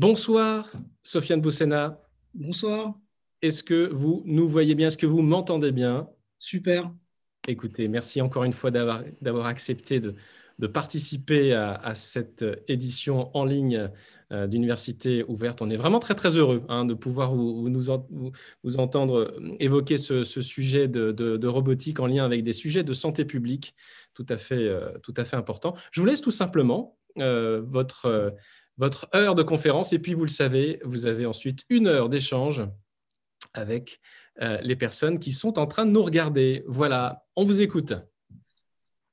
Bonsoir, Sofiane Boussena. Bonsoir. Est-ce que vous nous voyez bien? Est-ce que vous m'entendez bien? Super. Écoutez, merci encore une fois d'avoir accepté de, participer à, cette édition en ligne euh, d'Université ouverte. On est vraiment très très heureux hein, de pouvoir vous, nous entendre évoquer ce, sujet de, robotique en lien avec des sujets de santé publique tout à fait, euh, tout à fait importants. Je vous laisse tout simplement euh, votre votre heure de conférence. Et puis, vous le savez, vous avez ensuite une heure d'échange avec euh, les personnes qui sont en train de nous regarder. Voilà, on vous écoute.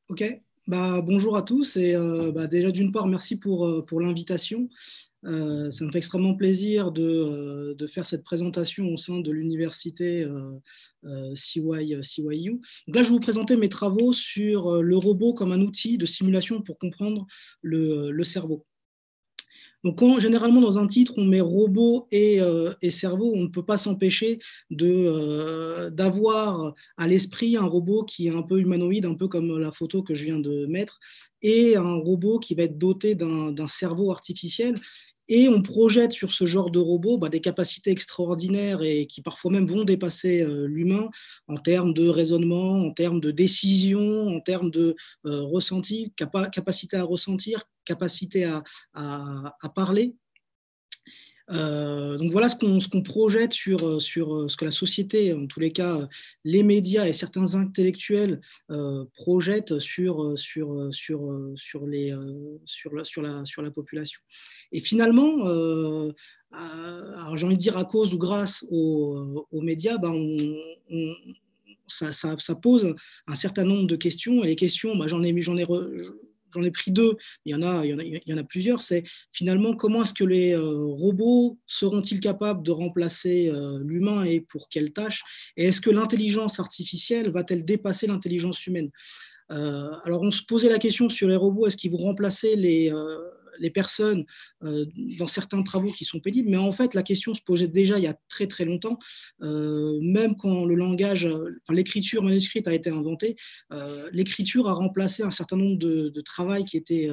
OK. Bah, bonjour à tous. Et euh, bah, déjà, d'une part, merci pour, euh, pour l'invitation. ça me fait extrêmement plaisir de, de, faire cette présentation au sein de l'université CY, CYU. Donc là, je vais vous présenter mes travaux sur le robot comme un outil de simulation pour comprendre le, le cerveau. Donc, généralement, dans un titre, on met robot euh, et, cerveau, on ne peut pas s'empêcher euh, d'avoir à l'esprit un robot qui est un peu humanoïde, un peu comme la photo que je viens de mettre, et un robot qui va être doté d'un cerveau artificiel. Et on projette sur ce genre de robot bah, des capacités extraordinaires et qui parfois même vont dépasser euh, l'humain en termes de raisonnement, en termes de décision, en termes de ressenti, capacité à ressentir, capacité à, à, parler. Euh, donc voilà ce qu'on projette sur, sur ce que la société, en tous les cas les médias et certains intellectuels euh, projettent sur, sur, sur, sur, les, sur, la, sur, la, sur la population. Et finalement, euh, j'ai envie de dire à cause ou grâce aux, médias, ben ça, ça, pose un certain nombre de questions. Et les questions, ben j'en ai, ai, j'en ai pris deux, il y en a, il y en a, plusieurs, c'est finalement comment est-ce que les euh, robots seront-ils capables de remplacer euh, l'humain et pour quelles tâches Et est-ce que l'intelligence artificielle va-t-elle dépasser l'intelligence humaine? Euh, Alors on se posait la question sur les robots, est-ce qu'ils vont remplacer les les personnes euh, dans certains travaux qui sont pénibles, mais en fait, la question se posait déjà il y a très très longtemps, euh, même quand le langage, l'écriture manuscrite a été inventée, euh, l'écriture a remplacé un certain nombre de, de travail qui était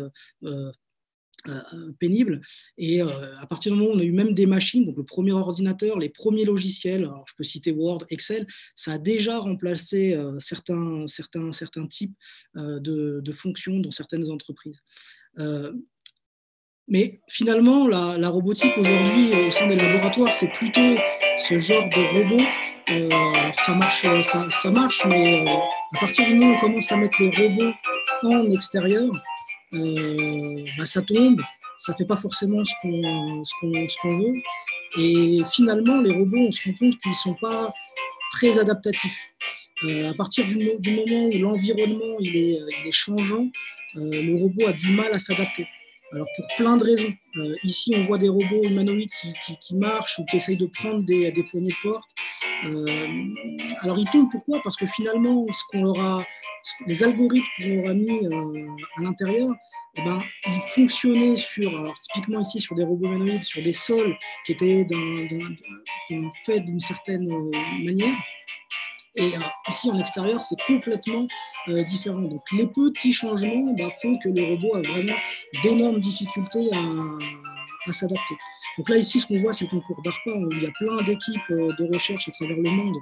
pénible. Et à partir du moment où on a eu même des machines, donc le premier ordinateur, les premiers logiciels, alors je peux citer Word, Excel, ça a déjà remplacé certains, certains, certains types de, de, fonctions dans certaines entreprises. Mais finalement, la, robotique aujourd'hui au sein des laboratoires, c'est plutôt ce genre de robot. Euh, alors ça marche, ça, marche, mais euh, à partir du moment où on commence à mettre les robots en extérieur, euh, bah, ça tombe, ça ne fait pas forcément ce qu'on veut. Et finalement, les robots, on se rend compte qu'ils ne sont pas très adaptatifs. à partir du, moment où l'environnement il est changeant, le robot a du mal à s'adapter. Alors pour plein de raisons. Euh, ici, on voit des robots humanoïdes qui, marchent ou qui essayent de prendre des, poignées de porte. Euh, alors ils tombent pourquoi? Parce que finalement, ce qu'on leur les algorithmes qu'on leur a mis euh, à l'intérieur, eh ben, ils fonctionnaient sur, typiquement ici sur des robots humanoïdes, sur des sols qui étaient faits d'une certaine manière. Et euh, ici, en extérieur, c'est complètement euh, différent. Donc, les petits changements bah, font que le robot a vraiment d'énormes difficultés à, s'adapter. Donc là, ici, ce qu'on voit, c'est le concours d'ARPA, où il y a plein d'équipes euh, de recherche à travers le monde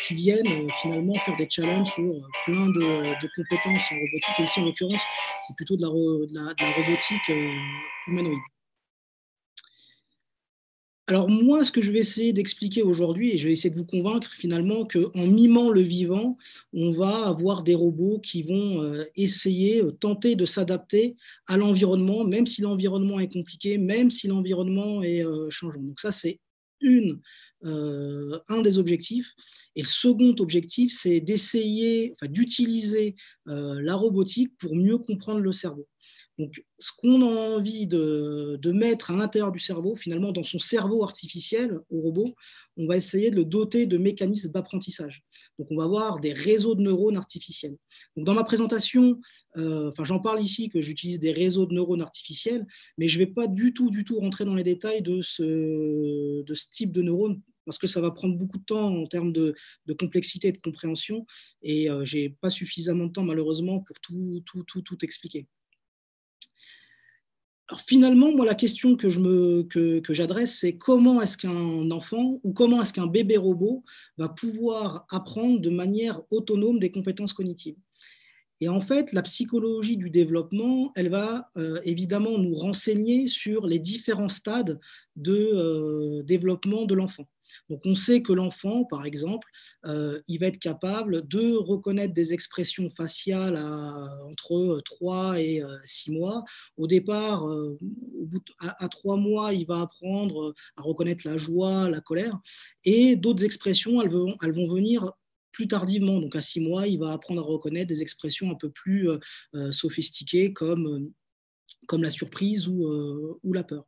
qui viennent finalement faire des challenges sur plein de, compétences en robotique. Et ici, en l'occurrence, c'est plutôt de la, de la robotique humanoïde. Alors moi, ce que je vais essayer d'expliquer aujourd'hui, et je vais essayer de vous convaincre finalement qu'en mimant le vivant, on va avoir des robots qui vont euh, essayer, euh, tenter de s'adapter à l'environnement, même si l'environnement est compliqué, même si l'environnement est euh, changeant. Donc ça, c'est un des objectifs. Et le second objectif, c'est d'essayer, d'utiliser la robotique pour mieux comprendre le cerveau. Donc, ce qu'on a envie de, mettre à l'intérieur du cerveau, finalement, dans son cerveau artificiel au robot, on va essayer de le doter de mécanismes d'apprentissage. Donc, on va avoir des réseaux de neurones artificiels. Dans ma présentation, euh, j'en parle ici que j'utilise des réseaux de neurones artificiels, mais je ne vais pas du tout, du rentrer dans les détails de ce, type de neurones parce que ça va prendre beaucoup de temps en termes de, complexité et de compréhension, et euh, je n'ai pas suffisamment de temps malheureusement pour tout, tout, tout expliquer. Alors finalement, moi, la question que, j'adresse, c'est comment est-ce qu'un enfant ou comment est-ce qu'un bébé robot va pouvoir apprendre de manière autonome des compétences cognitives et en fait, la psychologie du développement, elle va euh, évidemment nous renseigner sur les différents stades de euh, développement de l'enfant. Donc on sait que l'enfant, par exemple, euh, il va être capable de reconnaître des expressions faciales entre 3 et 6 mois. Au départ, à, 3 mois, il va apprendre à reconnaître la joie, la colère, et d'autres expressions, elles vont, venir plus tardivement, donc à six mois, il va apprendre à reconnaître des expressions un peu plus euh, euh, sophistiquées comme, euh, la surprise ou la peur.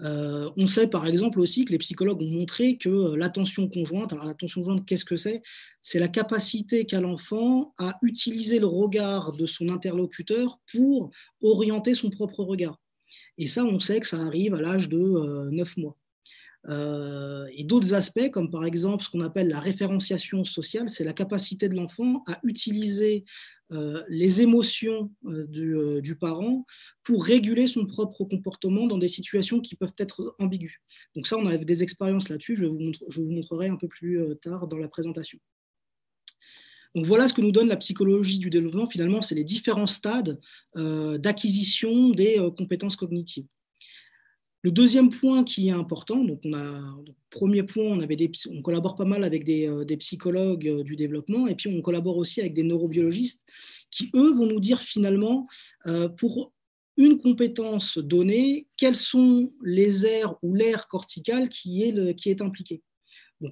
On sait par exemple aussi que les psychologues ont montré que l'attention conjointe, alors l'attention conjointe, qu'est-ce que c'est? C'est la capacité qu'a l'enfant à utiliser le regard de son interlocuteur pour orienter son propre regard. Et ça, on sait que ça arrive à l'âge de 9 mois. Euh, et d'autres aspects, comme par exemple ce qu'on appelle la référenciation sociale, c'est la capacité de l'enfant à utiliser euh, les émotions euh, du, parent pour réguler son propre comportement dans des situations qui peuvent être ambiguës. Donc ça, on a des expériences là-dessus, je, je, vous montrerai un peu plus tard dans la présentation. Donc voilà ce que nous donne la psychologie du développement, finalement, c'est les différents stades d'acquisition des compétences cognitives. Le deuxième point qui est important, donc on a, premier point, on, collabore pas mal avec des, euh, psychologues euh, du développement, et puis on collabore aussi avec des neurobiologistes qui, eux, vont nous dire finalement, euh, pour une compétence donnée, quelles sont les aires ou l'aire corticale qui est, qui est impliquée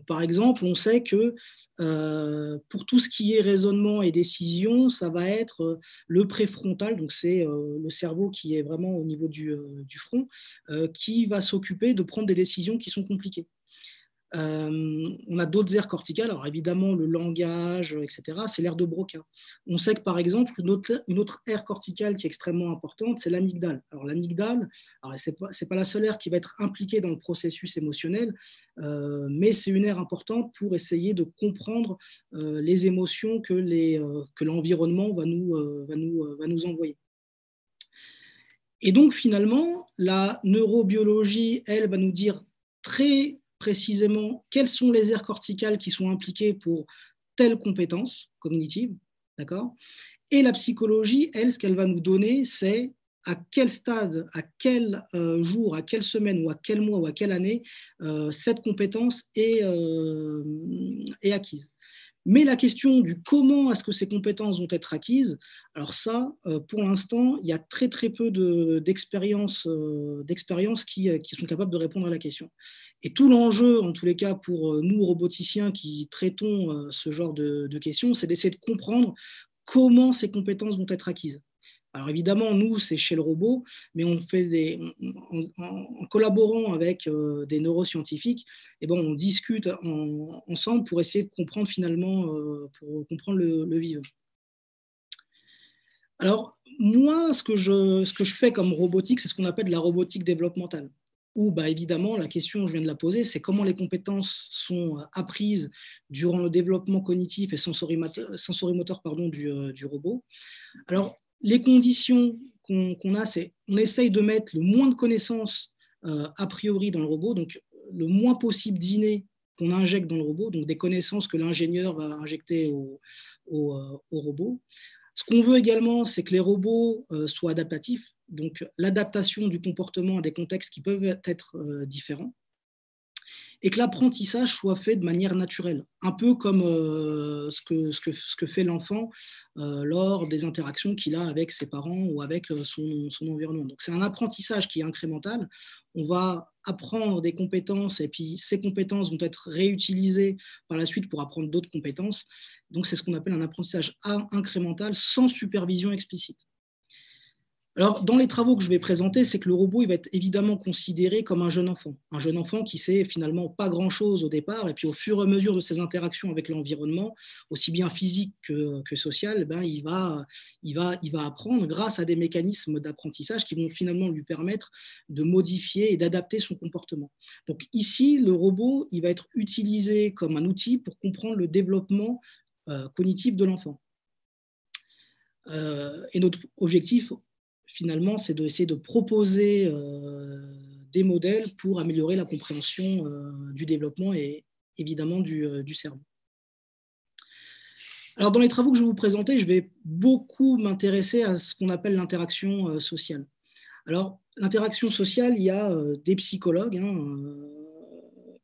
par exemple, on sait que euh, pour tout ce qui est raisonnement et décision, ça va être euh, le préfrontal, donc c'est euh, le cerveau qui est vraiment au niveau du front, qui va s'occuper de prendre des décisions qui sont compliquées. Euh, on a d'autres aires corticales, alors évidemment le langage, etc., c'est l'aire de Broca. On sait que par exemple, une autre, aire corticale qui est extrêmement importante, c'est l'amygdale. Alors l'amygdale, ce n'est pas, la seule aire qui va être impliquée dans le processus émotionnel, euh, mais c'est une aire importante pour essayer de comprendre euh, les émotions que l'environnement va nous envoyer. Et donc finalement, la neurobiologie, elle, va nous dire très précisément quelles sont les aires corticales qui sont impliquées pour telle compétence cognitive, d'accord? Et la psychologie, elle, ce qu'elle va nous donner, c'est à quel stade, à quel euh, jour, à quelle semaine ou à quel mois ou à quelle année euh, cette compétence est, euh, est acquise. Mais la question du comment est-ce que ces compétences vont être acquises, alors ça, euh, pour l'instant, il y a très très peu d'expériences euh, qui, euh, qui, sont capables de répondre à la question. Et tout l'enjeu, en tous les cas, pour nous roboticiens qui traitons ce genre de questions, c'est d'essayer de comprendre comment ces compétences vont être acquises. Alors évidemment, nous, c'est chez le robot, mais on fait en, collaborant avec euh, des neuroscientifiques, bon, on discute ensemble pour essayer de comprendre finalement, euh, pour comprendre le, le, vivant. Alors moi, ce que, je, ce que je fais comme robotique, c'est ce qu'on appelle la robotique développementale. Où, bah, évidemment, la question, je viens de la poser, c'est comment les compétences sont apprises durant le développement cognitif et sensorimoteur, pardon, du, euh, du robot. Alors, les conditions qu'on a, c'est on essaye de mettre le moins de connaissances euh, a priori dans le robot, donc le moins possible d'inné qu'on injecte dans le robot, donc des connaissances que l'ingénieur va injecter au, euh, robot. Ce qu'on veut également, c'est que les robots euh, soient adaptatifs, donc l'adaptation du comportement à des contextes qui peuvent être différents et que l'apprentissage soit fait de manière naturelle, un peu comme euh, ce, que, ce, que, ce, que, fait l'enfant euh, lors des interactions qu'il a avec ses parents ou avec euh, son, son environnement. Donc c'est un apprentissage qui est incrémental. On va apprendre des compétences et puis ces compétences vont être réutilisées par la suite pour apprendre d'autres compétences. Donc c'est ce qu'on appelle un apprentissage incrémental sans supervision explicite. Alors, dans les travaux que je vais présenter, c'est que le robot il va être évidemment considéré comme un jeune enfant. Un jeune enfant qui sait finalement pas grand-chose au départ, et puis au fur et à mesure de ses interactions avec l'environnement, aussi bien physique que, social, eh ben, il, va, il, va, il va apprendre grâce à des mécanismes d'apprentissage qui vont finalement lui permettre de modifier et d'adapter son comportement. Donc ici, le robot il va être utilisé comme un outil pour comprendre le développement euh, cognitif de l'enfant. Euh, et notre objectif finalement, c'est d'essayer de proposer des modèles pour améliorer la compréhension du développement et évidemment du, du cerveau. Alors, dans les travaux que je vais vous présenter, je vais beaucoup m'intéresser à ce qu'on appelle l'interaction sociale. Alors, l'interaction sociale, il y a des psychologues, hein,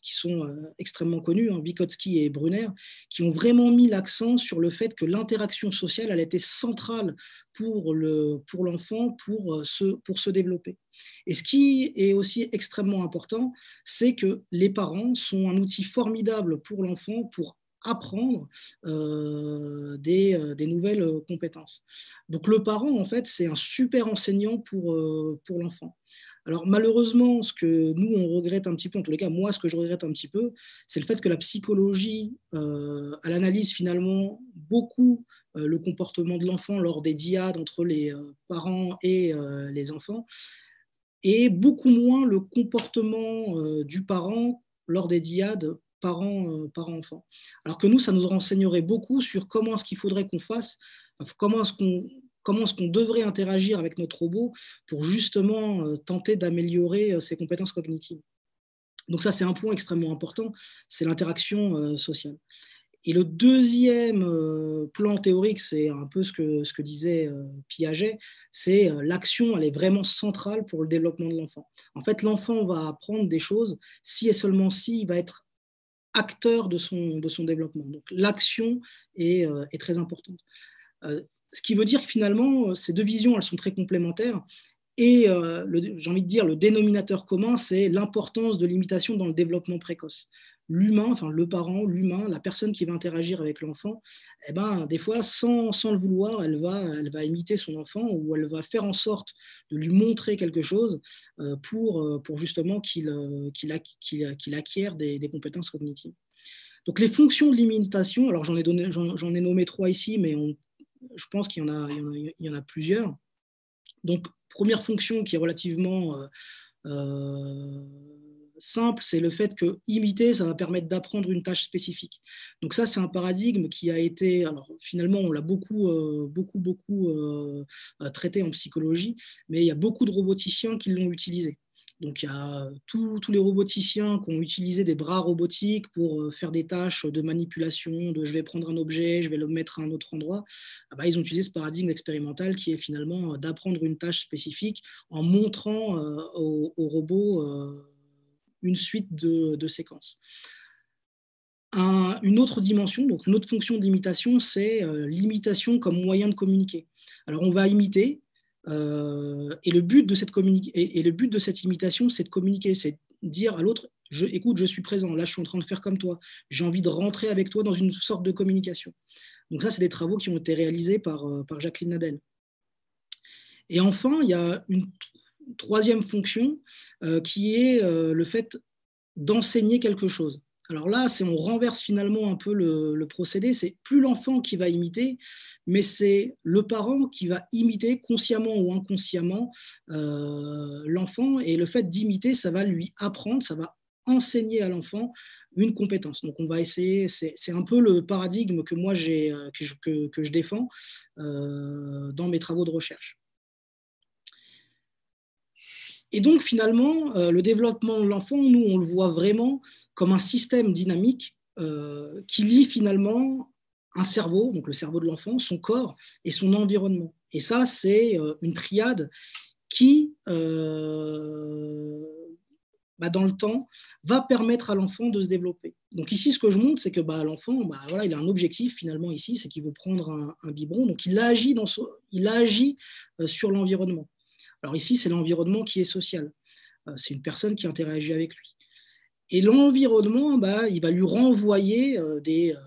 qui sont euh, extrêmement connus, hein, Vygotsky et Brunner, qui ont vraiment mis l'accent sur le fait que l'interaction sociale elle était centrale pour l'enfant pour, pour, euh, se, pour se développer. Et ce qui est aussi extrêmement important, c'est que les parents sont un outil formidable pour l'enfant pour apprendre euh, des, des, nouvelles compétences. Donc le parent, en fait, c'est un super enseignant pour, pour l'enfant. Alors malheureusement, ce que nous, on regrette un petit peu, en tous les cas, moi, ce que je regrette un petit peu, c'est le fait que la psychologie, euh, elle analyse finalement beaucoup euh, le comportement de l'enfant lors des diades entre les euh, parents et euh, les enfants, et beaucoup moins le comportement du parent lors des diades parents-enfants. Alors que nous, ça nous renseignerait beaucoup sur comment est-ce qu'il faudrait qu'on fasse, comment est-ce qu'on comment est-ce qu'on devrait interagir avec notre robot pour justement euh, tenter d'améliorer euh, ses compétences cognitives. Donc ça, c'est un point extrêmement important, c'est l'interaction euh, sociale. Et le deuxième plan théorique, c'est un peu ce que, ce que disait Piaget, c'est l'action, elle est vraiment centrale pour le développement de l'enfant. En fait, l'enfant va apprendre des choses si et seulement si va être acteur de son, de son développement. Donc l'action est, est, très importante. Ce qui veut dire que finalement, euh, ces deux visions, elles sont très complémentaires. Et euh, j'ai envie de dire, le dénominateur commun, c'est l'importance de l'imitation dans le développement précoce. L'humain, enfin le parent, l'humain, la personne qui va interagir avec l'enfant, eh ben, des fois, sans, sans, le vouloir, elle va, elle va imiter son enfant ou elle va faire en sorte de lui montrer quelque chose euh, pour, pour justement qu'il acquiert des, compétences cognitives. Donc les fonctions de l'imitation, alors j'en ai, ai nommé trois ici, mais on je pense qu'il y, en a, plusieurs. Donc, première fonction qui est relativement euh, euh, simple, c'est le fait que imiter, ça va permettre d'apprendre une tâche spécifique. Donc ça, c'est un paradigme qui a été, alors finalement, on l'a beaucoup, euh, beaucoup, beaucoup traité en psychologie, mais il y a beaucoup de roboticiens qui l'ont utilisé. Donc il y a tous les roboticiens qui ont utilisé des bras robotiques pour euh, faire des tâches de manipulation, de je vais prendre un objet, je vais le mettre à un autre endroit. Ah bah, ils ont utilisé ce paradigme expérimental qui est finalement euh, d'apprendre une tâche spécifique en montrant euh, au, robot une suite de, séquences. une autre dimension, donc une autre fonction d'imitation, c'est l'imitation comme moyen de communiquer. Alors on va imiter, euh, et, le but de cette et, le but de cette imitation, c'est de communiquer, c'est dire à l'autre, écoute, je suis présent, là je suis en train de faire comme toi, j'ai envie de rentrer avec toi dans une sorte de communication. Donc ça, c'est des travaux qui ont été réalisés par, euh, Jacqueline Nadel. Et enfin, il y a une troisième fonction euh, qui est le fait d'enseigner quelque chose. Alors là, on renverse finalement un peu le, procédé. C'est plus l'enfant qui va imiter, mais c'est le parent qui va imiter consciemment ou inconsciemment euh, l'enfant. Et le fait d'imiter, ça va lui apprendre, ça va enseigner à l'enfant une compétence. Donc on va essayer, c'est un peu le paradigme que moi euh, que, je défends euh, dans mes travaux de recherche. Et donc, finalement, euh, le développement de l'enfant, nous, on le voit vraiment comme un système dynamique euh, qui lie finalement un cerveau, donc le cerveau de l'enfant, son corps et son environnement. Et ça, c'est euh, une triade qui, bah, dans le temps, va permettre à l'enfant de se développer. Donc ici, ce que je montre, c'est que bah, l'enfant, bah, voilà, il a un objectif finalement ici, c'est qu'il veut prendre un, biberon. Donc il agit sur l'environnement. Alors ici, c'est l'environnement qui est social. Euh, c'est une personne qui interagit avec lui. Et l'environnement, bah, il va lui renvoyer euh, des, euh,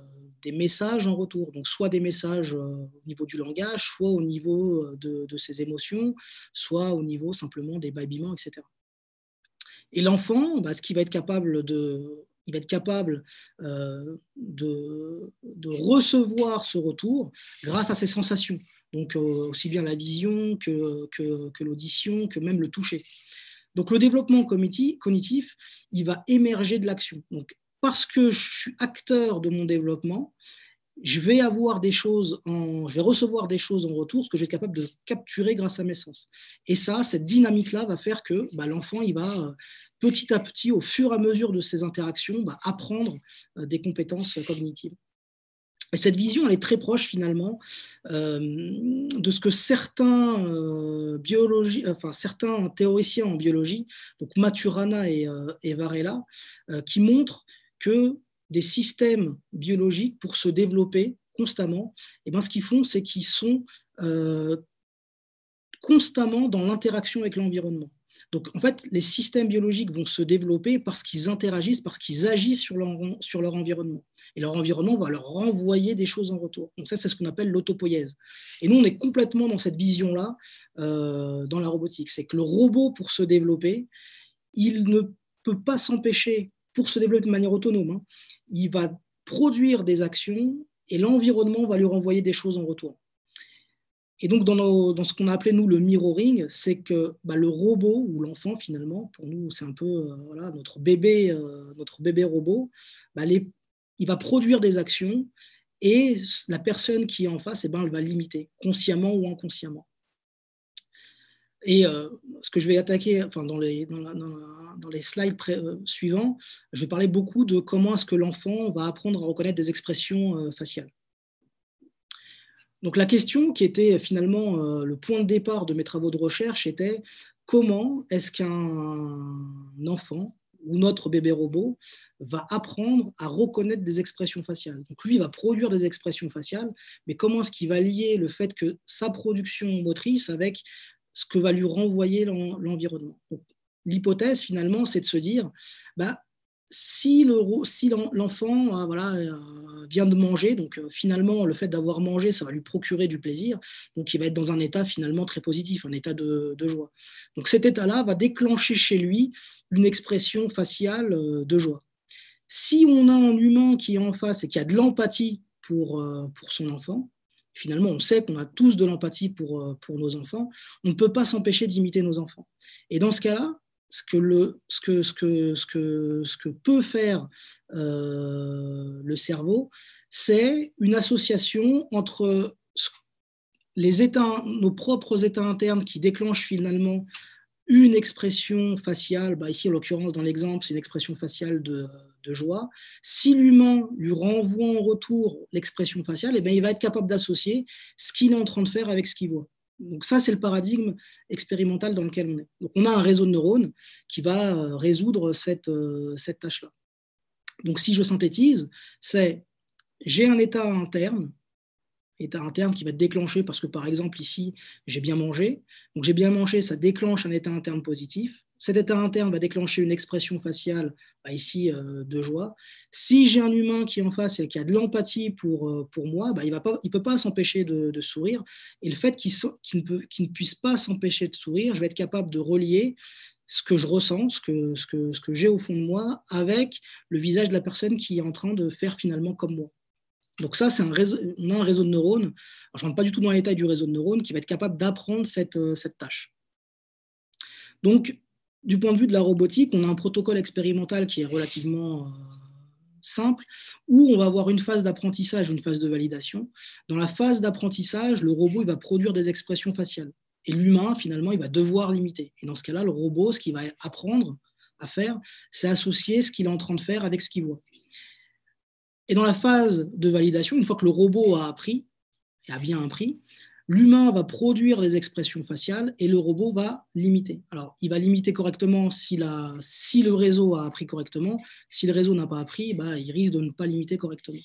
des, messages en retour. Donc soit des messages au niveau du langage, soit au niveau de, ses émotions, soit au niveau simplement des babillements, etc. Et l'enfant, bah, ce qui va être capable il va être capable de, recevoir ce retour grâce à ses sensations donc euh, aussi bien la vision que, l'audition, que même le toucher. Donc le développement cognitif, il va émerger de l'action. Parce que je suis acteur de mon développement, je vais avoir des choses, je vais recevoir des choses en retour, ce que je vais être capable de capturer grâce à mes sens. Et ça, cette dynamique-là va faire que bah, l'enfant, il va euh, petit à petit, au fur et à mesure de ses interactions, bah, apprendre euh, des compétences cognitives. Et cette vision, est très proche finalement euh, de ce que certains, enfin, certains théoriciens en biologie, donc Maturana et, et Varela, qui montrent que des systèmes biologiques pour se développer constamment, et eh ben, ce qu'ils font, c'est qu'ils sont euh, constamment dans l'interaction avec l'environnement. Donc, en fait, les systèmes biologiques vont se développer parce qu'ils interagissent, parce qu'ils agissent sur leur, environnement. Et leur environnement va leur renvoyer des choses en retour. Donc, ça, c'est ce qu'on appelle l'autopoïèse. Et nous, on est complètement dans cette vision-là euh, dans la robotique. C'est que le robot, pour se développer, il ne peut pas s'empêcher pour se développer de manière autonome. Hein. Il va produire des actions et l'environnement va lui renvoyer des choses en retour. Et donc, dans, ce qu'on a appelé, nous, le mirroring, c'est que bah, le robot ou l'enfant, finalement, pour nous, c'est un peu euh, notre, bébé, euh, notre bébé robot, bah, il va produire des actions et la personne qui est en face, eh ben, elle va l'imiter, consciemment ou inconsciemment. Et euh, ce que je vais attaquer enfin, dans, les, slides suivants, je vais parler beaucoup de comment est-ce que l'enfant va apprendre à reconnaître des expressions faciales. Donc la question qui était finalement le point de départ de mes travaux de recherche était comment est-ce qu'un enfant ou notre bébé robot va apprendre à reconnaître des expressions faciales? Donc lui, va produire des expressions faciales, mais comment est-ce qu'il va lier le fait que sa production motrice avec ce que va lui renvoyer l'environnement? L'hypothèse, finalement, c'est de se dire, bah, si l'enfant euh, voilà, euh, vient de manger, donc euh, finalement, le fait d'avoir mangé, ça va lui procurer du plaisir, donc il va être dans un état finalement très positif, un état de, joie. Donc cet état-là va déclencher chez lui une expression faciale de joie. Si on a un humain qui est en face et qui a de l'empathie pour, son enfant, Finalement, on sait qu'on a tous de l'empathie pour nos enfants. On ne peut pas s'empêcher d'imiter nos enfants. Et dans ce cas-là, ce que, le, ce, que, ce, que, ce, que, ce que peut faire euh, le cerveau, c'est une association entre les états, nos propres états internes qui déclenchent finalement une expression faciale, bah ici en l'occurrence dans l'exemple, c'est une expression faciale de, joie. Si l'humain lui renvoie en retour l'expression faciale, eh bien, il va être capable d'associer ce qu'il est en train de faire avec ce qu'il voit. Donc ça, c'est le paradigme expérimental dans lequel on est. Donc on a un réseau de neurones qui va euh, résoudre cette, euh, cette tâche-là. Donc si je synthétise, c'est j'ai un état interne, état interne qui va être déclenché parce que par exemple ici, j'ai bien mangé. Donc j'ai bien mangé, ça déclenche un état interne positif. Cet état interne va déclencher une expression faciale, bah, ici, euh, de joie. Si j'ai un humain qui est en face et qui a de l'empathie pour, euh, pour moi, bah, il ne peut pas s'empêcher de, sourire. Et le fait qu'il ne, puisse pas s'empêcher de sourire, je vais être capable de relier ce que je ressens, ce que, ce que, ce que j'ai au fond de moi, avec le visage de la personne qui est en train de faire finalement comme moi. Donc ça, c'est un réseau, on a un réseau de neurones, je ne rentre pas du tout dans les détails du réseau de neurones, qui va être capable d'apprendre cette, euh, cette tâche. Donc, du point de vue de la robotique, on a un protocole expérimental qui est relativement euh, simple, où on va avoir une phase d'apprentissage, une phase de validation. Dans la phase d'apprentissage, le robot va produire des expressions faciales. Et l'humain, finalement, il va devoir l'imiter. Et dans ce cas-là, le robot, ce qu'il va apprendre à faire, c'est associer ce qu'il est en train de faire avec ce qu'il voit. Et dans la phase de validation, une fois que le robot a appris, et a bien appris, l'humain va produire des expressions faciales et le robot va limiter. Alors, il va limiter correctement si, le réseau a appris correctement. Si le réseau n'a pas appris, bah, il risque de ne pas limiter correctement.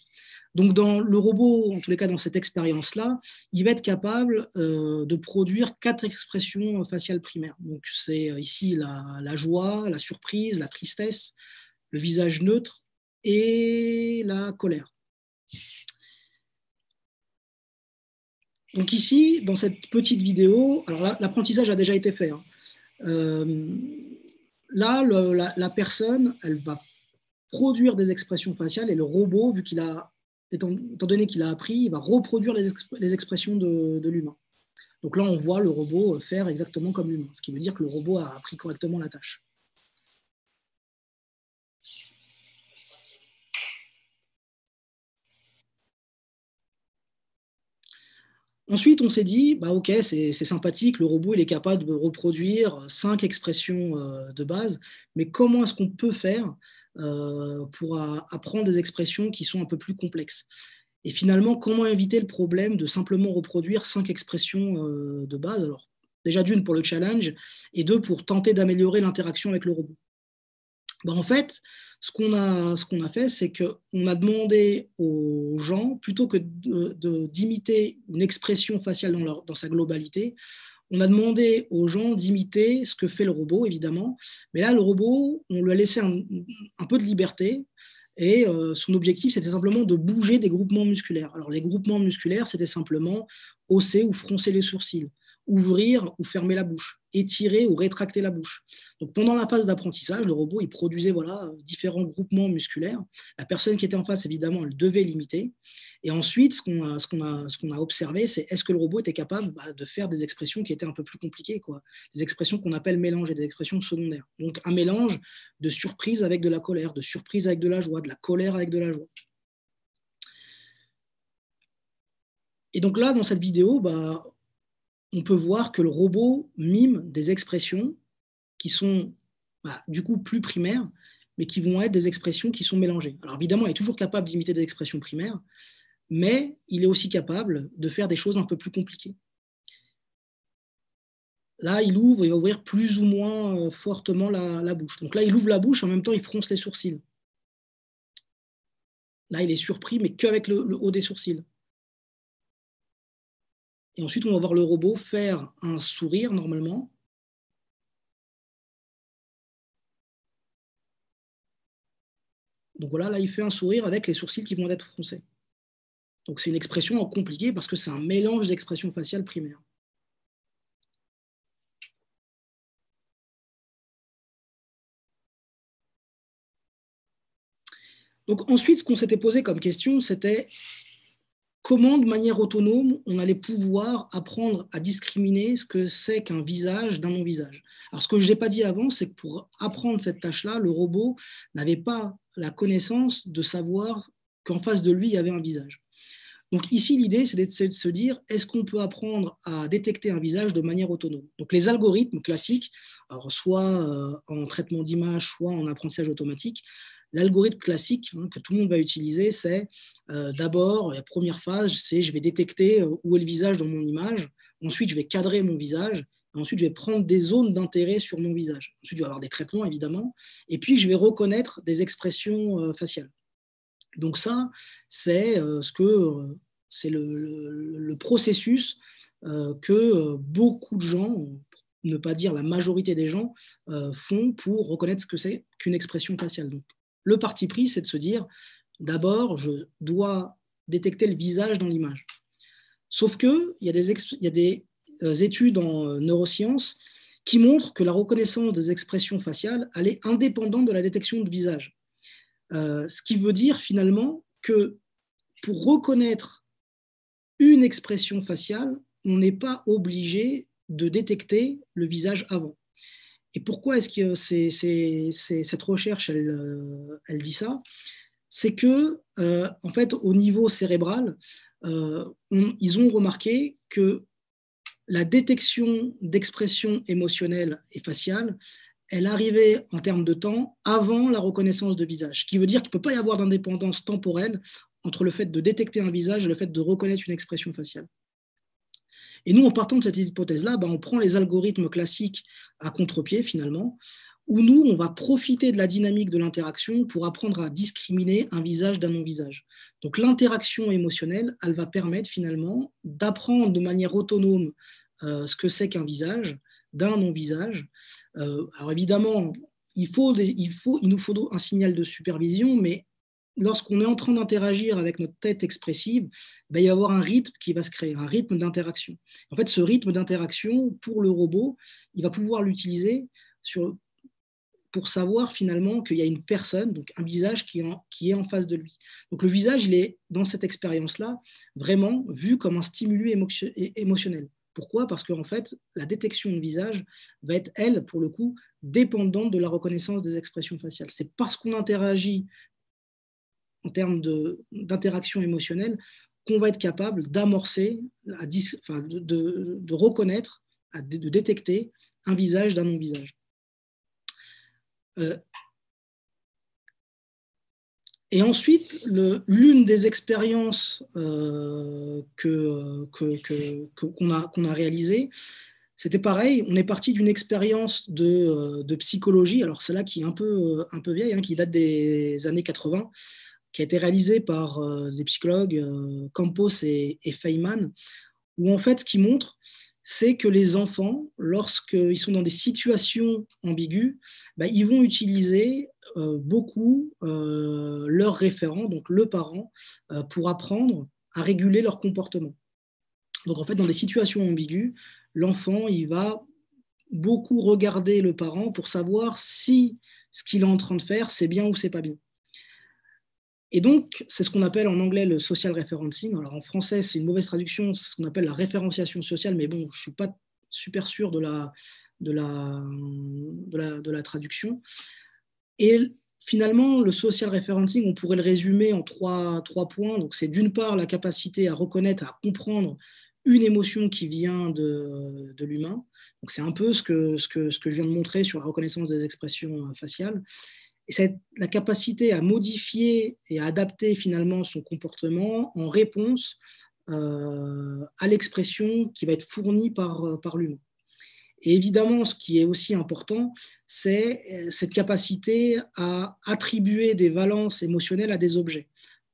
Donc, dans le robot, en tous les cas, dans cette expérience-là, il va être capable euh, de produire quatre expressions faciales primaires. Donc, c'est euh, ici la joie, la surprise, la tristesse, le visage neutre et la colère. Donc ici, dans cette petite vidéo, alors l'apprentissage a déjà été fait. Hein. Euh, là, la, personne, elle va produire des expressions faciales et le robot, vu qu'il a, étant, donné qu'il a appris, il va reproduire les, expressions de, de l'humain. Donc là, on voit le robot faire exactement comme l'humain, ce qui veut dire que le robot a appris correctement la tâche. Ensuite, on s'est dit, bah ok, c'est sympathique, le robot il est capable de reproduire cinq expressions euh, de base, mais comment est-ce qu'on peut faire euh, pour apprendre des expressions qui sont un peu plus complexes? Et finalement, comment éviter le problème de simplement reproduire cinq expressions euh, de base? Alors, déjà d'une pour le challenge, et deux pour tenter d'améliorer l'interaction avec le robot. Bah, en fait, ce qu'on a, fait, c'est qu'on a demandé aux gens, plutôt que d'imiter une expression faciale dans, dans, sa globalité, on a demandé aux gens d'imiter ce que fait le robot, évidemment. Mais là, le robot, on lui a laissé un, peu de liberté. Et euh, son objectif, c'était simplement de bouger des groupements musculaires. Alors, les groupements musculaires, c'était simplement hausser ou froncer les sourcils ouvrir ou fermer la bouche, étirer ou rétracter la bouche. Donc pendant la phase d'apprentissage, le robot il produisait voilà différents groupements musculaires. La personne qui était en face, évidemment, elle devait limiter. Et ensuite, ce qu'on a, ce qu'on a, ce qu'on a observé, c'est est-ce que le robot était capable bah, de faire des expressions qui étaient un peu plus compliquées, quoi. Des expressions qu'on appelle mélange et des expressions secondaires. Donc un mélange de surprise avec de la colère, de surprise avec de la joie, de la colère avec de la joie. Et donc là, dans cette vidéo, bah, on peut voir que le robot mime des expressions qui sont bah, du coup plus primaires, mais qui vont être des expressions qui sont mélangées. Alors évidemment, il est toujours capable d'imiter des expressions primaires, mais il est aussi capable de faire des choses un peu plus compliquées. Là, il ouvre, il va ouvrir plus ou moins euh, fortement la, bouche. Donc là, il ouvre la bouche, en même temps, il fronce les sourcils. Là, il est surpris, mais qu'avec le haut des sourcils. Et ensuite, on va voir le robot faire un sourire normalement. Donc voilà, là, il fait un sourire avec les sourcils qui vont être froncés. Donc c'est une expression compliquée parce que c'est un mélange d'expressions faciales primaires. Donc ensuite, ce qu'on s'était posé comme question, c'était comment, de manière autonome, on allait pouvoir apprendre à discriminer ce que c'est qu'un visage d'un non-visage? Alors, ce que je n'ai pas dit avant, c'est que pour apprendre cette tâche-là, le robot n'avait pas la connaissance de savoir qu'en face de lui, il y avait un visage. Donc ici, l'idée, c'est de se dire, est-ce qu'on peut apprendre à détecter un visage de manière autonome? Donc les algorithmes classiques, alors soit euh, en traitement d'image, soit en apprentissage automatique, L'algorithme classique hein, que tout le monde va utiliser, c'est euh, d'abord, la première phase, c'est je vais détecter euh, où est le visage dans mon image. Ensuite, je vais cadrer mon visage. ensuite, je vais prendre des zones d'intérêt sur mon visage. Ensuite, je vais avoir des traitements, évidemment. Et puis, je vais reconnaître des expressions euh, faciales. Donc ça, c'est ce que c'est le, processus que beaucoup de gens, ne pas dire la majorité des gens, font pour reconnaître ce que c'est qu'une expression faciale. Le parti pris, c'est de se dire, d'abord, je dois détecter le visage dans l'image. Sauf qu'il y a des, y a des euh, études en euh, neurosciences qui montrent que la reconnaissance des expressions faciales, elle est indépendante de la détection de visage. Euh, ce qui veut dire finalement que pour reconnaître une expression faciale, on n'est pas obligé de détecter le visage avant. Et pourquoi est-ce que cette recherche, euh, elle, dit ça? C'est que, euh, en fait, au niveau cérébral, euh, ils ont remarqué que la détection d'expression émotionnelle et faciale, elle arrivait en termes de temps avant la reconnaissance de visage, ce qui veut dire qu'il ne peut pas y avoir d'indépendance temporelle entre le fait de détecter un visage et le fait de reconnaître une expression faciale. Et nous, en partant de cette hypothèse-là, ben, on prend les algorithmes classiques à contre-pied finalement, où nous, on va profiter de la dynamique de l'interaction pour apprendre à discriminer un visage d'un non-visage. Donc l'interaction émotionnelle, elle va permettre finalement d'apprendre de manière autonome euh, ce que c'est qu'un visage d'un non-visage. Euh, alors évidemment, il, faut il, faut, il nous faut un signal de supervision, mais lorsqu'on est en train d'interagir avec notre tête expressive, il va y avoir un rythme qui va se créer, un rythme d'interaction. En fait, ce rythme d'interaction, pour le robot, il va pouvoir l'utiliser pour savoir finalement qu'il y a une personne, donc un visage qui, est en face de lui. Donc le visage, il est dans cette expérience-là vraiment vu comme un stimulus émotionnel. Pourquoi? Parce qu'en fait, la détection de visage va être, elle, pour le coup, dépendante de la reconnaissance des expressions faciales. C'est parce qu'on interagit en termes d'interaction émotionnelle, qu'on va être capable d'amorcer, de, reconnaître, de détecter un visage d'un non-visage. Euh, et ensuite, l'une des expériences euh, qu'on a, a réalisées, c'était pareil, on est parti d'une expérience de, de, psychologie, alors celle-là qui est un peu, un peu vieille, hein, qui date des années 80, qui a été réalisée par euh, des psychologues euh, Campos et, Feynman, où en fait ce qui montre, c'est que les enfants, lorsqu'ils sont dans des situations ambiguës, bah, ils vont utiliser euh, beaucoup leur référent, donc le parent, pour apprendre à réguler leur comportement. Donc en fait, dans des situations ambiguës, l'enfant, il va beaucoup regarder le parent pour savoir si ce qu'il est en train de faire, c'est bien ou c'est pas bien. Et donc, c'est ce qu'on appelle en anglais le social referencing. Alors en français, c'est une mauvaise traduction, c'est ce qu'on appelle la référenciation sociale, mais bon, je ne suis pas super sûr de la, de la, de la, de la traduction. Et finalement, le social referencing, on pourrait le résumer en trois, trois points. Donc, c'est d'une part la capacité à reconnaître, à comprendre une émotion qui vient de, de l'humain. Donc, c'est un peu ce que, ce, que, ce que je viens de montrer sur la reconnaissance des expressions faciales. Et la capacité à modifier et à adapter finalement son comportement en réponse euh, à l'expression qui va être fournie par, euh, par l'humain. Et évidemment, ce qui est aussi important, c'est euh, cette capacité à attribuer des valences émotionnelles à des objets.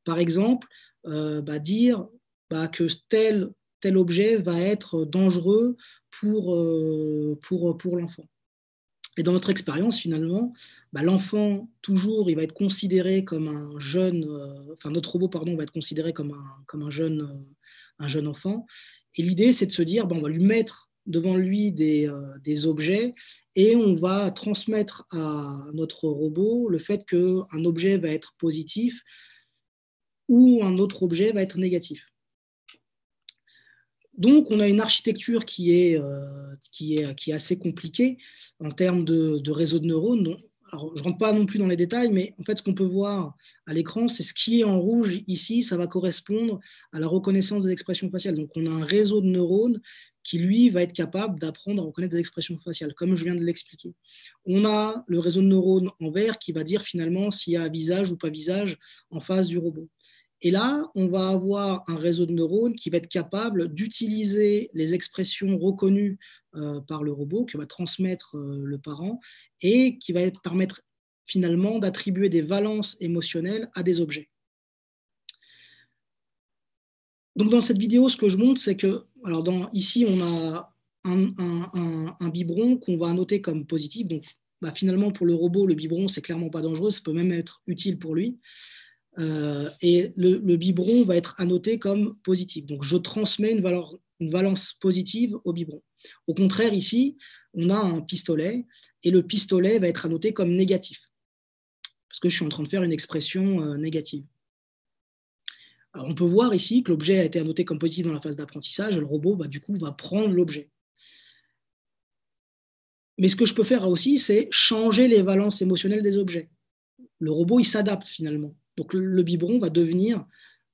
Par exemple, bah, dire bah, que tel, tel objet va être dangereux pour, pour l'enfant. Et dans notre expérience, finalement, bah, l'enfant, toujours, il va être considéré comme un jeune, euh, enfin notre robot, pardon, va être considéré comme un, comme un, jeune, euh, un jeune enfant. Et l'idée, c'est de se dire, on va lui mettre devant lui des, euh, des, objets et on va transmettre à notre robot le fait qu'un objet va être positif ou un autre objet va être négatif. Donc, on a une architecture qui est, euh, assez compliquée en termes de, réseau de neurones. je ne rentre pas non plus dans les détails, mais en fait, ce qu'on peut voir à l'écran, c'est ce qui est en rouge ici, ça va correspondre à la reconnaissance des expressions faciales. Donc, on a un réseau de neurones qui, lui, va être capable d'apprendre à reconnaître des expressions faciales, comme je viens de l'expliquer. On a le réseau de neurones en vert qui va dire finalement s'il y a visage ou pas visage en face du robot. Et là, on va avoir un réseau de neurones qui va être capable d'utiliser les expressions reconnues euh, par le robot, que va transmettre euh, le parent, et qui va permettre finalement d'attribuer des valences émotionnelles à des objets. Donc dans cette vidéo, ce que je montre, c'est que, alors ici, on a un, biberon qu'on va annoter comme positif. Donc bah, finalement, pour le robot, le biberon, c'est clairement pas dangereux, ça peut même être utile pour lui. Euh, et le, biberon va être annoté comme positif. Donc, je transmets une, valeur, une valence positive au biberon. Au contraire, ici, on a un pistolet et le pistolet va être annoté comme négatif parce que je suis en train de faire une expression euh, négative. On peut voir ici que l'objet a été annoté comme positif dans la phase d'apprentissage et le robot, bah, du coup, va prendre l'objet. Mais ce que je peux faire aussi, c'est changer les valences émotionnelles des objets. Le robot, il s'adapte finalement. Donc le, biberon va devenir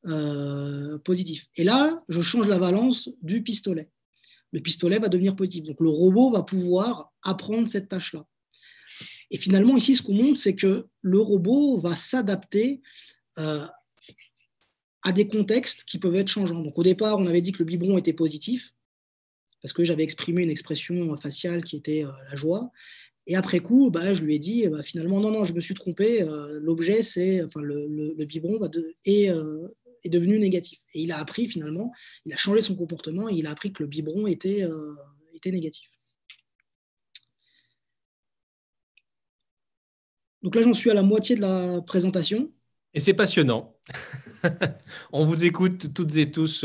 euh, positif. Et là, je change la valence du pistolet. Le pistolet va devenir positif. Donc le robot va pouvoir apprendre cette tâche-là. Et finalement, ici, ce qu'on montre, c'est que le robot va s'adapter euh, à des contextes qui peuvent être changeants. Donc au départ, on avait dit que le biberon était positif, parce que j'avais exprimé une expression faciale qui était euh, la joie. Et après coup, bah, je lui ai dit, bah, finalement, non, non, je me suis trompé. Euh, l'objet, c'est, enfin, le, biberon euh, est, devenu négatif. Et il a appris finalement, il a changé son comportement et il a appris que le biberon était, euh, était négatif. Donc là, j'en suis à la moitié de la présentation. Et c'est passionnant. On vous écoute toutes et tous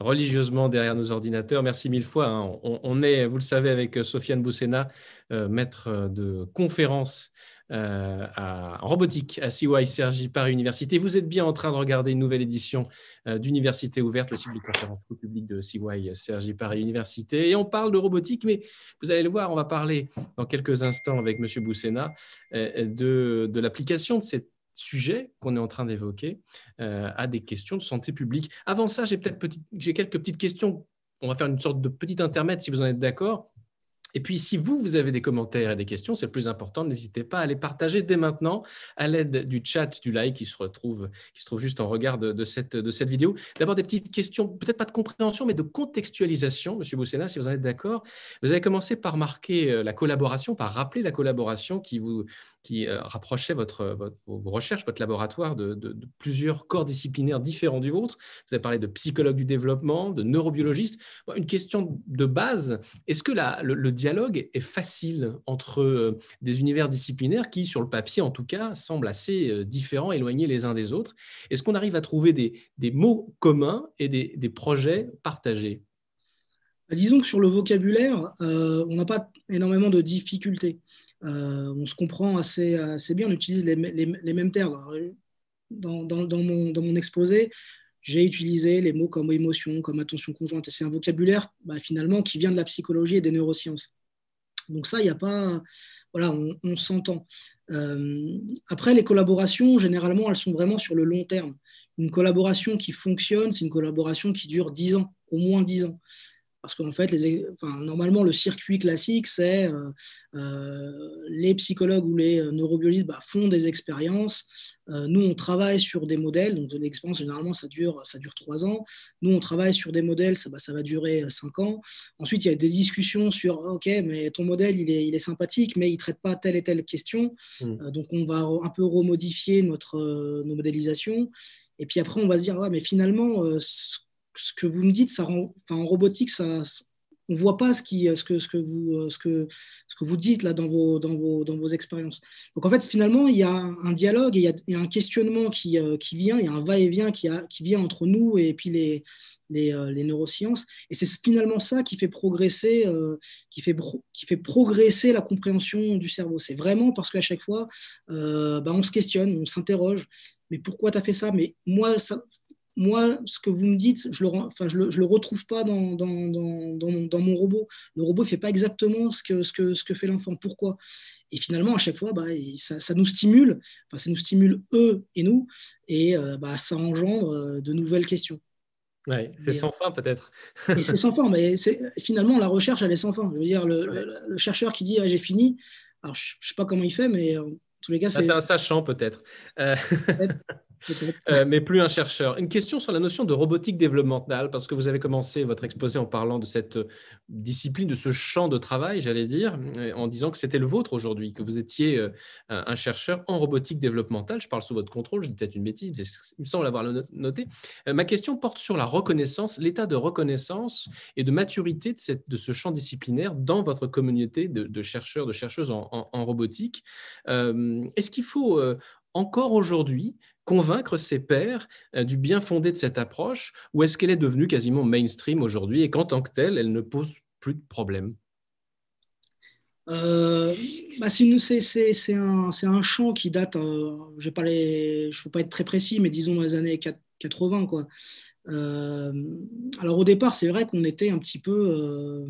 religieusement derrière nos ordinateurs. Merci mille fois. Hein. On, est, vous le savez, avec euh, Sofiane Boussena, euh, maître de conférence euh, en robotique à CY Sergi Paris Université. Vous êtes bien en train de regarder une nouvelle édition d'Université ouverte, le cycle de conférence public de CY Sergi Paris Université. Et on parle de robotique, mais vous allez le voir, on va parler dans quelques instants avec M. Boussena de l'application de cette sujet qu'on est en train d'évoquer à des questions de santé publique. Avant ça, j'ai peut-être quelques petites questions. On va faire une sorte de petit intermède si vous en êtes d'accord. Et puis, si vous, vous avez des commentaires et des questions, c'est le plus important. N'hésitez pas à les partager dès maintenant à l'aide du chat, du like qui se retrouve, qui se trouve juste en regard de, cette, de cette vidéo. D'abord, des petites questions, peut-être pas de compréhension, mais de contextualisation, Monsieur Boussena, si vous en êtes d'accord. Vous avez commencé par marquer euh, la collaboration, par rappeler la collaboration qui, vous, qui euh, rapprochait votre, vos recherches, votre laboratoire de, plusieurs corps disciplinaires différents du vôtre. Vous avez parlé de psychologue du développement, de neurobiologiste. Une question de base, est-ce que la, le, le dialogue est facile entre euh, des univers disciplinaires qui, sur le papier en tout cas, semblent assez euh, différents, éloignés les uns des autres. Est-ce qu'on arrive à trouver des, mots communs et des, projets partagés? Bah, Disons que sur le vocabulaire, euh, on n'a pas énormément de difficultés. on se comprend assez, bien, on utilise les, mêmes termes. Dans mon exposé, j'ai utilisé les mots comme émotion, comme attention conjointe. C'est un vocabulaire bah, finalement qui vient de la psychologie et des neurosciences. Donc ça, il n'y a pas... Voilà, on, s'entend. Euh, après, les collaborations, généralement, elles sont vraiment sur le long terme. Une collaboration qui fonctionne, c'est une collaboration qui dure 10 ans, au moins 10 ans. Parce qu'en fait, les, normalement, le circuit classique, c'est euh, euh, les psychologues ou les neurobiologistes bah, font des expériences. Euh, nous, on travaille sur des modèles. Donc, l'expérience, généralement, ça dure, ça dure trois ans. Nous, on travaille sur des modèles, ça, bah, ça va durer cinq ans. Ensuite, il y a des discussions sur OK, mais ton modèle, il est, il est sympathique, mais il ne traite pas telle et telle question. Mmh. donc, on va un peu remodifier notre, nos modélisations. Et puis après, on va se dire, ouais, mais finalement, ce que vous me dites, en robotique, on ne voit pas ce, ce, que, ce, vous, ce, ce dites là dans vos, expériences. Donc en fait, finalement, il y a un dialogue il y a, un questionnement qui, euh, qui vient, il y a un va-et-vient qui, vient entre nous et puis les, euh, neurosciences. Et c'est finalement ça qui fait progresser, euh, qui fait progresser la compréhension du cerveau. C'est vraiment parce qu'à chaque fois, bah, on se questionne, on s'interroge. Mais pourquoi tu as fait ça? Mais moi, ça, moi, ce que vous me dites, je ne le, enfin, je le, retrouve pas dans, dans, dans, dans, mon robot. Le robot ne fait pas exactement ce que, ce que, ce que fait l'enfant. Pourquoi? Et finalement, à chaque fois, bah, ça, ça, nous stimule, enfin, ça nous stimule eux et nous, et euh, bah, ça engendre euh, de nouvelles questions. Ouais, c'est sans fin peut-être. c'est sans fin, mais finalement, la recherche, elle est sans fin. Je veux dire, le, chercheur qui dit ah, j'ai fini, alors je ne sais pas comment il fait, mais en tous les cas, bah, c'est un sachant peut-être. Euh... Euh, mais plus un chercheur. Une question sur la notion de robotique développementale, parce que vous avez commencé votre exposé en parlant de cette discipline, de ce champ de travail, j'allais dire, en disant que c'était le vôtre aujourd'hui, que vous étiez euh, un chercheur en robotique développementale. Je parle sous votre contrôle, dis peut-être une bêtise, il me semble avoir noté. Euh, ma question porte sur la reconnaissance, l'état de reconnaissance et de maturité de, cette, de, ce champ disciplinaire dans votre communauté de, chercheurs, de chercheuses en robotique. Est-ce qu'il faut encore aujourd'hui convaincre ses pairs euh, du bien fondé de cette approche ou est-ce qu'elle est devenue quasiment mainstream aujourd'hui et qu'en tant que telle, elle ne pose plus de problème? Euh, bah c'est un, un, champ qui date, euh, je ne veux pas être très précis, mais disons dans les années 80. Quoi. Alors au départ, c'est vrai qu'on était un petit peu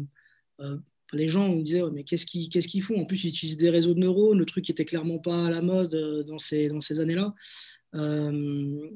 les gens me disaient mais qu'est-ce qu'ils font? En plus, ils utilisent des réseaux de neurones, le truc qui était clairement pas à la mode dans ces, dans ces années-là. Euh,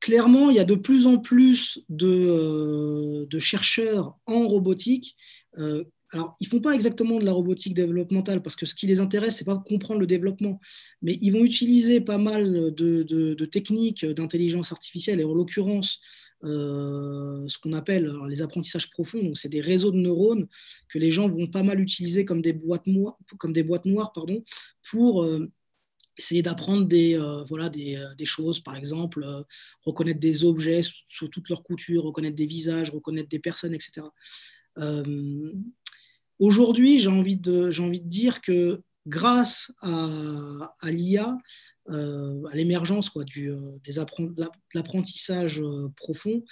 clairement, il y a de plus en plus de, euh, chercheurs en robotique. Euh, alors, ils ne font pas exactement de la robotique développementale parce que ce qui les intéresse, c'est pas comprendre le développement, mais ils vont utiliser pas mal de, techniques d'intelligence artificielle et en l'occurrence ce qu'on appelle les apprentissages profonds. Donc, c'est des réseaux de neurones que les gens vont pas mal utiliser comme des boîtes noires, comme des boîtes noires pardon, pour essayer d'apprendre des, euh, voilà, des, euh, des, choses, par exemple, euh, reconnaître des objets sous, toute leur couture, reconnaître des visages, reconnaître des personnes, etc. Aujourd'hui, j'ai envie, de, envie de dire que grâce à, l'IA, à l'émergence de l'apprentissage profond,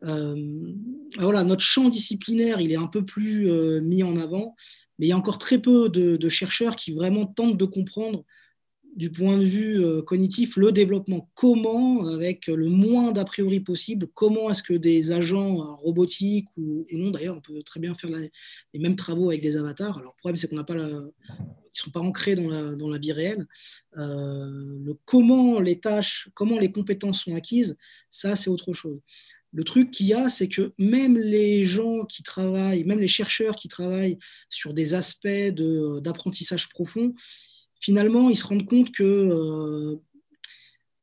voilà, notre champ disciplinaire, il est un peu plus mis en avant, mais il y a encore très peu de chercheurs qui vraiment tentent de comprendre du point de vue euh, cognitif le développement. Comment, avec le moins d'a priori possible, comment est-ce que des agents euh, robotiques ou, non, d'ailleurs, on peut très bien faire les mêmes travaux avec des avatars. Alors, le problème, c'est qu'on n'a pas la, qui sont pas ancrés dans la, dans la vie réelle. le comment les tâches, comment les compétences sont acquises, ça c'est autre chose. Le truc qu'il y a, c'est que même les gens qui travaillent, même les chercheurs qui travaillent sur des aspects d'apprentissage profond, finalement, ils se rendent compte que, euh,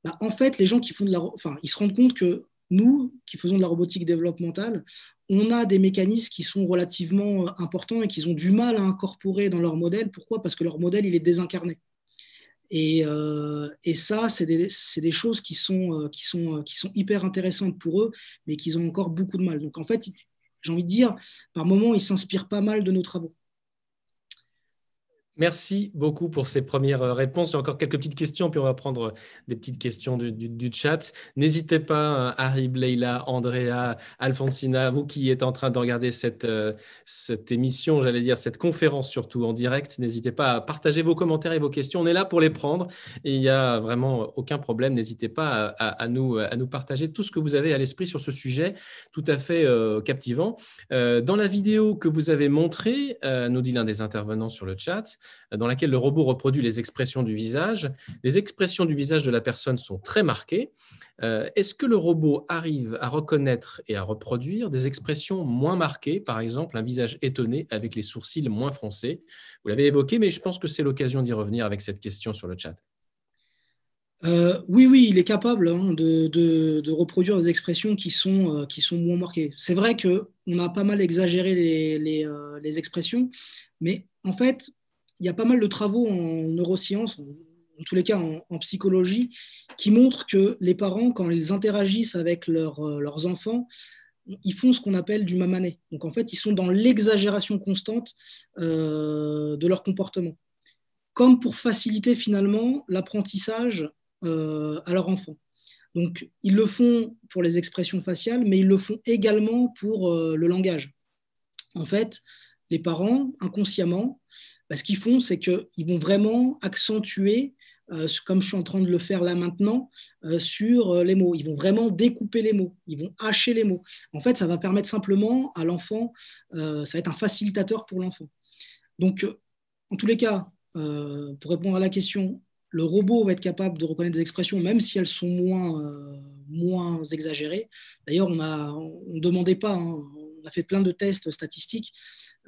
bah, en fait, les gens qui font de la, enfin, ils se rendent compte que nous, qui faisons de la robotique développementale, on a des mécanismes qui sont relativement importants et qu'ils ont du mal à incorporer dans leur modèle. Pourquoi? Parce que leur modèle, il est désincarné. Et, euh, ça, c'est des, des, choses qui sont, euh, qui, sont, qui sont hyper intéressantes pour eux, mais qu'ils ont encore beaucoup de mal. Donc, en fait, j'ai envie de dire, par moments, ils s'inspirent pas mal de nos travaux. Merci beaucoup pour ces premières euh, réponses. J'ai encore quelques petites questions, puis on va prendre euh, des petites questions du, chat. N'hésitez pas, euh, Harry, Leila, Andrea, Alfonsina, vous qui êtes en train de regarder cette, émission, j'allais dire cette conférence surtout en direct, n'hésitez pas à partager vos commentaires et vos questions. On est là pour les prendre il n'y a vraiment aucun problème. N'hésitez pas à, nous, à nous partager tout ce que vous avez à l'esprit sur ce sujet tout à fait captivant. dans la vidéo que vous avez montrée, nous dit l'un des intervenants sur le chat, dans laquelle le robot reproduit les expressions du visage. Les expressions du visage de la personne sont très marquées. Euh, est-ce que le robot arrive à reconnaître et à reproduire des expressions moins marquées, par exemple un visage étonné avec les sourcils moins froncés? Vous l'avez évoqué, mais je pense que c'est l'occasion d'y revenir avec cette question sur le chat. Euh, oui, oui, il est capable hein, de, reproduire des expressions qui sont, euh, qui sont moins marquées. C'est vrai qu'on a pas mal exagéré les, les, expressions, mais en fait, il y a pas mal de travaux en neurosciences, en, tous les cas en, psychologie, qui montrent que les parents, quand ils interagissent avec euh, leurs enfants, ils font ce qu'on appelle du mamané. Donc en fait, ils sont dans l'exagération constante euh, de leur comportement, comme pour faciliter finalement l'apprentissage euh, à leur enfant. Donc ils le font pour les expressions faciales, mais ils le font également pour le langage. En fait, les parents, inconsciemment, ce qu'ils font, c'est qu'ils vont vraiment accentuer, euh, comme je suis en train de le faire là maintenant, euh, sur euh, les mots. Ils vont vraiment découper les mots, ils vont hacher les mots. En fait, ça va permettre simplement à l'enfant, ça va être un facilitateur pour l'enfant. Donc, en tous les cas, pour répondre à la question, le robot va être capable de reconnaître des expressions, même si elles sont moins, moins exagérées. D'ailleurs, on ne demandait pas, hein, on a fait plein de tests statistiques.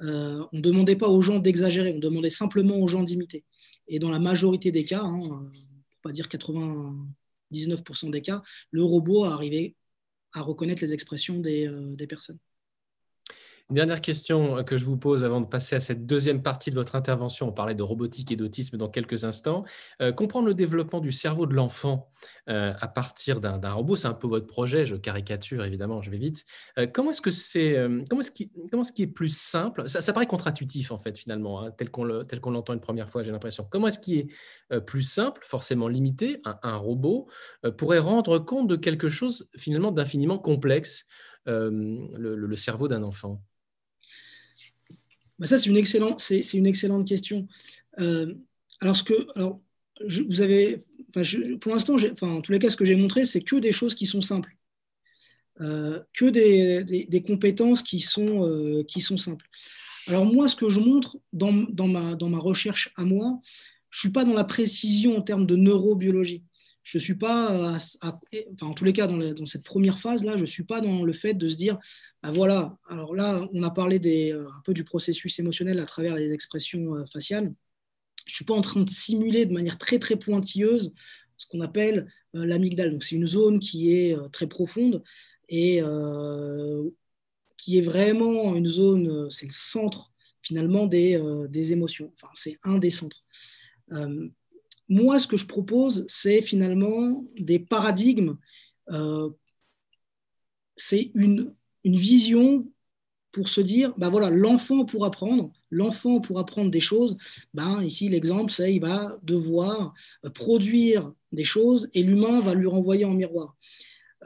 Euh, on ne demandait pas aux gens d'exagérer, on demandait simplement aux gens d'imiter. Et dans la majorité des cas, hein, pour pas dire 99% des cas, le robot a arrivé à reconnaître les expressions des euh, personnes. Une dernière question que je vous pose avant de passer à cette deuxième partie de votre intervention. On parlait de robotique et d'autisme dans quelques instants. Euh, comprendre le développement du cerveau de l'enfant euh, à partir d'un robot, c'est un peu votre projet. Je caricature évidemment, je vais vite. Euh, comment est-ce que c'est comment est-ce qui comment est-ce qui est plus simple? Ça, paraît contre-intuitif en fait finalement, hein, tel qu'on l'entend une première fois. J'ai l'impression. Comment est-ce qui est plus simple, forcément limité, un, robot pourrait rendre compte de quelque chose finalement d'infiniment complexe, le cerveau d'un enfant? Bah, ça, c'est une, excellente, question. Euh, alors, ce que, alors vous avez, pour l'instant, en tous les cas, ce que j'ai montré, c'est que des choses qui sont simples. Euh, que des, des, compétences qui sont, euh, qui sont simples. Alors moi, ce que je montre dans, dans, ma, dans ma recherche à moi, je ne suis pas dans la précision en termes de neurobiologie je suis pas, en tous les cas, dans, cette première phase-là, je ne suis pas dans le fait de se dire, bah voilà, alors là, on a parlé des, euh, un peu du processus émotionnel à travers les expressions euh, faciales. Je ne suis pas en train de simuler de manière très, très pointilleuse ce qu'on appelle euh, l'amygdale. Donc, c'est une zone qui est très profonde et qui est vraiment une zone, c'est le centre finalement des, des émotions. Enfin, c'est un des centres moi, ce que je propose, c'est finalement des paradigmes. Euh, c'est une, vision pour se dire, ben voilà, l'enfant pour apprendre, l'enfant pour apprendre des choses, ben ici l'exemple, c'est il va devoir produire des choses et l'humain va lui renvoyer en miroir.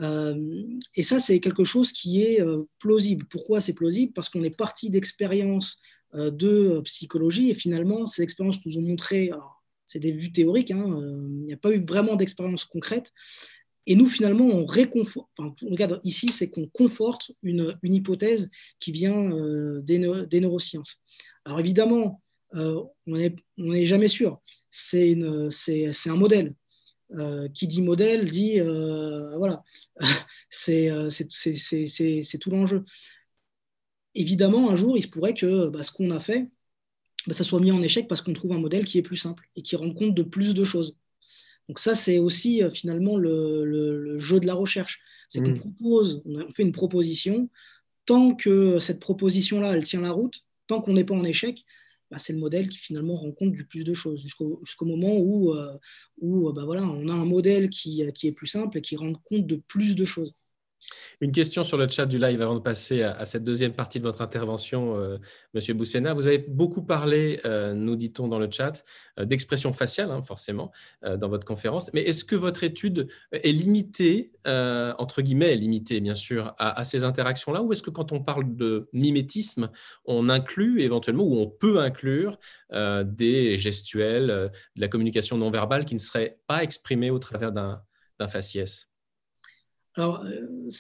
Euh, et ça, c'est quelque chose qui est euh, plausible. Pourquoi c'est plausible? Parce qu'on est parti d'expériences de psychologie et finalement, ces expériences nous ont montré, c'est des vues théoriques, hein, euh, il n'y a pas eu vraiment d'expérience concrète. Et nous, finalement, on réconforte, enfin, regarde ici, c'est qu'on conforte une, hypothèse qui vient euh, des, neurosciences. Alors évidemment, on n'est jamais sûr. C'est un modèle. qui dit modèle dit voilà, c'est tout l'enjeu. Évidemment, un jour, il se pourrait que bah, ce qu'on a fait, bah, ça soit mis en échec parce qu'on trouve un modèle qui est plus simple et qui rend compte de plus de choses. Donc ça, c'est aussi finalement le, jeu de la recherche. C'est qu'on mmh. propose, on fait une proposition, tant que cette proposition-là, elle tient la route, tant qu'on n'est pas en échec, bah, c'est le modèle qui finalement rend compte du plus de choses, jusqu'au moment où, euh, où bah, voilà, on a un modèle qui, qui, est plus simple et qui rend compte de plus de choses. Une question sur le chat du live avant de passer à, cette deuxième partie de votre intervention, euh, Monsieur Boussena. Vous avez beaucoup parlé, euh, nous dit-on dans le chat, euh, d'expression faciale, hein, forcément, dans votre conférence. Mais est-ce que votre étude est limitée, entre guillemets, limitée bien sûr, à, ces interactions-là? Ou est-ce que quand on parle de mimétisme, on inclut éventuellement, ou on peut inclure des gestuels, de la communication non verbale qui ne seraient pas exprimés au travers d'un faciès? Alors, euh,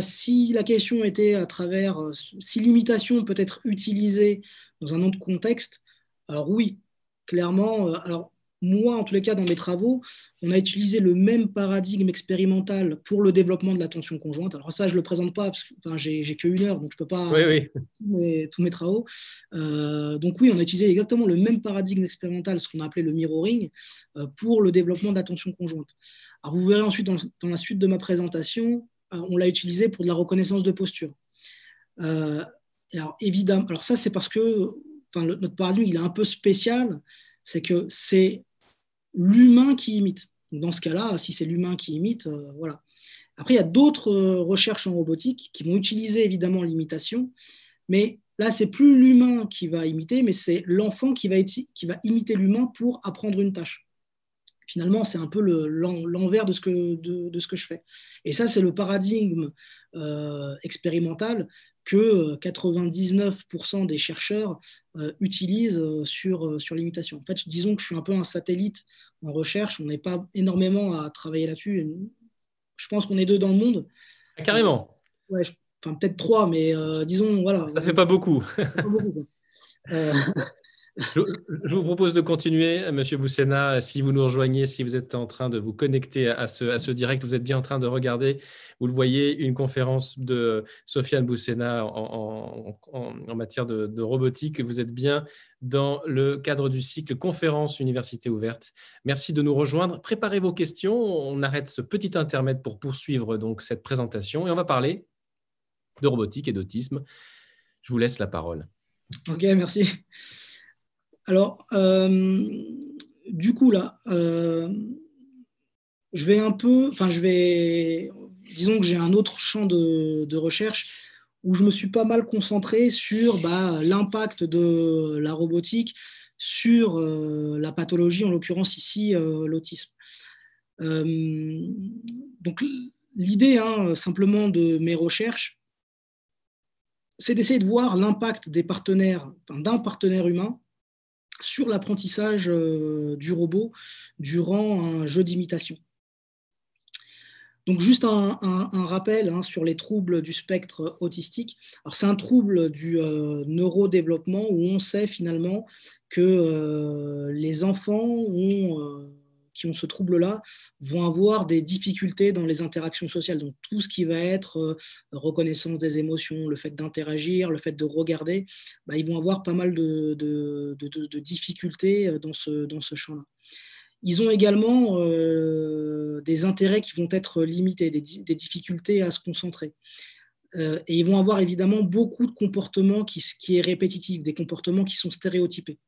si la question était à travers, euh, si l'imitation peut être utilisée dans un autre contexte, alors oui, clairement. Euh, moi, en tous les cas, dans mes travaux, on a utilisé le même paradigme expérimental pour le développement de l'attention conjointe. Alors ça, je ne le présente pas parce que enfin, j'ai qu'une heure, donc je ne peux pas oui, Tous, mes, travaux. donc oui, on a utilisé exactement le même paradigme expérimental, ce qu'on a appelé le mirroring, pour le développement de l'attention conjointe. Alors vous verrez ensuite dans, la suite de ma présentation, euh, on l'a utilisé pour de la reconnaissance de posture. Euh, alors évidemment, alors ça c'est parce que enfin, notre paradigme il est un peu spécial, c'est que c'est l'humain qui imite. dans ce cas-là, si c'est l'humain qui imite, euh, voilà. Après, il y a d'autres recherches en robotique qui vont utiliser évidemment l'imitation, mais là, c'est plus l'humain qui va imiter, mais c'est l'enfant qui va, qui va imiter l'humain pour apprendre une tâche finalement, c'est un peu l'envers de, ce que, de, ce que je fais. Et ça, c'est le paradigme euh, expérimental que 99% des chercheurs euh, utilisent euh, sur, sur l'imitation. En fait, disons que je suis un peu un satellite en recherche, on n'est pas énormément à travailler là-dessus. Je pense qu'on est deux dans le monde. Ah, carrément. Ouais, enfin peut-être trois, mais disons, voilà. Ça fait pas beaucoup. Pas beaucoup je, vous propose de continuer, Monsieur Boussena. Si vous nous rejoignez, si vous êtes en train de vous connecter à ce, direct, vous êtes bien en train de regarder, vous le voyez, une conférence de Sofiane Boussena en, matière de, de, robotique. Vous êtes bien dans le cadre du cycle Conférence Université ouverte. Merci de nous rejoindre. Préparez vos questions. On arrête ce petit intermède pour poursuivre donc cette présentation et on va parler de robotique et d'autisme. Je vous laisse la parole. Ok, merci. Alors, euh, du coup, là, euh, je vais un peu, enfin, je vais, disons que j'ai un autre champ de, recherche où je me suis pas mal concentré sur bah, l'impact de la robotique sur euh, la pathologie, en l'occurrence ici l'autisme. donc, l'idée hein, simplement de mes recherches, c'est d'essayer de voir l'impact des partenaires, d'un partenaire humain sur l'apprentissage euh, du robot durant un jeu d'imitation. Donc juste un, rappel hein, sur les troubles du spectre autistique. C'est un trouble du euh, neurodéveloppement où on sait finalement que euh, les enfants ont qui ont ce trouble-là vont avoir des difficultés dans les interactions sociales. Donc tout ce qui va être euh, reconnaissance des émotions, le fait d'interagir, le fait de regarder, bah, ils vont avoir pas mal de, difficultés euh, dans ce, dans ce champ-là. Ils ont également euh, des intérêts qui vont être limités, des, des difficultés à se concentrer. et ils vont avoir évidemment beaucoup de comportements qui, qui est répétitif, des comportements qui sont stéréotypés.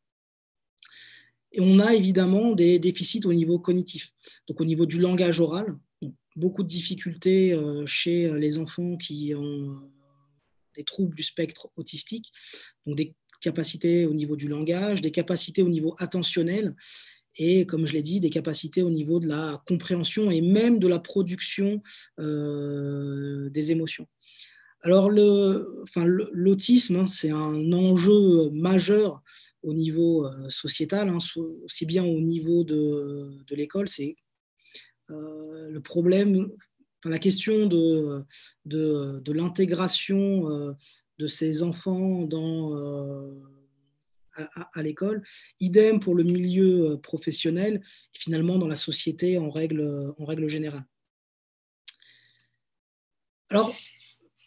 Et on a évidemment des déficits au niveau cognitif, donc au niveau du langage oral, beaucoup de difficultés euh, chez euh, les enfants qui ont euh, des troubles du spectre autistique, donc des capacités au niveau du langage, des capacités au niveau attentionnel et, comme je l'ai dit, des capacités au niveau de la compréhension et même de la production des émotions. Alors, l'autisme, hein, c'est un enjeu majeur au niveau euh, sociétal, hein, aussi bien au niveau de, de l'école. C'est euh, le problème, la question de, de, de l'intégration euh, de ces enfants dans, à, l'école. Idem pour le milieu professionnel et finalement dans la société en règle, en règle générale. Alors,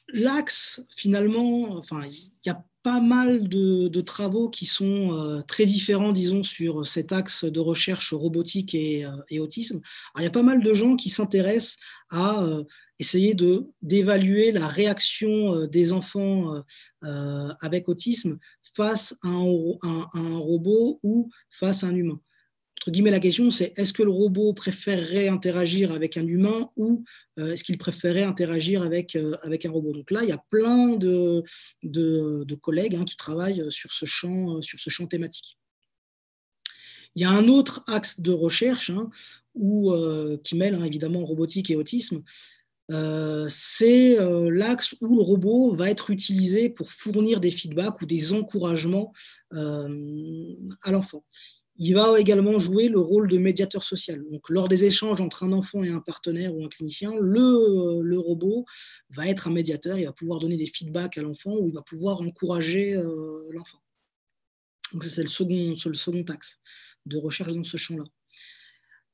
l'axe, finalement, enfin, il y a pas mal de, travaux qui sont euh, très différents, disons, sur cet axe de recherche robotique et, euh, autisme. il y a pas mal de gens qui s'intéressent à euh, essayer d'évaluer la réaction des enfants avec autisme face à un, robot ou face à un humain entre guillemets, la question, c'est est-ce que le robot préférerait interagir avec un humain ou euh, est-ce qu'il préférerait interagir avec, euh, avec un robot? Donc là, il y a plein de, de, collègues hein, qui travaillent sur ce, champ, sur ce champ thématique. Il y a un autre axe de recherche hein, où, euh, qui mêle hein, évidemment robotique et autisme. c'est l'axe où le robot va être utilisé pour fournir des feedbacks ou des encouragements à l'enfant il va également jouer le rôle de médiateur social. Donc, lors des échanges entre un enfant et un partenaire ou un clinicien, le, le robot va être un médiateur, il va pouvoir donner des feedbacks à l'enfant ou il va pouvoir encourager euh, l'enfant. Donc, c'est le second, axe de recherche dans ce champ-là.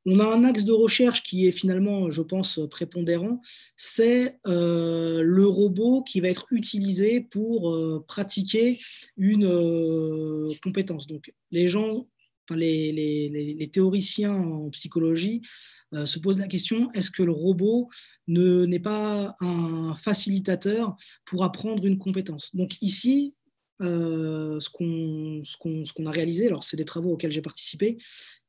On a un axe de recherche qui est finalement, je pense, prépondérant, c'est euh, le robot qui va être utilisé pour euh, pratiquer une compétence. Donc, les gens les, théoriciens en psychologie euh, se posent la question est-ce que le robot n'est pas un facilitateur pour apprendre une compétence? Donc ici, euh, ce qu'on a réalisé, alors c'est des travaux auxquels j'ai participé,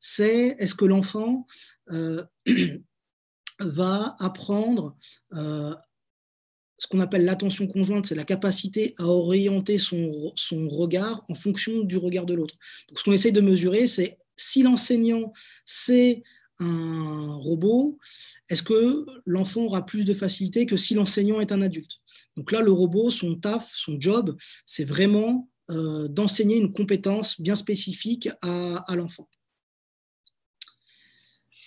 c'est est-ce que l'enfant euh, va apprendre ce qu'on appelle l'attention conjointe, c'est la capacité à orienter son, regard en fonction du regard de l'autre. Donc, ce qu'on essaie de mesurer, c'est si l'enseignant c'est un robot, est-ce que l'enfant aura plus de facilité que si l'enseignant est un adulte? Donc là, le robot, son taf, son job, c'est vraiment euh, d'enseigner une compétence bien spécifique à, l'enfant.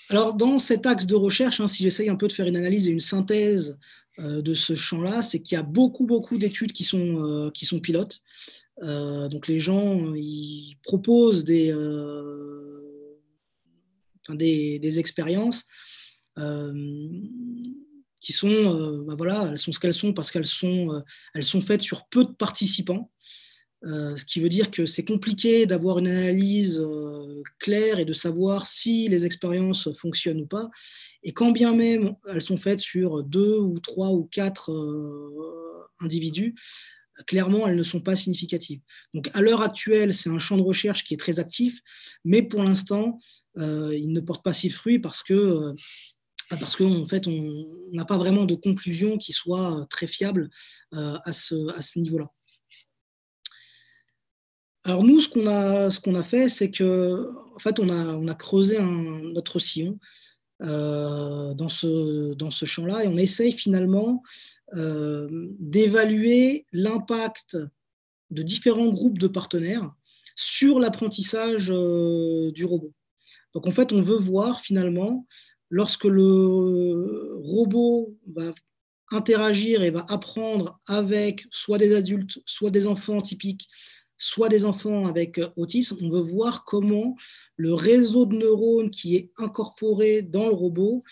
Alors, dans cet axe de recherche, hein, si j'essaye un peu de faire une analyse et une synthèse de ce champ-là, c'est qu'il y a beaucoup, beaucoup d'études qui, sont euh, qui sont pilotes. Euh, donc les gens, ils proposent des, des, expériences qui sont, bah voilà, elles sont ce qu'elles sont parce qu'elles sont, sont faites sur peu de participants. Ce qui veut dire que c'est compliqué d'avoir une analyse claire et de savoir si les expériences fonctionnent ou pas. Et quand bien même elles sont faites sur deux ou trois ou quatre euh, individus, clairement, elles ne sont pas significatives. Donc, à l'heure actuelle, c'est un champ de recherche qui est très actif, mais pour l'instant, euh, il ne porte pas ses fruits parce que, euh, parce qu'en fait, on n'a pas vraiment de conclusion qui soit très fiable à ce niveau-là. Alors nous, ce qu'on a, ce qu'on a fait, c'est que, en fait, on a, on a creusé notre sillon euh, dans ce, dans ce champ-là et on essaye finalement euh, d'évaluer l'impact de différents groupes de partenaires sur l'apprentissage euh, du robot. Donc en fait, on veut voir finalement lorsque le robot va interagir et va apprendre avec soit des adultes, soit des enfants typiques, soit des enfants avec euh, autisme, on veut voir comment le réseau de neurones qui est incorporé dans le robot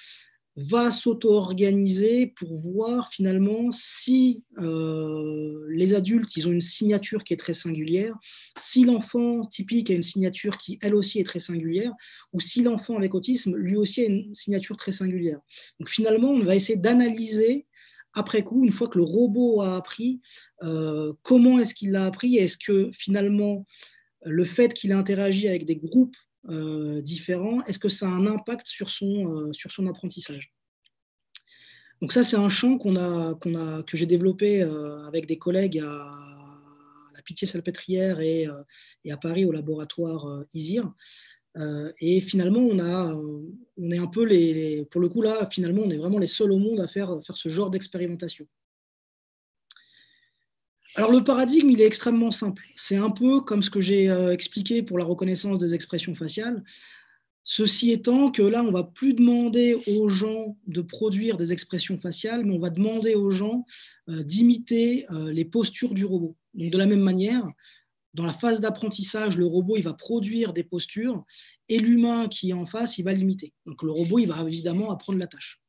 va s'auto-organiser pour voir finalement si euh, les adultes ils ont une signature qui est très singulière, si l'enfant typique a une signature qui elle aussi est très singulière, ou si l'enfant avec autisme lui aussi a une signature très singulière. Donc finalement, on va essayer d'analyser après coup, une fois que le robot a appris, euh, comment est-ce qu'il l'a appris? Est-ce que finalement, le fait qu'il ait interagi avec des groupes euh, différents, est-ce que ça a un impact sur son, euh, sur son apprentissage? Donc ça, c'est un champ qu'on a, a, que j'ai développé avec des collègues à, la Pitié-Salpêtrière et, à Paris au laboratoire ISIR. Euh, et finalement, on, a, on est un peu les, Pour le coup, là, finalement, on est vraiment les seuls au monde à faire, faire ce genre d'expérimentation. Alors, le paradigme, il est extrêmement simple. C'est un peu comme ce que j'ai euh, expliqué pour la reconnaissance des expressions faciales. Ceci étant que là, on va plus demander aux gens de produire des expressions faciales, mais on va demander aux gens euh, d'imiter les postures du robot. De la même manière, dans la phase d'apprentissage, le robot il va produire des postures et l'humain qui est en face, il va l'imiter. Donc le robot, il va évidemment apprendre la tâche.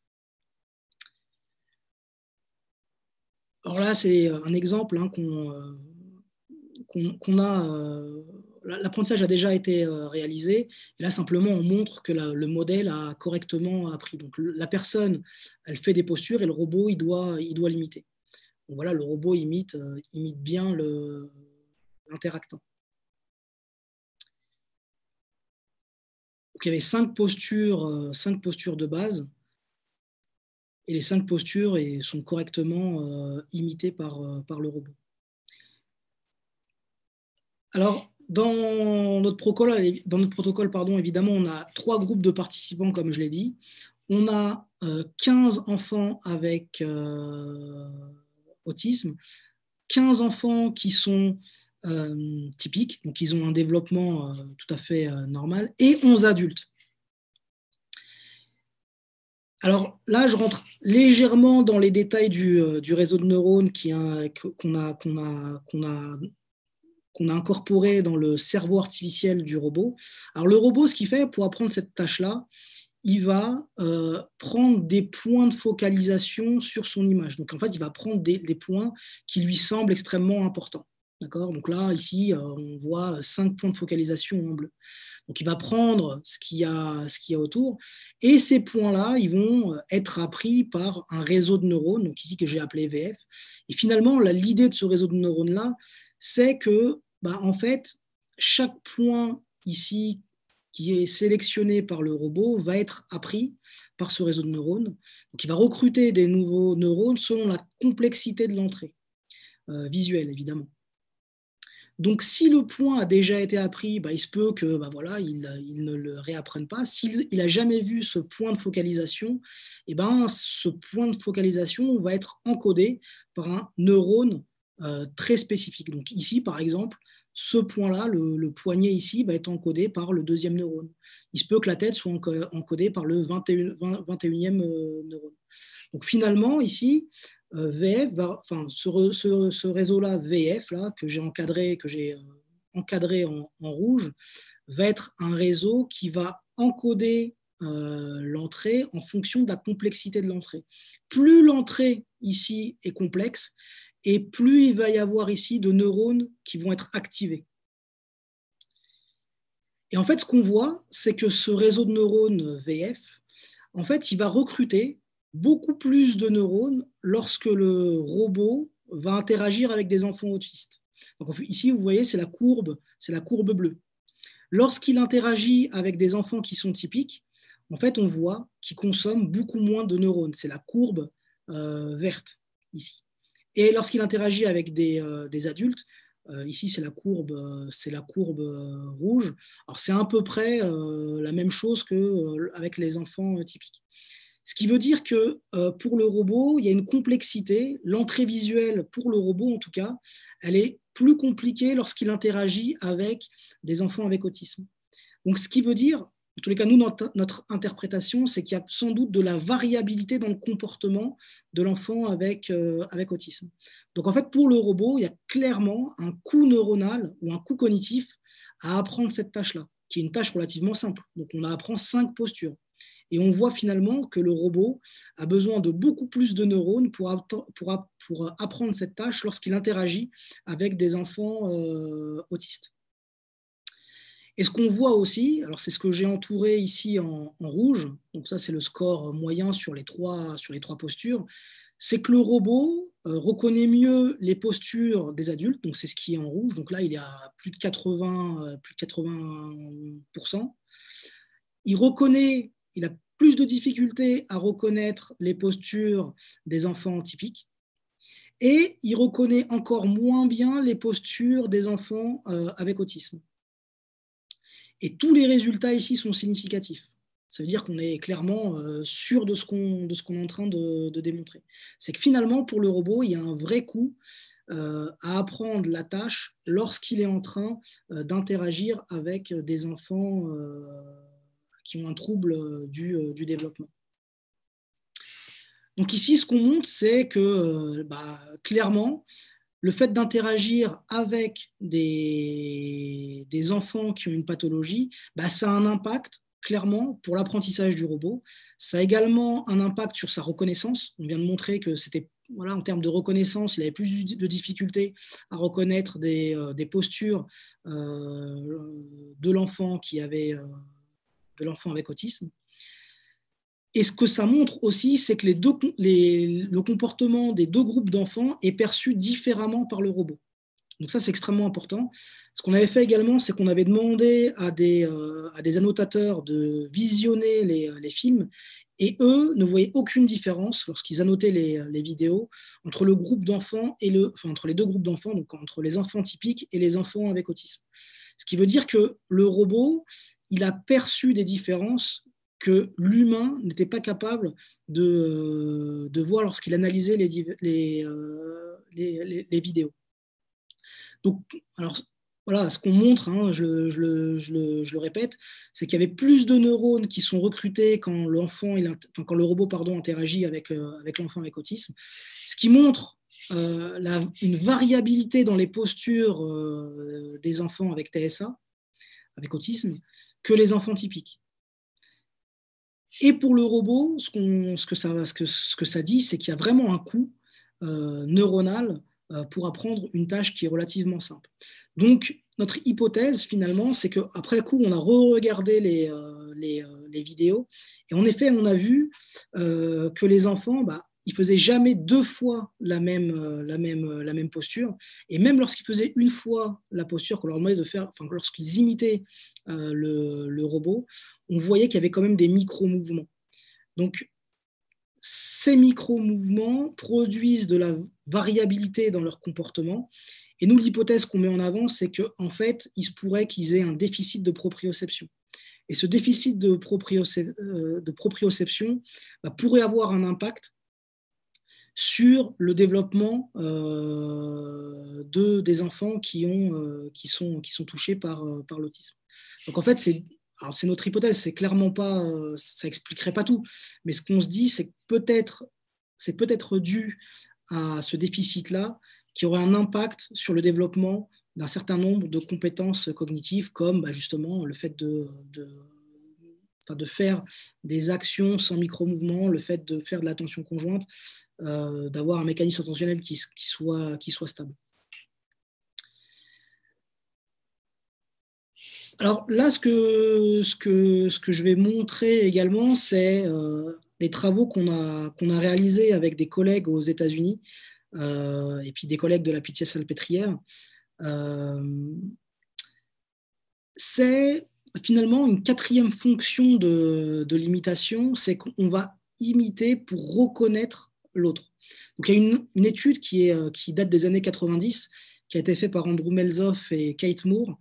Alors là, c'est un exemple hein, qu'on a. L'apprentissage a déjà été réalisé. Et là, simplement, on montre que le modèle a correctement appris. Donc la personne, elle fait des postures et le robot, il doit l'imiter. Donc voilà, le robot imite, imite bien le, interactant. Il y avait cinq postures, euh, cinq postures de base, et les cinq postures sont correctement euh, imitées par, euh, par le robot. Alors, dans notre protocole, pardon, évidemment, on a trois groupes de participants, comme je l'ai dit. On a 15 enfants avec autisme, 15 enfants qui sont typiques, donc ils ont un développement euh, tout à fait euh, normal, et 11 adultes. Alors là, je rentre légèrement dans les détails du, réseau de neurones qu'on a, incorporé dans le cerveau artificiel du robot. Alors le robot, ce qu'il fait pour apprendre cette tâche-là, il va prendre des points de focalisation sur son image. Donc en fait, il va prendre des points qui lui semblent extrêmement importants. Donc là, ici, euh, on voit cinq points de focalisation en bleu. Donc il va prendre ce qu'il y a, autour, et ces points-là, ils vont être appris par un réseau de neurones, donc ici que j'ai appelé VF. Et finalement, l'idée de ce réseau de neurones-là, c'est que, bah, en fait, chaque point ici qui est sélectionné par le robot va être appris par ce réseau de neurones. Donc il va recruter des nouveaux neurones selon la complexité de l'entrée euh, visuelle, évidemment. Donc, si le point a déjà été appris, bah, il se peut que bah, voilà, il, ne le réapprenne pas. S'il n'a jamais vu ce point de focalisation, eh ben, ce point de focalisation va être encodé par un neurone euh, très spécifique. Donc ici, par exemple, ce point-là, le, poignet ici, va être encodé par le deuxième neurone. Il se peut que la tête soit encodée par le 21, 21e euh, neurone. Donc finalement, ici, euh, VF, enfin, ce, réseau-là, VF, là, que j'ai encadré, que j'ai euh, encadré en, rouge, va être un réseau qui va encoder euh, l'entrée en fonction de la complexité de l'entrée. Plus l'entrée ici est complexe, et plus il va y avoir ici de neurones qui vont être activés. Et en fait, ce qu'on voit, c'est que ce réseau de neurones VF, en fait, il va recruter beaucoup plus de neurones lorsque le robot va interagir avec des enfants autistes. Donc, ici, vous voyez, c'est la courbe, c'est la courbe bleue. Lorsqu'il interagit avec des enfants qui sont typiques, en fait, on voit qu'il consomme beaucoup moins de neurones. C'est la courbe euh, verte ici. Et lorsqu'il interagit avec des, euh, adultes, euh, ici c'est la courbe, c'est la courbe rouge. Alors c'est à peu près la même chose qu'avec les enfants typiques. Ce qui veut dire que euh, pour le robot, il y a une complexité. L'entrée visuelle pour le robot, en tout cas, elle est plus compliquée lorsqu'il interagit avec des enfants avec autisme. Ce qui veut dire, en tous les cas, nous, notre, interprétation, c'est qu'il y a sans doute de la variabilité dans le comportement de l'enfant avec, euh, avec autisme. Donc, en fait, pour le robot, il y a clairement un coût neuronal ou un coût cognitif à apprendre cette tâche-là, qui est une tâche relativement simple. Donc, on apprend cinq postures. Et on voit finalement que le robot a besoin de beaucoup plus de neurones pour, apprendre cette tâche lorsqu'il interagit avec des enfants euh, autistes. Et ce qu'on voit aussi, alors c'est ce que j'ai entouré ici en, rouge, donc ça c'est le score moyen sur les trois, sur les trois postures, c'est que le robot euh, reconnaît mieux les postures des adultes, donc c'est ce qui est en rouge, donc là il est à plus de 80, euh, plus de 80%. Il reconnaît il a plus de difficultés à reconnaître les postures des enfants typiques. Et il reconnaît encore moins bien les postures des enfants euh, avec autisme. Et tous les résultats ici sont significatifs. Ça veut dire qu'on est clairement euh, sûr de ce qu'on est en train de, démontrer. C'est que finalement, pour le robot, il y a un vrai coût euh, à apprendre la tâche lorsqu'il est en train d'interagir avec des enfants qui ont un trouble euh, euh, du, développement. Donc ici, ce qu'on montre, c'est que euh, bah, clairement, le fait d'interagir avec des, enfants qui ont une pathologie, bah, ça a un impact clairement pour l'apprentissage du robot. Ça a également un impact sur sa reconnaissance. On vient de montrer que c'était voilà, en termes de reconnaissance, il avait plus de difficultés à reconnaître des, postures de l'enfant qui avait de l'enfant avec autisme. Et ce que ça montre aussi, c'est que les deux, le comportement des deux groupes d'enfants est perçu différemment par le robot. Donc ça, c'est extrêmement important. Ce qu'on avait fait également, c'est qu'on avait demandé à des, euh, annotateurs de visionner les, les, films et eux ne voyaient aucune différence lorsqu'ils annotaient les, les, vidéos entre le groupe d'enfants et le, entre les deux groupes d'enfants, donc entre les enfants typiques et les enfants avec autisme. Ce qui veut dire que le robot, il a perçu des différences que l'humain n'était pas capable de, de voir lorsqu'il analysait les, euh, les, les, vidéos. Donc, alors, voilà, ce qu'on montre, hein, je, je, le, je, le, répète, c'est qu'il y avait plus de neurones qui sont recrutés quand, quand le robot pardon, interagit avec, euh, avec l'enfant avec autisme, ce qui montre euh, une variabilité dans les postures euh, des enfants avec TSA, avec autisme, que les enfants typiques. Et pour le robot, ce, ce, que, ça, ce, dit, c'est qu'il y a vraiment un coût euh, neuronal pour apprendre une tâche qui est relativement simple. Donc, notre hypothèse, finalement, c'est qu'après coup, on a re-regardé les, les, vidéos, et en effet, on a vu que les enfants, bah, ils faisaient jamais deux fois la même, euh, la même, euh, la même posture. Et même lorsqu'ils faisaient une fois la posture qu'on leur demandait de faire, enfin, lorsqu'ils imitaient euh, le, le, robot, on voyait qu'il y avait quand même des micro-mouvements. Donc, ces micro-mouvements produisent de la variabilité dans leur comportement. Et nous, l'hypothèse qu'on met en avant, c'est qu'en en fait, il se pourrait qu'ils aient un déficit de proprioception. Et ce déficit de, proprioception, de proprioception bah, pourrait avoir un impact sur le développement euh, de, des enfants qui, euh, sont, touchés par, euh, par l'autisme. Donc en fait, c'est, notre hypothèse, c'est clairement pas, ça expliquerait pas tout, mais ce qu'on se dit, c'est peut-être, c'est peut-être dû à ce déficit-là qui aurait un impact sur le développement d'un certain nombre de compétences cognitives, comme bah, justement le fait de de faire des actions sans micro-mouvement, le fait de faire de l'attention conjointe, euh, d'avoir un mécanisme attentionnel qui, soit, stable. Alors là, ce que, je vais montrer également, c'est euh, des travaux qu'on a, réalisés avec des collègues aux États-Unis euh, et puis des collègues de la Pitié-Salpêtrière. Euh, c'est finalement une quatrième fonction de, l'imitation, c'est qu'on va imiter pour reconnaître l'autre. Donc, il y a une, étude euh, qui, date des années 90, qui a été faite par Andrew Melzoff et Kate Moore,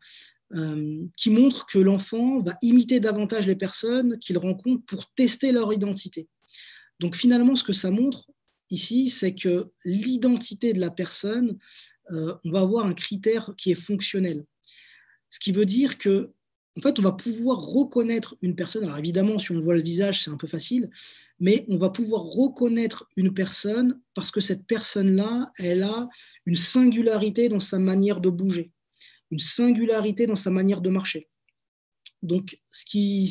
euh, qui montre que l'enfant va imiter davantage les personnes qu'il rencontre pour tester leur identité. Donc, finalement, ce que ça montre ici, c'est que l'identité de la personne, euh, on va avoir un critère qui est fonctionnel. Ce qui veut dire que en fait, on va pouvoir reconnaître une personne. Alors évidemment, si on voit le visage, c'est un peu facile, mais on va pouvoir reconnaître une personne parce que cette personne-là, elle a une singularité dans sa manière de bouger, une singularité dans sa manière de marcher. Donc, ce qui,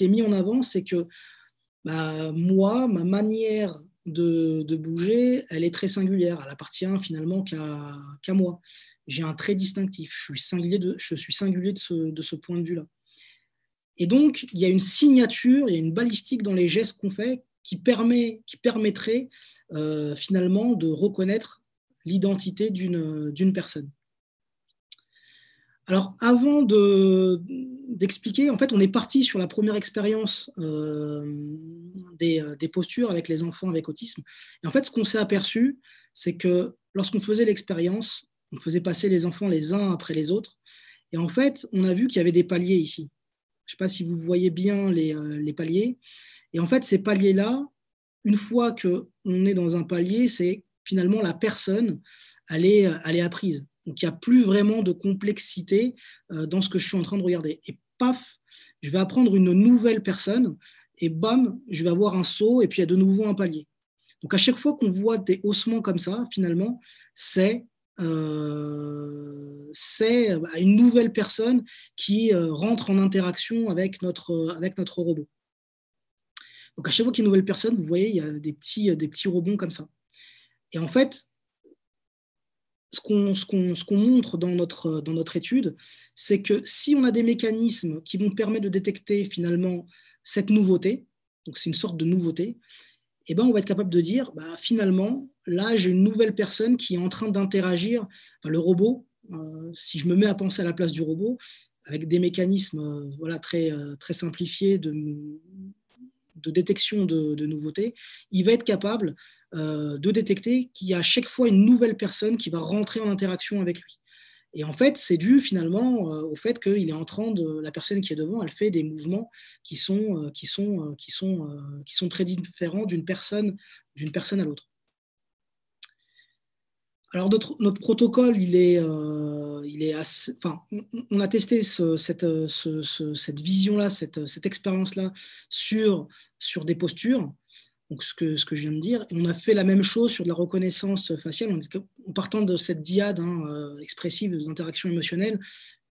est mis en avant, c'est que bah, moi, ma manière de, bouger, elle est très singulière. Elle appartient finalement qu'à qu moi j'ai un trait distinctif, je suis singulier de, je suis singulier de, ce, de ce point de vue-là. Et donc, il y a une signature, il y a une balistique dans les gestes qu'on fait qui, permet, qui permettrait euh, finalement de reconnaître l'identité d'une personne. Alors, avant d'expliquer, de, en fait, on est parti sur la première expérience euh, des, des, postures avec les enfants avec autisme. Et en fait, ce qu'on s'est aperçu, c'est que lorsqu'on faisait l'expérience, on faisait passer les enfants les uns après les autres. Et en fait, on a vu qu'il y avait des paliers ici. Je ne sais pas si vous voyez bien les, euh, les paliers. Et en fait, ces paliers-là, une fois qu'on est dans un palier, c'est finalement la personne, elle est, elle est apprise. Donc, il n'y a plus vraiment de complexité euh, dans ce que je suis en train de regarder. Et paf, je vais apprendre une nouvelle personne et bam, je vais avoir un saut et puis il y a de nouveau un palier. Donc, à chaque fois qu'on voit des haussements comme ça, finalement, c'est c'est bah, une nouvelle personne qui rentre en interaction avec notre, avec notre robot. Donc à chaque fois qu'il y a une nouvelle personne, vous voyez, il y a des petits, des petits rebonds comme ça. Et en fait, ce qu'on montre dans notre, dans notre étude, c'est que si on a des mécanismes qui vont permettre de détecter finalement cette nouveauté, donc c'est une sorte de nouveauté, eh ben on va être capable de dire, bah, finalement, là, j'ai une nouvelle personne qui est en train d'interagir, le robot, euh, si je me mets à penser à la place du robot, avec des mécanismes euh, voilà, très, euh, très simplifiés de, détection de, nouveautés, il va être capable de détecter qu'il y a à chaque fois une nouvelle personne qui va rentrer en interaction avec lui. Et en fait, c'est dû finalement au fait qu'il est en train de, la personne qui est devant, elle fait des mouvements qui sont, qui sont, qui sont, qui sont très différents d'une personne, d'une personne à l'autre. Alors notre, protocole, il est, euh, il est enfin, on, a testé cette, cette vision-là, cette, cette expérience-là sur, des postures, donc ce que, je viens de dire. On a fait la même chose sur de la reconnaissance faciale, en, partant de cette diade hein, euh, expressive des interactions émotionnelles,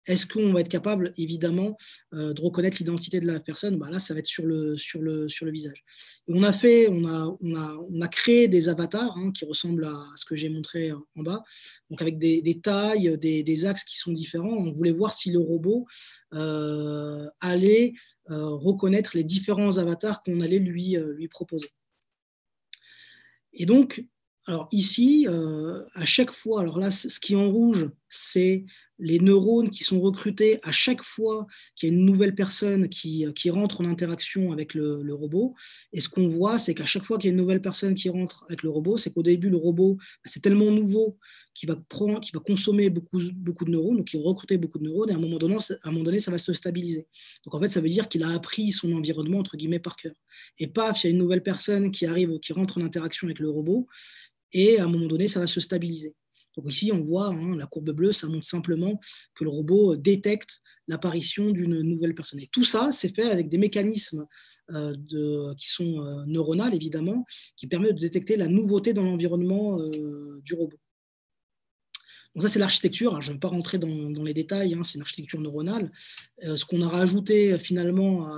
est-ce qu'on va être capable, évidemment, euh, de reconnaître l'identité de la personne? Bah Là, ça va être sur le, visage. on a fait, on a, créé des avatars hein, qui ressemblent à ce que j'ai montré en bas, donc avec des, tailles, des, axes qui sont différents. On voulait voir si le robot euh, allait euh, reconnaître les différents avatars qu'on allait lui, lui proposer. Et donc, alors ici, à chaque fois, alors là, ce qui est en rouge, c'est les neurones qui sont recrutés à chaque fois qu'il y a une nouvelle personne qui, qui rentre en interaction avec le, robot. Et ce qu'on voit, c'est qu'à chaque fois qu'il y a une nouvelle personne qui rentre avec le robot, c'est qu'au début, le robot, bah, c'est tellement nouveau qu'il va, prendre, va consommer beaucoup, beaucoup de neurones, donc il va recruter beaucoup de neurones, et à un, moment donné, à un moment donné, ça va se stabiliser. Donc en fait, ça veut dire qu'il a appris son environnement, entre guillemets, par cœur. Et paf, il y a une nouvelle personne qui arrive, qui rentre en interaction avec le robot, et à un moment donné, ça va se stabiliser. Donc ici, on voit hein, la courbe bleue, ça montre simplement que le robot détecte l'apparition d'une nouvelle personne. Tout ça, c'est fait avec des mécanismes euh, qui sont euh, neuronales, évidemment, qui permettent de détecter la nouveauté dans l'environnement euh, du robot. Donc ça, c'est l'architecture. Je ne vais pas rentrer dans, les détails, hein, c'est une architecture neuronale. ce qu'on a rajouté finalement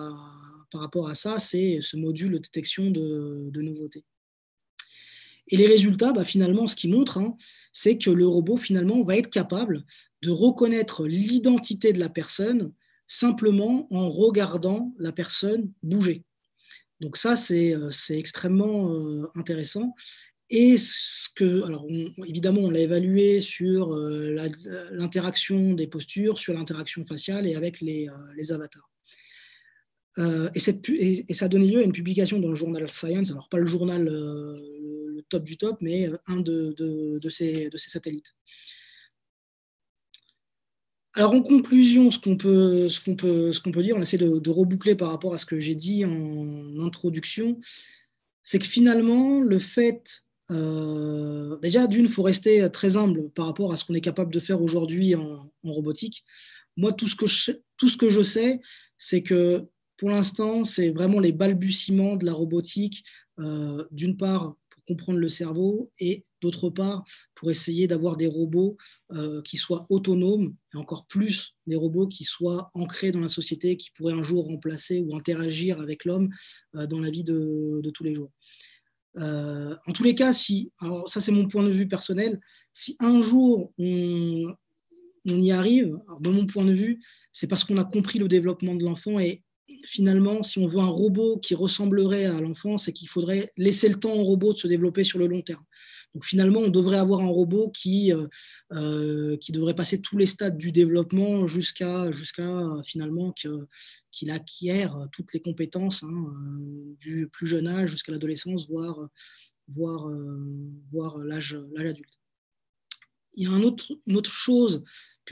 par rapport à ça, c'est ce module de détection de, de nouveautés. Et les résultats, bah, finalement, ce qu'ils montrent, hein, c'est que le robot, finalement, va être capable de reconnaître l'identité de la personne simplement en regardant la personne bouger. Donc ça, c'est euh, extrêmement euh, intéressant. Et ce que, alors évidemment, on l'a évalué sur euh, l'interaction des postures, sur l'interaction faciale et avec les, avatars. et, ça a donné lieu à une publication dans le journal Science, alors pas le journal, top du top, mais euh, un de, ces, satellites. Alors en conclusion, ce qu'on peut, ce peut, ce peut dire, on essaie de, de, reboucler par rapport à ce que j'ai dit en introduction, c'est que finalement, le fait, euh, déjà d'une, il faut rester très humble par rapport à ce qu'on est capable de faire aujourd'hui en, robotique. Moi, tout ce que je, tout ce que je sais, c'est que pour l'instant, c'est vraiment les balbutiements de la robotique, euh, d'une part comprendre le cerveau et d'autre part pour essayer d'avoir des robots euh, qui soient autonomes et encore plus des robots qui soient ancrés dans la société, qui pourraient un jour remplacer ou interagir avec l'homme euh, dans la vie de, tous les jours. Euh, en tous les cas, si, alors ça c'est mon point de vue personnel, si un jour on, on y arrive, de mon point de vue, c'est parce qu'on a compris le développement de l'enfant et finalement, si on veut un robot qui ressemblerait à l'enfant, c'est qu'il faudrait laisser le temps au robot de se développer sur le long terme. Donc finalement, on devrait avoir un robot qui, euh, euh, qui devrait passer tous les stades du développement jusqu'à jusqu'à finalement qu'il acquiert toutes les compétences hein, du plus jeune âge jusqu'à l'adolescence, voire, voire, voire l'âge adulte. Il y a une autre chose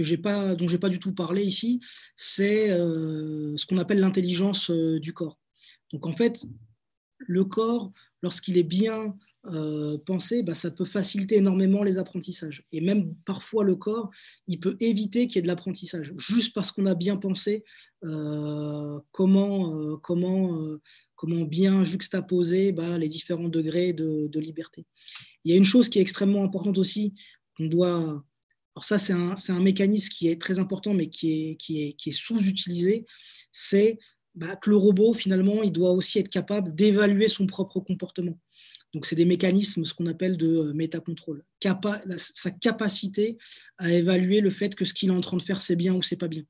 que pas, dont je n'ai pas du tout parlé ici, c'est euh, ce qu'on appelle l'intelligence euh, du corps. Donc en fait, le corps, lorsqu'il est bien euh, pensé, bah, ça peut faciliter énormément les apprentissages. Et même parfois, le corps, il peut éviter qu'il y ait de l'apprentissage, juste parce qu'on a bien pensé comment, comment, comment bien juxtaposer bah, les différents degrés de, de liberté. Il y a une chose qui est extrêmement importante aussi, qu'on doit alors ça c'est un, mécanisme qui est très important mais qui est, qui est, qui est sous-utilisé, c'est bah, que le robot finalement il doit aussi être capable d'évaluer son propre comportement. Donc, c'est des mécanismes, ce qu'on appelle de euh, métacontrôle. Sa capacité à évaluer le fait que ce qu'il est en train de faire, c'est bien ou c'est pas bien.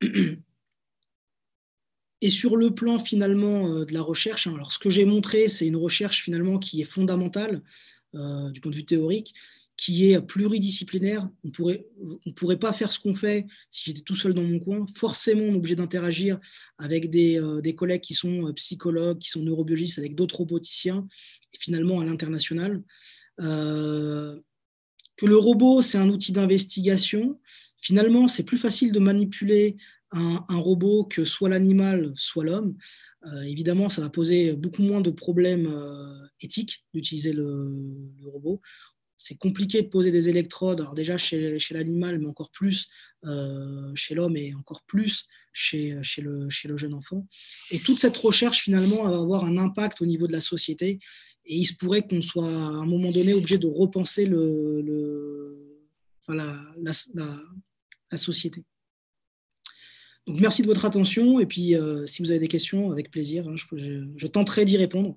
Et sur le plan finalement euh, de la recherche, hein, alors ce que j'ai montré, c'est une recherche finalement qui est fondamentale euh, du point de vue théorique, qui est pluridisciplinaire. On pourrait, ne pourrait pas faire ce qu'on fait si j'étais tout seul dans mon coin. Forcément, on est obligé d'interagir avec des, euh, des, collègues qui sont psychologues, qui sont neurobiologistes, avec d'autres roboticiens, et finalement à l'international. que le robot, c'est un outil d'investigation. Finalement, c'est plus facile de manipuler un, robot que soit l'animal, soit l'homme, euh, évidemment, ça va poser beaucoup moins de problèmes euh, éthiques d'utiliser le, robot. C'est compliqué de poser des électrodes, alors déjà chez, l'animal, mais encore plus euh, chez l'homme et encore plus chez, le, jeune enfant. Et toute cette recherche, finalement, va avoir un impact au niveau de la société. Et il se pourrait qu'on soit à un moment donné obligé de repenser la société merci de votre attention. Et puis, euh, si vous avez des questions, avec plaisir, hein, je, tenterai d'y répondre.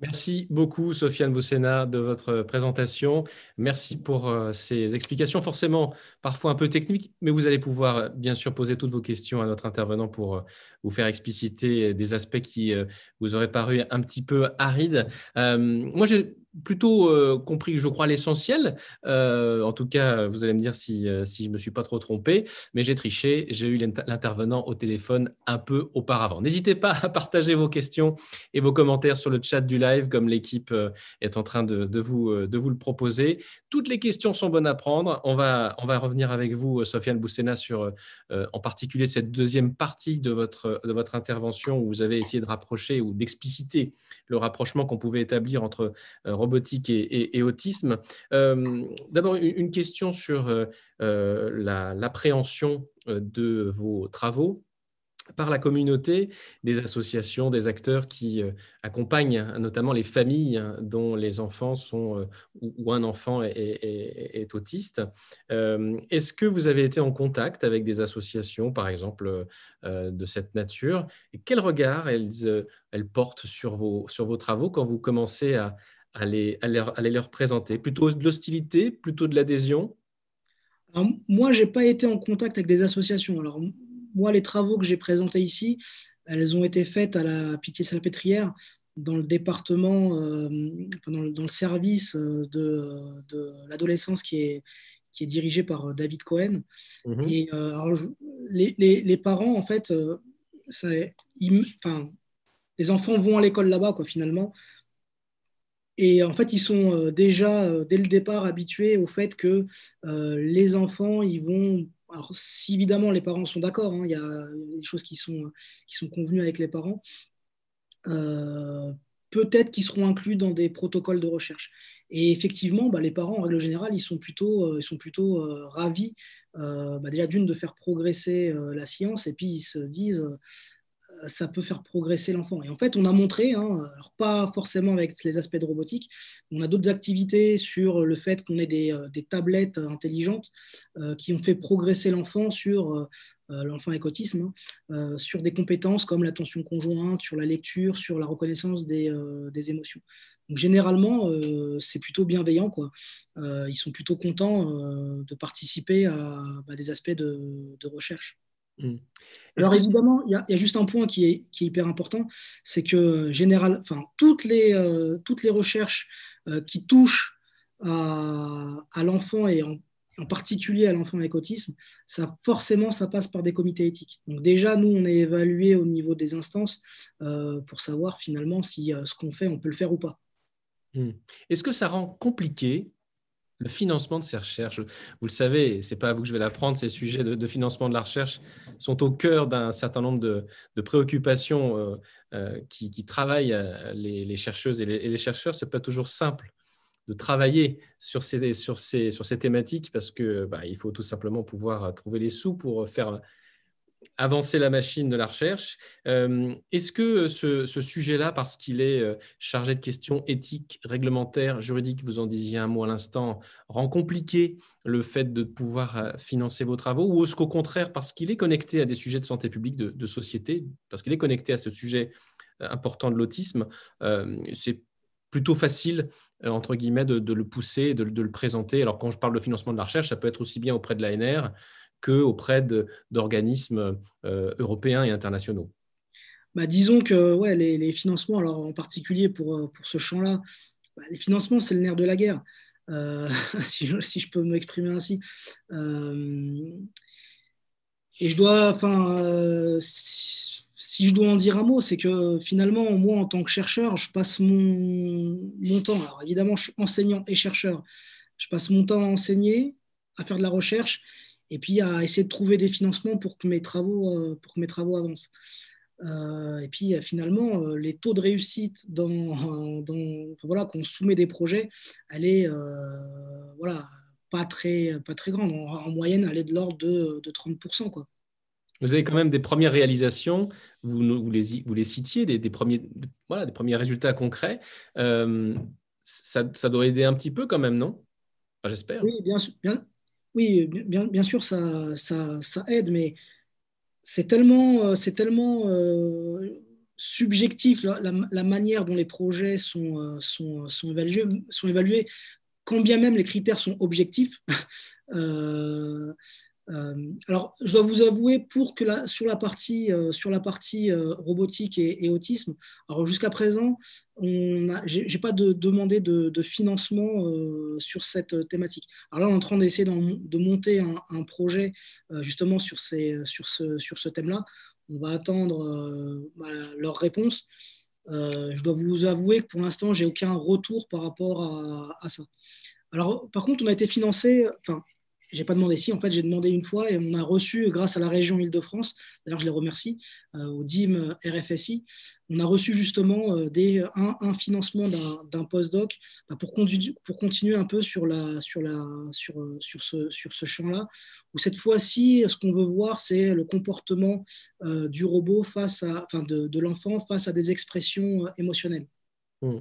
Merci beaucoup, Sofiane Boussena, de votre présentation. Merci pour euh, ces explications, forcément parfois un peu techniques, mais vous allez pouvoir euh, bien sûr poser toutes vos questions à notre intervenant pour vous faire expliciter des aspects qui vous auraient paru un petit peu arides. moi, j'ai plutôt euh, compris, je crois, l'essentiel. Euh, en tout cas, vous allez me dire si, euh, si je ne me suis pas trop trompé, mais j'ai triché, j'ai eu l'intervenant au téléphone un peu auparavant. N'hésitez pas à partager vos questions et vos commentaires sur le chat du live, comme l'équipe est en train de, vous, de vous le proposer. Toutes les questions sont bonnes à prendre. On va, on va revenir avec vous, Sofiane Boussena, sur en particulier cette deuxième partie de votre, de votre intervention où vous avez essayé de rapprocher ou d'expliciter le rapprochement qu'on pouvait établir entre robotique et, autisme. Euh, d'abord, une, question sur euh, euh, l'appréhension de vos travaux par la communauté, des associations, des acteurs qui accompagnent notamment les familles dont les enfants sont ou, un enfant est, autiste. Est-ce que vous avez été en contact avec des associations, par exemple, de cette nature? Et quel regard elles, portent sur vos travaux quand vous commencez à, à les, leur, présenter Plutôt de l'hostilité, plutôt de l'adhésion? Moi, je n'ai pas été en contact avec des associations. Alors, moi, les travaux que j'ai présentés ici, elles ont été faites à la Pitié-Salpêtrière, dans le département, euh, dans, le, service euh, de, de l'adolescence qui est, qui est dirigé par euh, David Cohen. Mhm. Et les, les, parents, en fait, ça, enfin, les enfants vont à l'école là-bas, quoi, finalement. Et en fait, ils sont euh, déjà, euh, dès le départ, habitués au fait que euh, les enfants, ils vont... Alors, si évidemment les parents sont d'accord, hein, il y a des choses qui sont, qui sont convenues avec les parents, peut-être qu'ils seront inclus dans des protocoles de recherche. Et effectivement, bah, les parents, en règle générale, ils sont plutôt, ils sont plutôt ravis, bah, déjà d'une, de faire progresser la science, et puis ils se disent ça peut faire progresser l'enfant. Et en fait, on a montré, hein, alors pas forcément avec les aspects de robotique, on a d'autres activités sur le fait qu'on ait des, euh, tablettes intelligentes euh, qui ont fait progresser l'enfant sur euh, l'enfant avec hein, sur des compétences comme l'attention conjointe, sur la lecture, sur la reconnaissance des, émotions. Donc généralement, c'est plutôt bienveillant. Quoi. ils sont plutôt contents de participer à, bah, des aspects de recherche. Mm. Alors évidemment, il y, a juste un point qui est, qui est hyper important, c'est que général, enfin, toutes, les, euh, toutes les recherches euh, qui touchent à, à l'enfant et en, en, particulier à l'enfant avec autisme, ça, forcément, ça passe par des comités éthiques. Donc déjà, nous, on est évalué au niveau des instances euh, pour savoir finalement si ce qu'on fait, on peut le faire ou pas. Mm. Est-ce que ça rend compliqué le financement de ces recherches. Vous le savez, ce n'est pas à vous que je vais l'apprendre, ces sujets de, financement de la recherche sont au cœur d'un certain nombre de, préoccupations euh, euh, qui, travaillent euh, les, chercheuses et les, chercheurs. Ce n'est pas toujours simple de travailler sur ces, thématiques parce qu'il bah, faut tout simplement pouvoir trouver les sous pour faire avancer la machine de la recherche. Euh, est-ce que ce, sujet-là, parce qu'il est euh, chargé de questions éthiques, réglementaires, juridiques, vous en disiez un mot à l'instant, rend compliqué le fait de pouvoir euh, financer vos travaux ou est-ce qu'au contraire, parce qu'il est connecté à des sujets de santé publique, de, société, parce qu'il est connecté à ce sujet important de l'autisme, c'est plutôt facile, entre guillemets, de, le pousser, de, de, le présenter? Alors quand je parle de financement de la recherche, ça peut être aussi bien auprès de l'ANR qu'auprès d'organismes euh, européens et internationaux bah, Disons que ouais, les, financements, alors en particulier pour, euh, pour ce champ-là, bah, les financements, c'est le nerf de la guerre, euh, si, je, peux m'exprimer ainsi. et je dois, enfin, si, je dois en dire un mot, c'est que finalement, moi, en tant que chercheur, je passe mon, mon temps, alors évidemment, je suis enseignant et chercheur, je passe mon temps à enseigner, à faire de la recherche, et puis à essayer de trouver des financements pour que mes travaux, euh, pour que mes travaux avancent. Euh, et puis finalement, euh, les taux de réussite dans, dans voilà, qu'on soumet des projets, elle est voilà, pas, très, pas très grande. En, moyenne, elle est de l'ordre de, de 30%. Quoi. Vous avez quand même des premières réalisations, vous, vous, les, vous les citiez, des, des, premiers, voilà, des premiers résultats concrets. ça, ça, doit aider un petit peu quand même, non? J'espère. Oui, bien sûr. Bien, oui, bien, sûr, ça, aide, mais c'est tellement, euh, c'est tellement euh, subjectif la, manière dont les projets sont, euh, sont, sont, évalués, quand bien même les critères sont objectifs. alors, je dois vous avouer, que sur la partie, euh, sur la partie euh, robotique et, autisme, jusqu'à présent, je n'ai pas de, demandé de, financement sur cette thématique. Alors là, on est en train d'essayer de monter un, projet justement sur, ces, sur ce, sur ce thème-là. On va attendre bah, leur réponse. je dois vous avouer que pour l'instant, j'ai aucun retour par rapport à, ça. Alors, par contre, on a été financé, j'ai pas demandé si, en fait, j'ai demandé une fois et on a reçu, grâce à la région Île-de-France, d'ailleurs, je les remercie, euh, au DIM RFSI, on a reçu justement euh, un, financement d'un postdoc bah, pour, continuer un peu sur, euh, ce, champ-là, où cette fois-ci, ce qu'on veut voir, c'est le comportement du robot face à, enfin, de l'enfant face à des expressions émotionnelles. Mmh.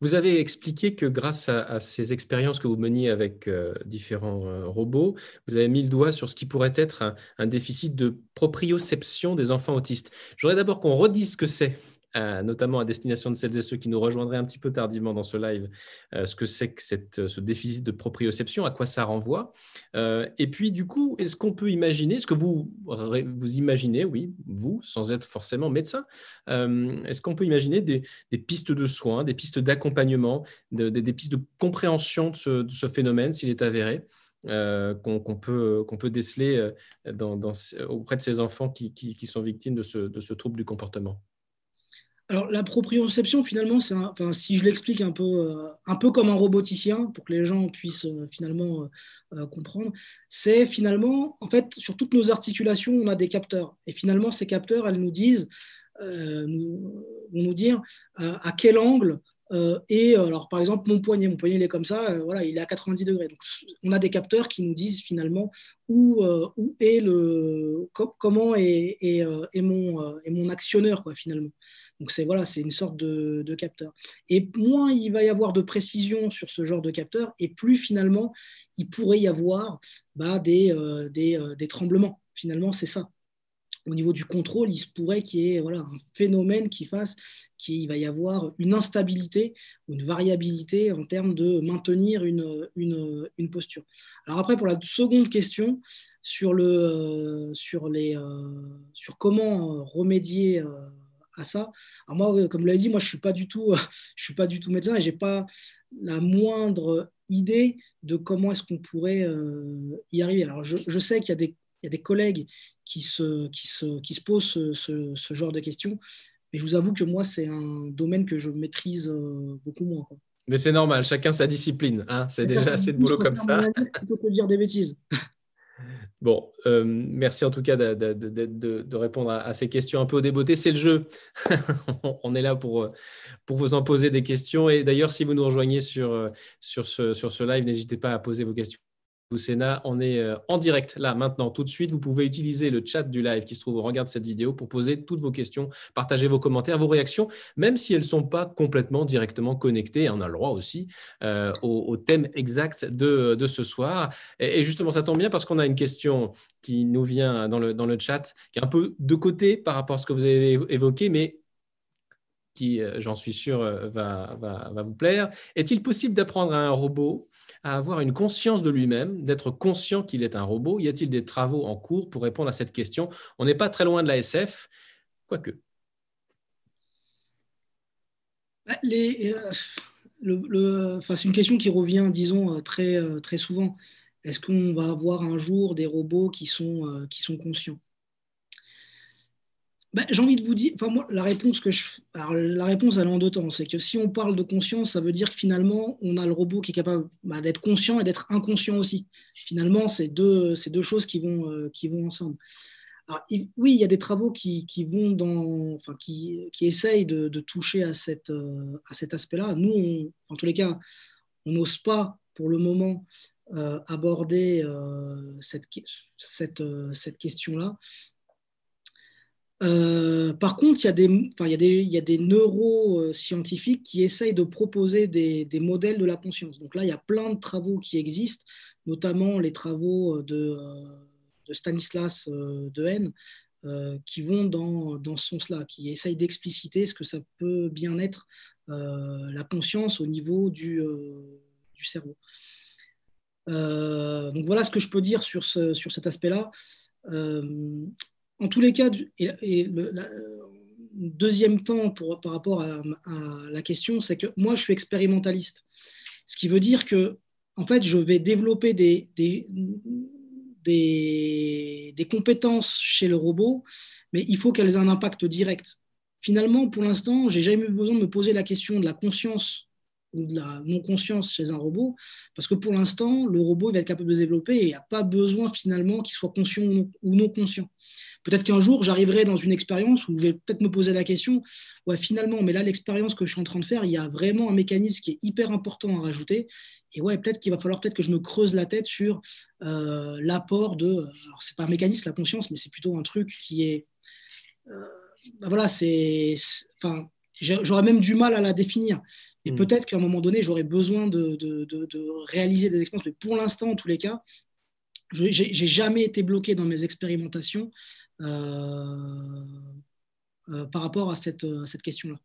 Vous avez expliqué que grâce à, ces expériences que vous meniez avec euh, différents euh, robots, vous avez mis le doigt sur ce qui pourrait être un déficit de proprioception des enfants autistes. Je voudrais d'abord qu'on redise ce que c'est notamment à destination de celles et ceux qui nous rejoindraient un petit peu tardivement dans ce live, euh, ce que c'est que ce déficit de proprioception, à quoi ça renvoie. Euh, et puis, du coup, est-ce qu'on peut imaginer, est-ce que vous, vous imaginez, oui, vous, sans être forcément médecin, euh, est-ce qu'on peut imaginer des, pistes de soins, des pistes d'accompagnement, des pistes de compréhension de ce, phénomène, s'il est avéré qu'on peut, déceler auprès de ces enfants qui, sont victimes de ce trouble du comportement? Alors, la proprioception, finalement, c'est enfin, si je l'explique un peu, euh, un peu comme un roboticien, pour que les gens puissent euh, finalement euh, comprendre, c'est finalement, en fait, sur toutes nos articulations, on a des capteurs. Et finalement, ces capteurs, elles nous disent, vont nous dire à quel angle et alors, par exemple, mon poignet, mon poignet, est comme ça, voilà, il est à 90 degrés. Donc, on a des capteurs qui nous disent finalement où, où est le, comment est, est, est mon, est mon actionneur, quoi, finalement. Donc c'est voilà, c'est une sorte de, capteur. Et moins il va y avoir de précision sur ce genre de capteur, et plus finalement il pourrait y avoir bah, des, euh, euh, des, tremblements. Finalement, c'est ça. Au niveau du contrôle, il se pourrait qu'il y ait voilà, un phénomène qui fasse qu'il va y avoir une instabilité ou une variabilité en termes de maintenir une, une, posture. Alors après, pour la seconde question, sur, le, euh, sur, les, sur comment remédier à ça. Alors moi, comme vous l'avez dit, moi je suis pas du tout, je suis pas du tout médecin et j'ai pas la moindre idée de comment est-ce qu'on pourrait euh, y arriver. Alors je, je sais qu'il y, y, a des collègues qui se, qui se, qui se posent ce, ce, genre de questions, mais je vous avoue que moi c'est un domaine que je maîtrise euh, beaucoup moins. Mais c'est normal, chacun sa discipline. Hein c'est déjà assez de boulot comme ça. Plutôt que de dire des bêtises. Bon, euh, merci en tout cas de, répondre à, ces questions un peu au débeauté. C'est le jeu. On est là pour, pour vous en poser des questions. Et d'ailleurs, si vous nous rejoignez sur, sur, ce, sur ce live, n'hésitez pas à poser vos questions Sénat, on est euh, en direct là maintenant, tout de suite. Vous pouvez utiliser le chat du live qui se trouve au regard de cette vidéo pour poser toutes vos questions, partager vos commentaires, vos réactions, même si elles ne sont pas complètement directement connectées. On a le droit aussi euh, au, thème exact de, ce soir. Et, justement, ça tombe bien parce qu'on a une question qui nous vient dans le, dans le chat, qui est un peu de côté par rapport à ce que vous avez évoqué, mais qui, euh, j'en suis sûr, va, va, vous plaire. Est-il possible d'apprendre à un robot à avoir une conscience de lui-même, d'être conscient qu'il est un robot? Y a-t-il des travaux en cours pour répondre à cette question? On n'est pas très loin de la SF, quoique. Bah, euh, c'est une question qui revient, disons, euh, très, euh, très souvent. Est-ce qu'on va avoir un jour des robots qui sont, qui sont conscients? Bah, j'ai envie de vous dire, enfin moi, la réponse que je, la réponse elle est en deux temps, c'est que si on parle de conscience, ça veut dire que finalement on a le robot qui est capable bah, d'être conscient et d'être inconscient aussi. Finalement, c'est deux, deux choses qui vont, euh, qui vont ensemble. Alors, oui, il y a des travaux qui, qui vont dans, enfin, qui, qui essayent de, toucher à, cette, euh, à cet aspect-là. Nous, en tous les cas, on n'ose pas pour le moment euh, aborder cette, cette, cette question-là. Euh, par contre, il y, a des, neuroscientifiques qui essayent de proposer des, modèles de la conscience. Donc là, il y a plein de travaux qui existent, notamment les travaux de, de Stanislas euh, Dehaene, euh, qui vont dans, ce sens-là, qui essayent d'expliciter ce que ça peut bien être euh, la conscience au niveau du, cerveau. donc voilà ce que je peux dire sur cet aspect-là en tous les cas, et, le deuxième temps par rapport à, la question, c'est que moi, je suis expérimentaliste. Ce qui veut dire que, en fait, je vais développer des, des, des, compétences chez le robot, mais il faut qu'elles aient un impact direct. Finalement, pour l'instant, j'ai jamais eu besoin de me poser la question de la conscience de la non-conscience chez un robot, parce que pour l'instant, le robot il va être capable de se développer et il n'y a pas besoin finalement qu'il soit conscient ou non conscient. Peut-être qu'un jour, j'arriverai dans une expérience où je vais peut-être me poser la question, ouais, finalement, mais là, l'expérience que je suis en train de faire, il y a vraiment un mécanisme qui est hyper important à rajouter. Et ouais, peut-être qu'il va falloir peut-être que je me creuse la tête sur euh, l'apport de. Alors, c'est pas un mécanisme, la conscience, mais c'est plutôt un truc qui est. Euh, bah voilà, c'est. Enfin, j'aurais même du mal à la définir. Et hmm. peut-être qu'à un moment donné, j'aurais besoin de, de, de, réaliser des expériences. Mais pour l'instant, en tous les cas, j'ai jamais été bloqué dans mes expérimentations euh, euh, par rapport à cette, cette question-là.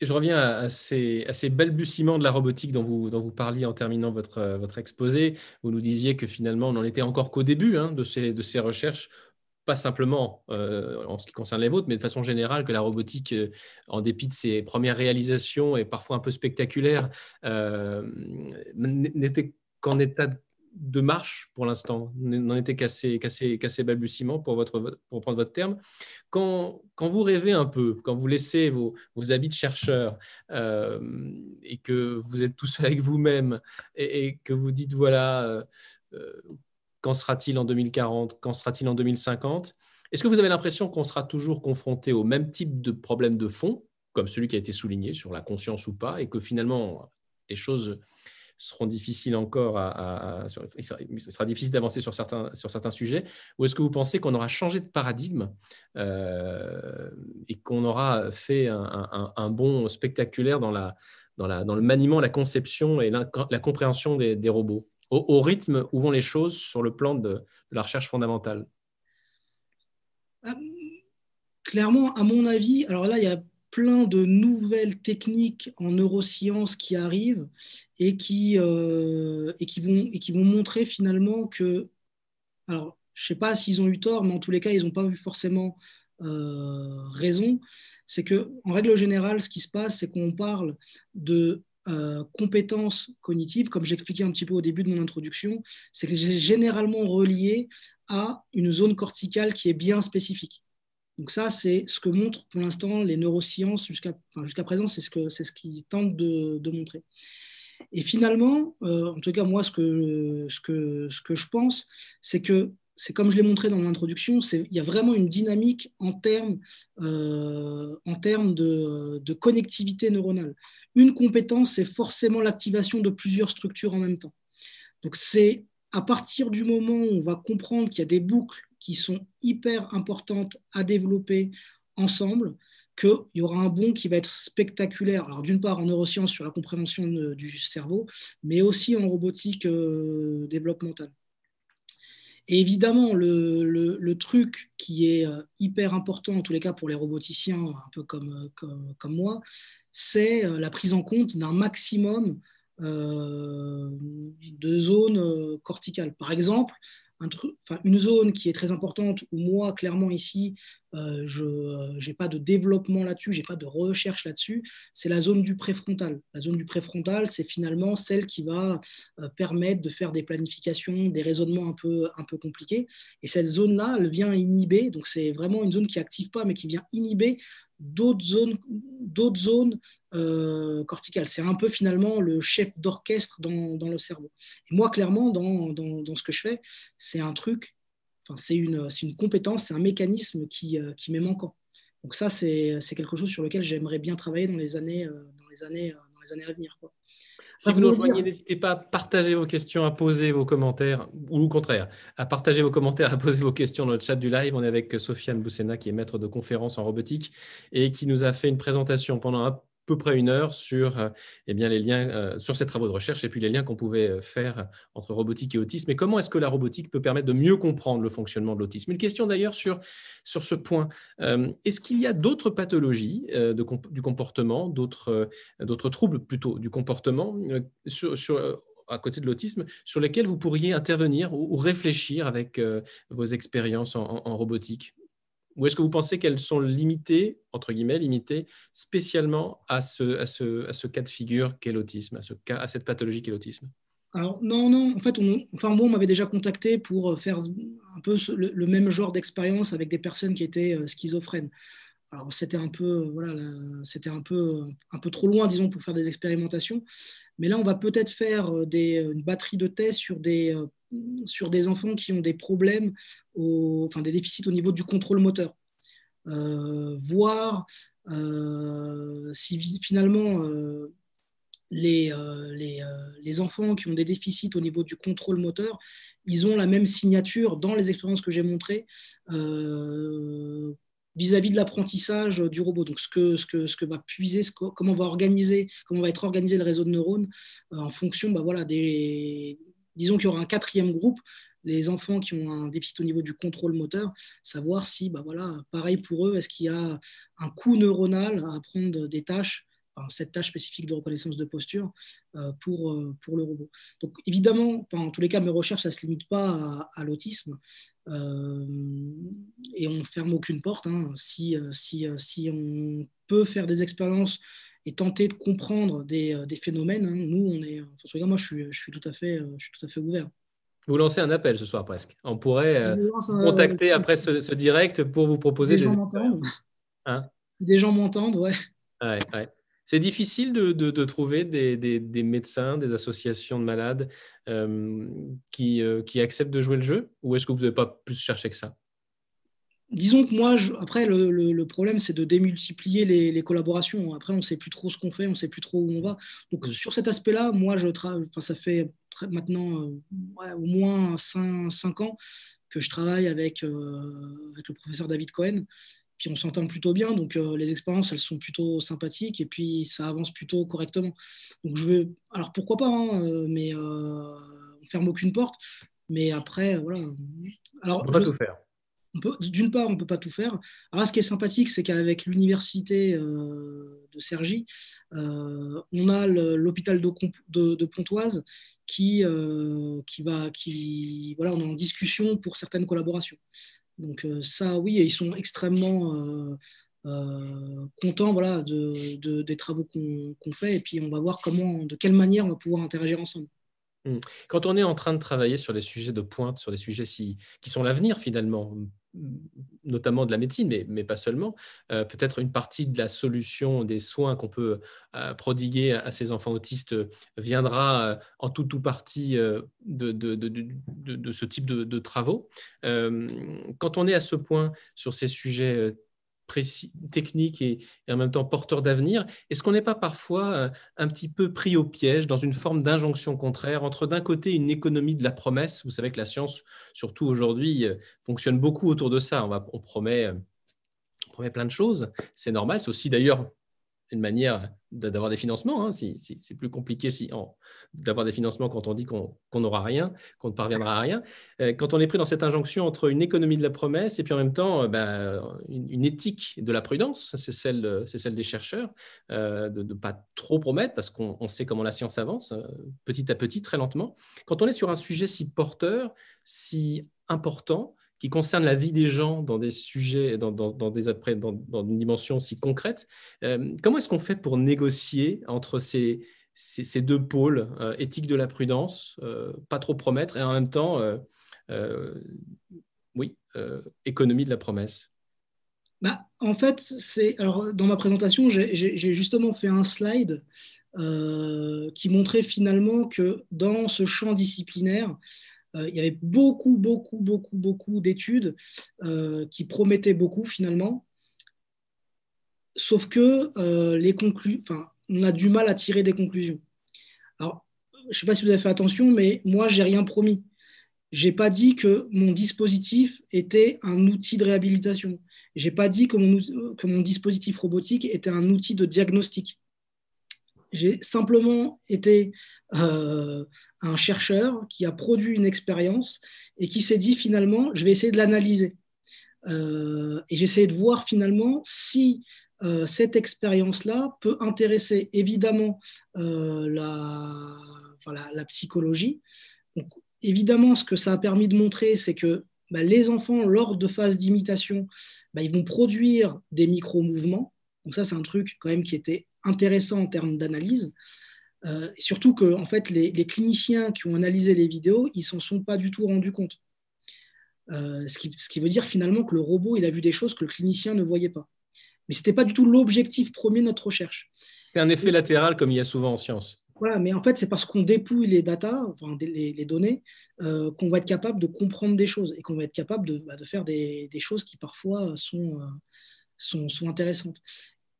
Je reviens à ces, à ces, balbutiements de la robotique dont vous, dont vous parliez en terminant votre, votre exposé. Vous nous disiez que finalement, on n'en était encore qu'au début hein, de, ces, de ces recherches pas simplement euh, en ce qui concerne les vôtres, mais de façon générale, que la robotique, en dépit de ses premières réalisations et parfois un peu spectaculaires, n'était qu'en état de marche pour l'instant, n'en était qu'à ses, balbutiements pour, votre, pour prendre votre terme. Quand, quand, vous rêvez un peu, quand vous laissez vos, habits de chercheur euh, et que vous êtes tout seul avec vous-même et, que vous dites voilà, quand sera-t-il en 2040, quand sera-t-il en 2050 Est-ce que vous avez l'impression qu'on sera toujours confronté au même type de problème de fond, comme celui qui a été souligné sur la conscience ou pas, et que finalement les choses seront difficiles encore à, il sera difficile d'avancer sur certains, sujets? Ou est-ce que vous pensez qu'on aura changé de paradigme euh, et qu'on aura fait un, un, bond spectaculaire dans, le maniement, la conception et la, compréhension des robots? Au, rythme où vont les choses sur le plan de, la recherche fondamentale euh, Clairement, à mon avis, alors là, il y a plein de nouvelles techniques en neurosciences qui arrivent et qui, euh, et qui, vont, et qui vont montrer finalement que, alors je ne sais pas s'ils ont eu tort, mais en tous les cas, ils n'ont pas eu forcément euh, raison. C'est que, en règle générale, ce qui se passe, c'est qu'on parle de euh, compétences cognitives, comme j'expliquais un petit peu au début de mon introduction, c'est que c'est généralement relié à une zone corticale qui est bien spécifique. Donc ça, c'est ce que montrent pour l'instant les neurosciences jusqu'à présent, c'est ce c'est ce qu'ils tentent de, de, montrer. Et finalement, euh, en tout cas moi, ce que ce que ce que je pense, c'est que c'est comme je l'ai montré dans l'introduction, il y a vraiment une dynamique en termes, euh, de, connectivité neuronale. Une compétence, c'est forcément l'activation de plusieurs structures en même temps. Donc c'est à partir du moment où on va comprendre qu'il y a des boucles qui sont hyper importantes à développer ensemble, qu'il y aura un bond qui va être spectaculaire. Alors d'une part en neurosciences sur la compréhension du cerveau, mais aussi en robotique euh, développementale. Et évidemment, le, truc qui est euh, hyper important, en tous les cas pour les roboticiens, un peu comme, comme moi, c'est euh, la prise en compte d'un maximum de zones corticales. Par exemple, une zone qui est très importante, où moi, clairement, ici, euh, je n'ai pas de développement là-dessus, je n'ai pas de recherche là-dessus, c'est la zone du préfrontal. La zone du préfrontal, c'est finalement celle qui va euh, permettre de faire des planifications, des raisonnements un peu, un peu compliqués. Et cette zone-là, elle vient inhiber, donc c'est vraiment une zone qui n'active pas, mais qui vient inhiber d'autres zones, d'autres zones euh, corticales. C'est un peu finalement le chef d'orchestre dans, dans, le cerveau. Et moi, clairement, dans, dans, dans ce que je fais, c'est un truc, c'est une, une, compétence, c'est un mécanisme qui, euh, qui m'est manquant. Donc ça, c'est quelque chose sur lequel j'aimerais bien travailler dans les années, euh, dans les années, dans les années à venir. Si vous nous rejoignez, n'hésitez pas à partager vos questions, à poser vos commentaires, ou au contraire, à partager vos commentaires, à poser vos questions dans le chat du live. On est avec Sofiane Boussena, qui est maître de conférence en robotique et qui nous a fait une présentation pendant un peu près une heure sur, euh, eh bien, les liens, euh, sur ces travaux de recherche et puis les liens qu'on pouvait euh, faire entre robotique et autisme. Et comment est-ce que la robotique peut permettre de mieux comprendre le fonctionnement de l'autisme? Une question d'ailleurs sur, sur ce point. est-ce qu'il y a d'autres pathologies de, du comportement, d'autres, troubles plutôt du comportement sur à côté de l'autisme, sur lesquels vous pourriez intervenir ou, réfléchir avec vos expériences en robotique? Ou est-ce que vous pensez qu'elles sont limitées, entre guillemets, limitées spécialement à ce, cas de figure qu'est l'autisme, à, cette pathologie qu'est l'autisme? Alors, non, non, en fait, on, enfin, moi, on m'avait déjà contacté pour faire un peu le, même genre d'expérience avec des personnes qui étaient euh, schizophrènes. Alors, c'était un peu, voilà, c'était un peu, un peu trop loin, disons, pour faire des expérimentations. Mais là, on va peut-être faire euh, une batterie de tests sur des euh, sur des enfants qui ont des problèmes, enfin des déficits au niveau du contrôle moteur. Euh, voir euh, si finalement euh, les, enfants qui ont des déficits au niveau du contrôle moteur, ils ont la même signature dans les expériences que j'ai montrées vis-à-vis de l'apprentissage du robot. Donc, ce que, ce que, va puiser, comment va organiser, comment va être organisé le réseau de neurones en fonction bah, voilà, des, disons qu'il y aura un quatrième groupe, les enfants qui ont un déficit au niveau du contrôle moteur, savoir si, bah voilà, pareil pour eux, est-ce qu'il y a un coût neuronal à apprendre des tâches, cette tâche spécifique de reconnaissance de posture euh, pour, euh, pour le robot. Donc évidemment, en tous les cas, mes recherches, ça ne se limite pas à, l'autisme. Euh, et on ne ferme aucune porte. Hein. Si, si, si on peut faire des expériences et tenter de comprendre des, euh, des phénomènes. Hein. Nous, on est, enfin, moi, je suis, je suis tout à fait, euh, je suis tout à fait ouvert. Vous lancez un appel ce soir presque. On pourrait euh, contacter après ce, direct pour vous proposer des, gens m'entendent. Hein? Des gens m'entendent, ouais. ouais, ouais. C'est difficile de, de, de trouver des, des, des, médecins, des associations de malades qui, qui acceptent de jouer le jeu? Ou est-ce que vous n'avez pas plus cherché que ça? Disons que moi, après, le, problème, c'est de démultiplier les, collaborations. Après, on ne sait plus trop ce qu'on fait, on ne sait plus trop où on va. Donc, sur cet aspect-là, moi, je enfin, ça fait maintenant euh, au moins 5, ans que je travaille avec, euh, avec, le professeur David Cohen. Puis on s'entend plutôt bien, donc euh, les expériences, elles sont plutôt sympathiques et puis ça avance plutôt correctement. Donc je veux, alors pourquoi pas, hein, mais on ferme aucune porte. Mais après, voilà. Alors, on va tout faire d'une part, on ne peut pas tout faire. Alors, ce qui est sympathique, c'est qu'avec l'université euh, de Cergy, euh, on a l'hôpital de, Pontoise qui, euh, qui va, qui, voilà, on est en discussion pour certaines collaborations. Donc ça, oui, ils sont extrêmement contents, voilà, de, des travaux qu'on fait, et puis on va voir comment, de quelle manière on va pouvoir interagir ensemble. Mmh. Quand on est en train de travailler sur les sujets de pointe, sur les sujets qui sont l'avenir finalement, notamment de la médecine, mais, pas seulement, euh, peut-être une partie de la solution des soins qu'on peut euh, prodiguer à, ces enfants autistes viendra euh, en tout ou partie de, de, ce type de, travaux. quand on est à ce point sur ces sujets technique et, en même temps porteur d'avenir. Est-ce qu'on n'est pas parfois euh, un petit peu pris au piège dans une forme d'injonction contraire entre d'un côté une économie de la promesse, vous savez que la science, surtout aujourd'hui, euh, fonctionne beaucoup autour de ça. On, promet on promet plein de choses, c'est normal. C'est aussi d'ailleurs une manière d'avoir des financements. Hein, c'est plus compliqué si, d'avoir des financements quand on dit qu'on n'aura rien, qu'on ne parviendra à rien. Euh, quand on est pris dans cette injonction entre une économie de la promesse et puis en même temps euh, ben, une, éthique de la prudence, c'est celle, celle des chercheurs, euh, de ne pas trop promettre parce qu'on sait comment la science avance, petit à petit, très lentement. Quand on est sur un sujet si porteur, si important, qui concerne la vie des gens dans des sujets, dans, des, après, dans, une dimension si concrète. Euh, comment est-ce qu'on fait pour négocier entre ces, deux pôles, euh, éthique de la prudence, euh, pas trop promettre, et en même temps, oui, économie de la promesse? Bah, En fait, c'est alors dans ma présentation, j'ai justement fait un slide qui montrait finalement que dans ce champ disciplinaire, euh, il y avait beaucoup, beaucoup, beaucoup, beaucoup d'études euh, qui promettaient beaucoup finalement. Sauf que euh, les conclu on a du mal à tirer des conclusions. Alors, je ne sais pas si vous avez fait attention, mais moi, j'ai rien promis. J'ai pas dit que mon dispositif était un outil de réhabilitation. J'ai pas dit que mon dispositif robotique était un outil de diagnostic. J'ai simplement été euh, un chercheur qui a produit une expérience et qui s'est dit finalement, je vais essayer de l'analyser. Euh, et j'essaie de voir finalement si euh, cette expérience-là peut intéresser évidemment la, la, psychologie. Évidemment, ce que ça a permis de montrer, c'est que bah, les enfants, lors de phases d'imitation, bah, ils vont produire des micro-mouvements. Donc ça, c'est un truc quand même qui était intéressant en termes d'analyse. Euh, surtout que en fait, les, cliniciens qui ont analysé les vidéos, ils s'en sont pas du tout rendus compte. Euh, ce, qui, veut dire finalement que le robot, il a vu des choses que le clinicien ne voyait pas. Mais ce n'était pas du tout l'objectif premier de notre recherche. C'est un effet latéral comme il y a souvent en science. Voilà, mais en fait, c'est parce qu'on dépouille les datas, enfin, les, données, euh, qu'on va être capable de comprendre des choses et qu'on va être capable de, bah, faire des, choses qui parfois sont, sont, sont, intéressantes.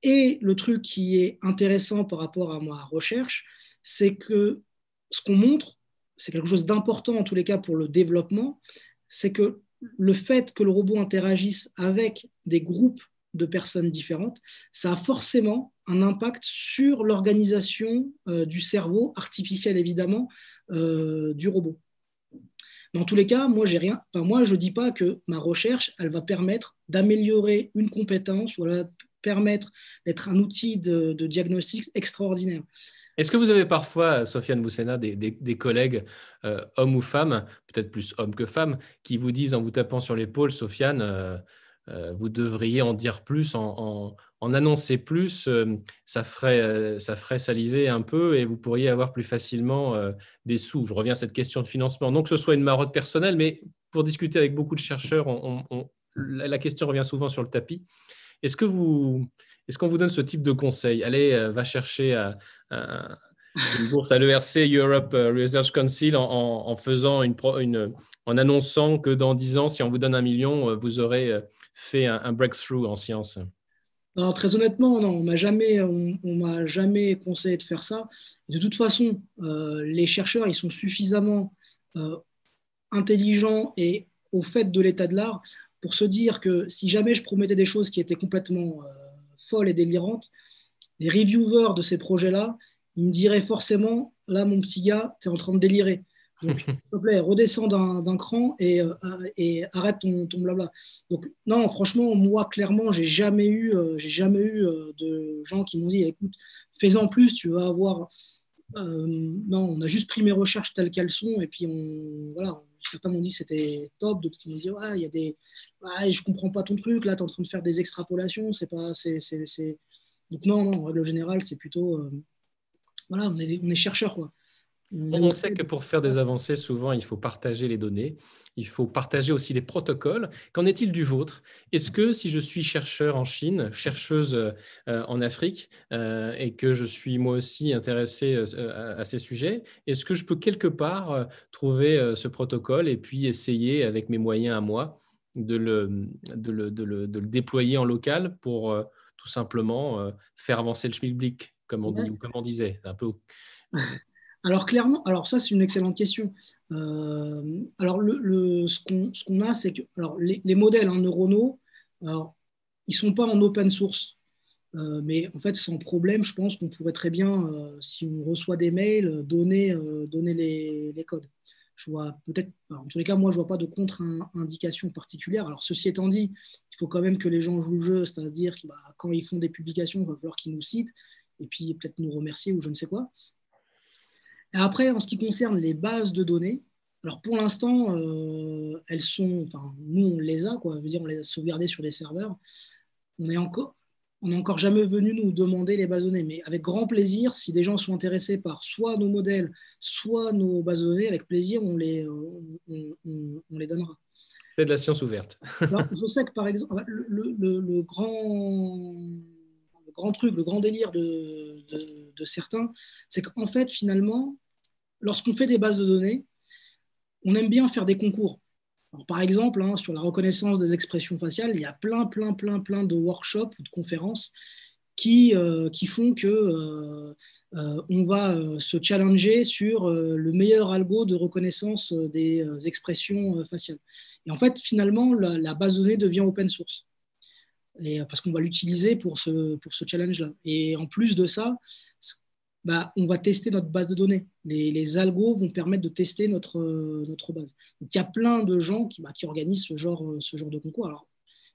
Et le truc qui est intéressant par rapport à ma recherche, c'est que ce qu'on montre, c'est quelque chose d'important en tous les cas pour le développement, c'est que le fait que le robot interagisse avec des groupes de personnes différentes, ça a forcément un impact sur l'organisation euh, du cerveau artificiel, évidemment, euh, du robot. Dans tous les cas, moi, j'ai rien. moi, je ne dis pas que ma recherche, elle va permettre d'améliorer une compétence, voilà, permettre d'être un outil de, diagnostic extraordinaire. Est-ce que vous avez parfois, Sofiane Boussena, des, collègues, euh, hommes ou femmes, peut-être plus hommes que femmes, qui vous disent en vous tapant sur l'épaule, Sofiane, euh, euh, vous devriez en dire plus, en, en, annoncer plus, ça, ferait, ça ferait saliver un peu et vous pourriez avoir plus facilement des sous? Je reviens à cette question de financement. Non que ce soit une marotte personnelle, mais pour discuter avec beaucoup de chercheurs, la question revient souvent sur le tapis. Est-ce que vous, est-ce qu'on vous donne ce type de conseil? Allez, euh, va chercher euh, une bourse à l'ERC Europe euh, Research Council en, faisant une, en annonçant que dans 10 ans, si on vous donne un million, vous aurez fait un, breakthrough en sciences. Alors, très honnêtement, non, on m'a jamais, on, m'a jamais conseillé de faire ça. de toute façon, les chercheurs, ils sont suffisamment intelligents et au fait de l'état de l'art pour se dire que si jamais je promettais des choses qui étaient complètement euh, folles et délirantes, les reviewers de ces projets-là, ils me diraient forcément, là, mon petit gars, tu es en train de délirer. Donc, s'il te plaît, redescends d'un cran et, euh, et, arrête ton, ton, blabla. Donc, non, franchement, moi, clairement, j'ai jamais eu, euh, j'ai jamais eu de gens qui m'ont dit, écoute, fais-en plus, tu vas avoir. non, on a juste pris mes recherches telles qu'elles sont et puis on, voilà, certains m'ont dit que c'était top, d'autres m'ont dit ouais, il y a des, je comprends pas ton truc, là tu es en train de faire des extrapolations, c'est pas, c'est, donc non, non, en règle générale, c'est plutôt, euh, voilà, on est, on est quoi. On sait que pour faire des avancées, souvent, il faut partager les données, il faut partager aussi les protocoles. Qu'en est-il du vôtre? Est-ce que si je suis chercheur en Chine, chercheuse euh, en Afrique, euh, et que je suis moi aussi intéressé euh, à ces sujets, est-ce que je peux quelque part trouver ce protocole et puis essayer avec mes moyens à moi de le, de le, de le, de le déployer en local pour tout simplement faire avancer le schmilblick, comme on dit ou comme on disait? Un peu... Alors clairement, alors ça c'est une excellente question. alors le, ce qu'on a, c'est que alors, les, modèles hein, neuronaux, alors, ils ne sont pas en open source. Euh, mais en fait, sans problème, je pense qu'on pourrait très bien, euh, si on reçoit des mails, donner, euh, donner les, codes. Je vois peut-être, en tous les cas, moi, je ne vois pas de contre-indication particulière. Alors, ceci étant dit, il faut quand même que les gens jouent le jeu, c'est-à-dire que bah, quand ils font des publications, il va falloir qu'ils nous citent et puis peut-être nous remercier ou je ne sais quoi. Et après, en ce qui concerne les bases de données, alors pour l'instant, elles sont, enfin, nous on les a, quoi, dire on les a sauvegardées sur les serveurs. On est encore, on n'est encore jamais venu nous demander les bases de données, mais avec grand plaisir, si des gens sont intéressés par soit nos modèles, soit nos bases de données, avec plaisir, on les, on, les donnera. C'est de la science ouverte. je sais que par exemple, le, grand, grand truc, le grand délire de, certains, c'est qu'en fait, finalement, lorsqu'on fait des bases de données, on aime bien faire des concours par exemple, hein, sur la reconnaissance des expressions faciales, il y a plein, plein, plein, plein de workshops ou de conférences qui, euh, font que euh, euh, on va se challenger sur le meilleur algo de reconnaissance des expressions faciales. Et en fait, finalement, la, base de données devient open source. Et, parce qu'on va l'utiliser pour ce, challenge-là. Et en plus de ça, bah, on va tester notre base de données. Les, algos vont permettre de tester notre, euh, notre base. Donc, il y a plein de gens qui, bah, organisent ce genre, euh, ce genre de concours.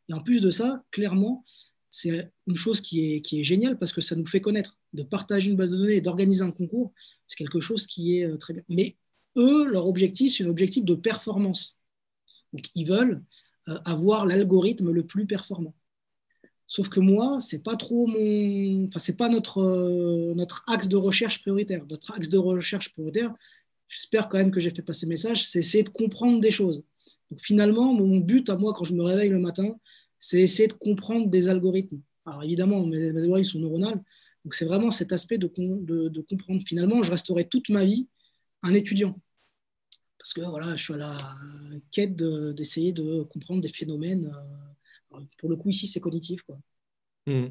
Et en plus de ça, clairement, c'est une chose qui est, géniale parce que ça nous fait connaître. De partager une base de données et d'organiser un concours, c'est quelque chose qui est euh, très bien. Mais eux, leur objectif, c'est un objectif de performance. Donc, ils veulent avoir l'algorithme le plus performant. Sauf que moi, c'est pas trop mon, enfin c'est pas notre euh, notre axe de recherche prioritaire. Notre axe de recherche prioritaire, j'espère quand même que j'ai fait passer le message, c'est essayer de comprendre des choses. Donc finalement, mon but à moi quand je me réveille le matin, c'est essayer de comprendre des algorithmes. Alors évidemment, mes, algorithmes sont neuronales, donc c'est vraiment cet aspect de, comprendre. Finalement, je resterai toute ma vie un étudiant. Parce que voilà, je suis à la quête d'essayer de, comprendre des phénomènes. Euh, pour le coup, ici, c'est cognitif. Quoi. Hmm.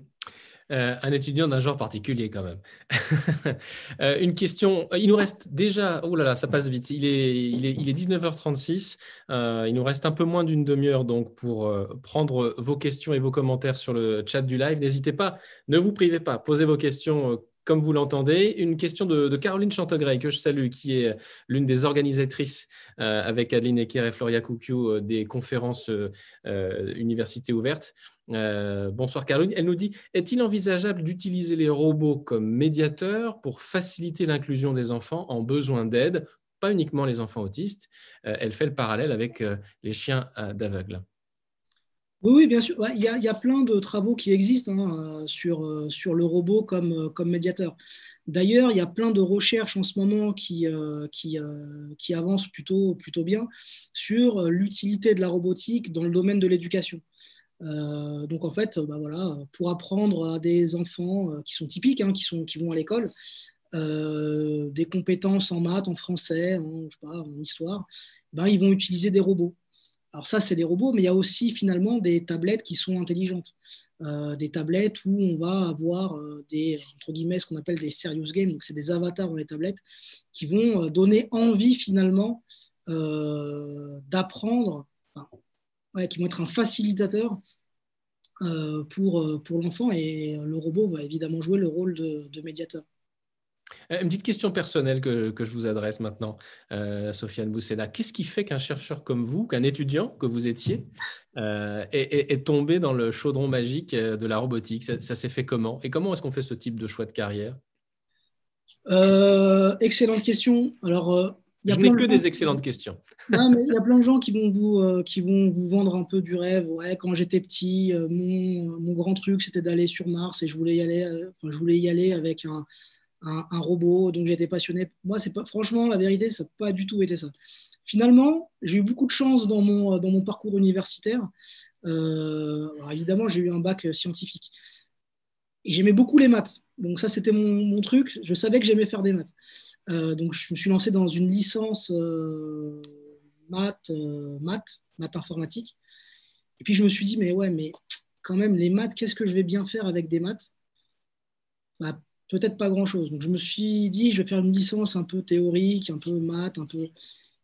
Euh, un étudiant d'un genre particulier quand même. Euh, une question, il nous reste déjà, oh là là, ça passe vite, il est, il est, il est 19h36, euh, il nous reste un peu moins d'une demi-heure donc pour prendre vos questions et vos commentaires sur le chat du live. N'hésitez pas, ne vous privez pas, posez vos questions comme vous l'entendez. Une question de, Caroline Chantegray, que je salue, qui est l'une des organisatrices euh, avec Adeline Ecker et Floria Coucou euh, des conférences euh, Université ouverte. bonsoir Caroline. Elle nous dit Est-il envisageable d'utiliser les robots comme médiateurs pour faciliter l'inclusion des enfants en besoin d'aide, pas uniquement les enfants autistes? Elle fait le parallèle avec les chiens d'aveugles. Oui, bien sûr. Il y, a, plein de travaux qui existent hein, sur, euh, sur le robot comme, euh, comme médiateur. D'ailleurs, il y a plein de recherches en ce moment qui, euh, avancent plutôt, bien sur l'utilité de la robotique dans le domaine de l'éducation. donc en fait, bah pour apprendre à des enfants qui sont typiques, hein, qui, vont à l'école, des compétences en maths, en français, en, histoire, ben, ils vont utiliser des robots. Alors ça, c'est des robots, mais il y a aussi finalement des tablettes qui sont intelligentes. Euh, des tablettes où on va avoir euh, des, entre guillemets, ce qu'on appelle des serious games, donc c'est des avatars dans les tablettes, qui vont euh, donner envie finalement d'apprendre, qui vont être un facilitateur pour, pour l'enfant, et le robot va évidemment jouer le rôle de médiateur. Euh, une petite question personnelle que, je vous adresse maintenant, euh, Sofiane Boussena. Qu'est-ce qui fait qu'un chercheur comme vous, qu'un étudiant que vous étiez, euh, est, tombé dans le chaudron magique de la robotique? Ça, s'est fait comment? Et comment est-ce qu'on fait ce type de choix de carrière? Excellente question. Alors, je n'ai que des excellentes questions. il y a plein de gens qui vont vous, qui vont vous vendre un peu du rêve. Ouais, quand j'étais petit, mon, mon, grand truc, c'était d'aller sur Mars et je voulais y aller, enfin, je voulais y aller avec un, un, robot, donc j'étais passionné. Moi, c'est pas, franchement, la vérité, ça n'a pas du tout été ça. Finalement, j'ai eu beaucoup de chance dans mon, dans mon parcours universitaire. Euh, évidemment, j'ai eu un bac scientifique. Et j'aimais beaucoup les maths. Donc ça, c'était mon, truc. Je savais que j'aimais faire des maths. Euh, donc je me suis lancé dans une licence euh, maths, maths, maths informatique. Et puis je me suis dit, mais ouais, mais quand même, les maths, qu'est-ce que je vais bien faire avec des maths? Bah, Peut-être pas grand-chose. Donc je me suis dit, je vais faire une licence un peu théorique, un peu maths, un peu...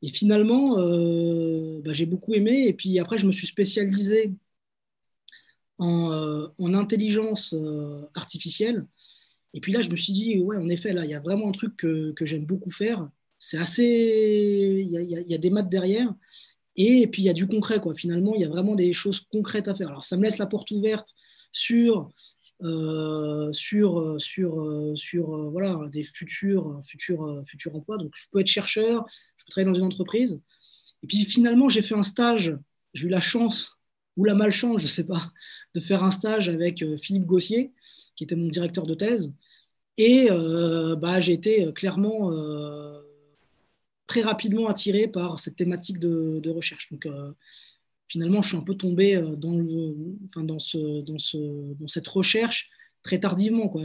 Et finalement, euh, bah, j'ai beaucoup aimé. Et puis après, je me suis spécialisé en, euh, en intelligence euh, artificielle. Et puis là, je me suis dit, ouais, en effet, là, il y a vraiment un truc que, que j'aime beaucoup faire. C'est assez. Il y, a, y, a des maths derrière. Et puis, il y a du concret, quoi. Finalement, il y a vraiment des choses concrètes à faire. Alors, ça me laisse la porte ouverte sur, euh, sur, sur, sur voilà, des futurs, futurs, futurs emplois. Donc, je peux être chercheur, je peux travailler dans une entreprise. Et puis, finalement, j'ai fait un stage. J'ai eu la chance ou la malchance, je ne sais pas, de faire un stage avec Philippe Gossier, qui était mon directeur de thèse. Et euh, bah, j'ai été clairement euh, très rapidement attiré par cette thématique de, recherche. Donc euh, finalement, je suis un peu tombé dans, le, enfin, dans, ce, dans, ce, dans cette recherche très tardivement. Quoi.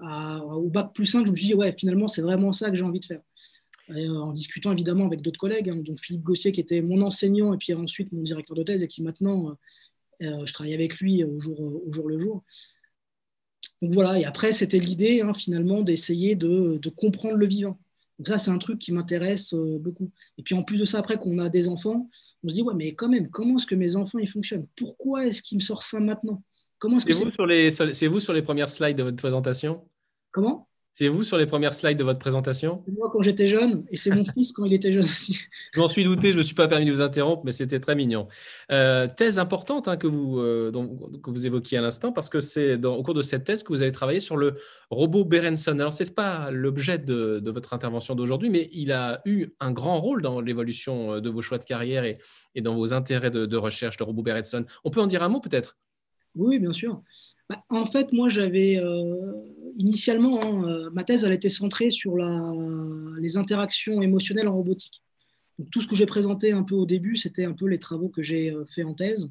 Au bac plus 5, je me suis dit, ouais, finalement, c'est vraiment ça que j'ai envie de faire. Et, en discutant évidemment avec d'autres collègues, hein, donc Philippe Gossier qui était mon enseignant et puis ensuite mon directeur de thèse et qui maintenant, je travaille avec lui au jour, le jour. Donc voilà, et après, c'était l'idée hein, finalement d'essayer de, de, comprendre le vivant. Donc ça, c'est un truc qui m'intéresse euh, beaucoup. Et puis en plus de ça, après qu'on a des enfants, on se dit, ouais, mais quand même, comment est-ce que mes enfants, ils fonctionnent? Pourquoi est-ce qu'ils me sortent ça maintenant? Comment C'est vous, sur les, vous sur les premières slides de votre présentation? Comment? C'est vous sur les premières slides de votre présentation? Moi quand j'étais jeune, et c'est mon fils quand il était jeune aussi. Je m'en suis douté, je ne me suis pas permis de vous interrompre, mais c'était très mignon. Euh, thèse importante hein, que, vous, euh, que vous évoquiez à l'instant, parce que c'est au cours de cette thèse que vous avez travaillé sur le robot Berenson. Alors, ce n'est pas l'objet de, de, votre intervention d'aujourd'hui, mais il a eu un grand rôle dans l'évolution de vos choix de carrière et, et dans vos intérêts de, de recherche, le robot Berenson. On peut en dire un mot peut-être? Oui, bien sûr. Bah, en fait, moi, j'avais euh, initialement, hein, euh, ma thèse, elle était centrée sur la, les interactions émotionnelles en robotique. Donc, tout ce que j'ai présenté un peu au début, c'était un peu les travaux que j'ai euh, fait en thèse.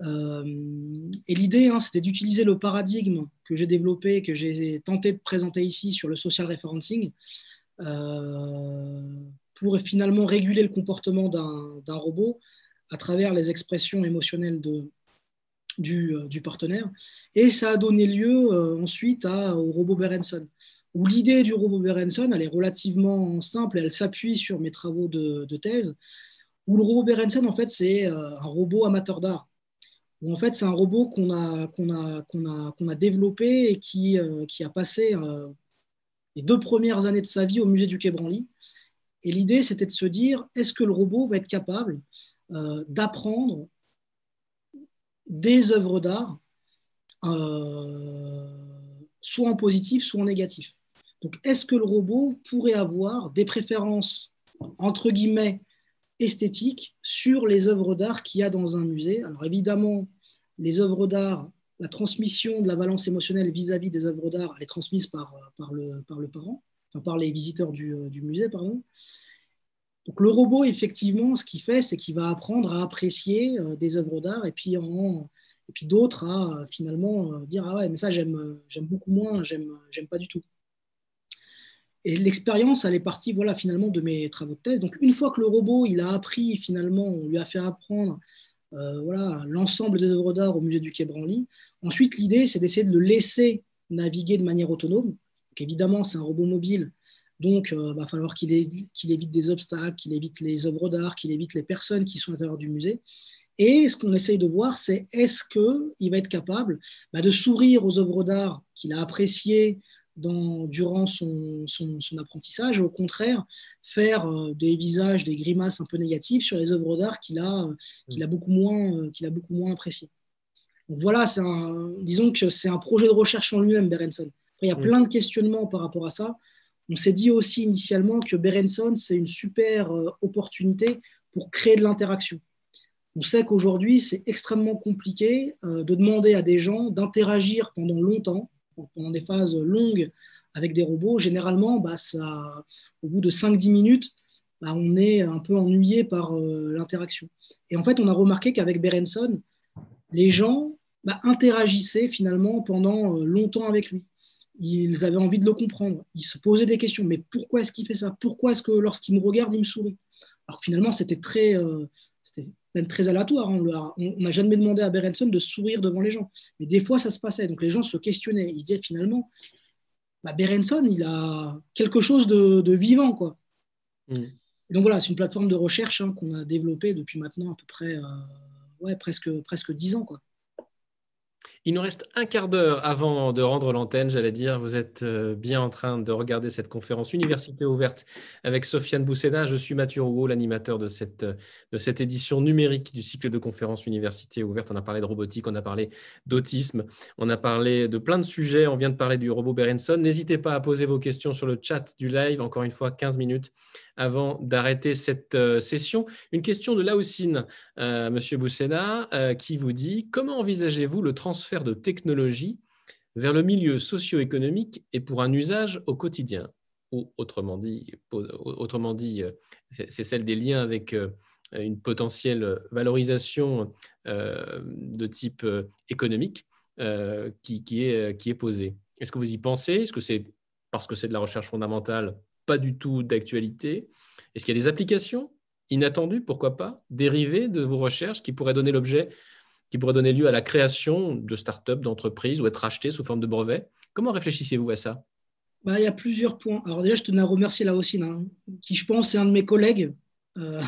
et l'idée, hein, c'était d'utiliser le paradigme que j'ai développé, que j'ai tenté de présenter ici sur le social referencing, pour finalement réguler le comportement d'un robot à travers les expressions émotionnelles de, euh, du, partenaire. Et ça a donné lieu euh, ensuite au robot Berenson, où l'idée du robot Berenson, elle est relativement simple, elle s'appuie sur mes travaux de, thèse, où le robot Berenson, en fait, c'est euh, un robot amateur d'art. Où en fait, c'est un robot qu'on a, a, a, a développé et qui, qui a passé les deux premières années de sa vie au musée du Quai Branly. Et l'idée, c'était de se dire, est-ce que le robot va être capable d'apprendre des œuvres d'art, euh, soit en positif, soit en négatif. Donc, est-ce que le robot pourrait avoir des préférences, entre guillemets, esthétiques sur les œuvres d'art qu'il y a dans un musée? Alors, évidemment, les œuvres d'art, la transmission de la valence émotionnelle vis-à-vis des œuvres d'art, elle est transmise par, par, le, par le parent, par les visiteurs du, du musée, pardon. Donc le robot, effectivement, ce qu'il fait, c'est qu'il va apprendre à apprécier euh, des œuvres d'art et puis, puis d'autres à euh, finalement euh, dire ah ouais mais ça j'aime beaucoup moins, j'aime pas du tout. Et l'expérience, elle est partie voilà finalement de mes travaux de thèse. Donc une fois que le robot il a appris finalement, on lui a fait apprendre voilà l'ensemble des œuvres d'art au musée du Quai Branly. Ensuite l'idée c'est d'essayer de le laisser naviguer de manière autonome. Évidemment c'est un robot mobile donc, il euh, va falloir qu'il évite des obstacles, qu'il évite les œuvres d'art, qu'il évite les personnes qui sont à l'intérieur du musée. Et ce qu'on essaye de voir, c'est est-ce qu'il va être capable bah, de sourire aux œuvres d'art qu'il a appréciées durant son, apprentissage, et au contraire, faire euh, des visages, des grimaces un peu négatives sur les œuvres d'art qu'il a, a, beaucoup moins, euh, qu'il a beaucoup moins appréciées. Donc voilà, disons que c'est un projet de recherche en lui-même, Berenson. il y a plein de questionnements par rapport à ça. On s'est dit aussi initialement que Berenson, c'est une super euh, opportunité pour créer de l'interaction. On sait qu'aujourd'hui, c'est extrêmement compliqué euh, de demander à des gens d'interagir pendant longtemps, pendant des phases longues avec des robots. Généralement, bah, ça, au bout de 5-10 minutes, bah, on est un peu ennuyé par euh, l'interaction. Et en fait, on a remarqué qu'avec Berenson, les gens bah, interagissaient finalement pendant longtemps avec lui ils avaient envie de le comprendre. Ils se posaient des questions. Mais pourquoi est-ce qu'il fait ça? Pourquoi est-ce que lorsqu'il me regarde, il me sourit? Alors finalement, c'était très, euh, même très aléatoire. Hein. On n'a jamais demandé à Berenson de sourire devant les gens. Mais des fois, ça se passait. Donc les gens se questionnaient. Ils disaient finalement, bah, Berenson, il a quelque chose de, vivant. Quoi. Mm. donc voilà, c'est une plateforme de recherche hein, qu'on a développée depuis maintenant à peu près euh, ouais, presque, presque 10 ans. Quoi. Il nous reste un quart d'heure avant de rendre l'antenne, j'allais dire. Vous êtes euh, bien en train de regarder cette conférence Université ouverte avec Sofiane Boussena. Je suis Mathieu Rouault, l'animateur de cette, de cette édition numérique du cycle de conférences Université ouverte. On a parlé de robotique, on a parlé d'autisme, on a parlé de plein de sujets. On vient de parler du robot Berenson. N'hésitez pas à poser vos questions sur le chat du live. Encore une fois, 15 minutes avant d'arrêter cette euh, session. Une question de Laoussine, euh, Monsieur Boussena, euh, qui vous dit Comment envisagez-vous le transfert de technologie vers le milieu socio-économique et pour un usage au quotidien? Ou autrement dit, dit c'est celle des liens avec une potentielle valorisation de type économique qui est posée. Est-ce que vous y pensez? Est-ce que c'est parce que c'est de la recherche fondamentale pas du tout d'actualité Est-ce qu'il y a des applications inattendues, pourquoi pas, dérivées de vos recherches qui pourraient donner l'objet, qui pourraient donner lieu à la création de start-up, d'entreprises ou être achetées sous forme de brevet Comment réfléchissez-vous à ça? Bah, Il y a plusieurs points. Alors déjà, je tenais à remercier Laossine, hein, qui je pense est un de mes collègues euh,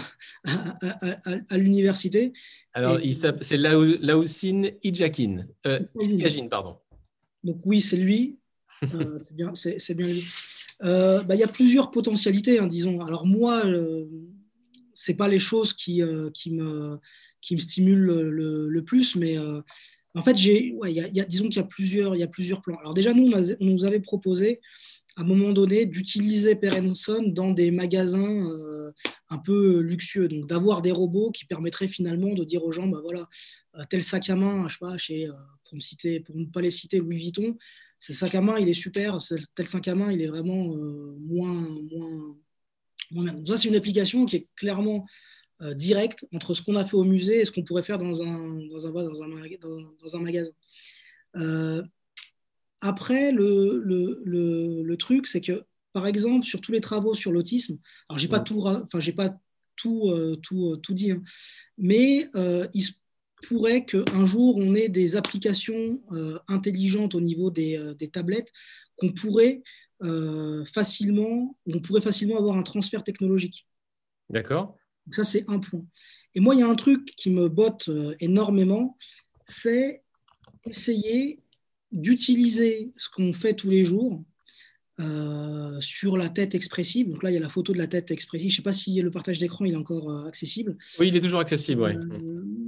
à, l'université. Alors, c'est Laossine Ijakin. Euh, pardon. Donc oui, c'est lui. Euh, c'est bien, c'est bien lui. Euh, bah, il y a plusieurs potentialités, hein, disons. Alors moi, euh, c'est pas les choses qui, euh, me, stimulent le, plus, mais en fait, y a, disons qu'il y a plusieurs, plans. Alors déjà, nous, on, nous avait proposé à un moment donné d'utiliser Perenson dans des magasins un peu luxueux, donc d'avoir des robots qui permettraient finalement de dire aux gens, bah voilà, tel sac à main, je sais pas, pour, pour ne pas les citer, Louis Vuitton, ce sac à main, il est super. Tel sac à main, il est vraiment euh, moins, moins, moins Ça, c'est une application qui est clairement euh, directe entre ce qu'on a fait au musée et ce qu'on pourrait faire dans un, dans un, dans un, dans un magasin. Euh, après, le, le, le, truc, c'est que, par exemple, sur tous les travaux sur l'autisme, alors j'ai pas tout, enfin j'ai pas tout, tout, tout dit, hein, mais il se pourrait qu'un jour, on ait des applications euh, intelligentes au niveau des, euh, tablettes qu'on pourrait, euh, facilement, on pourrait facilement avoir un transfert technologique. D'accord. ça, c'est un point. Et moi, il y a un truc qui me botte énormément, c'est essayer d'utiliser ce qu'on fait tous les jours sur la tête expressive. Donc là, il y a la photo de la tête expressive. Je ne sais pas si le partage d'écran est encore accessible. Oui, il est toujours accessible. oui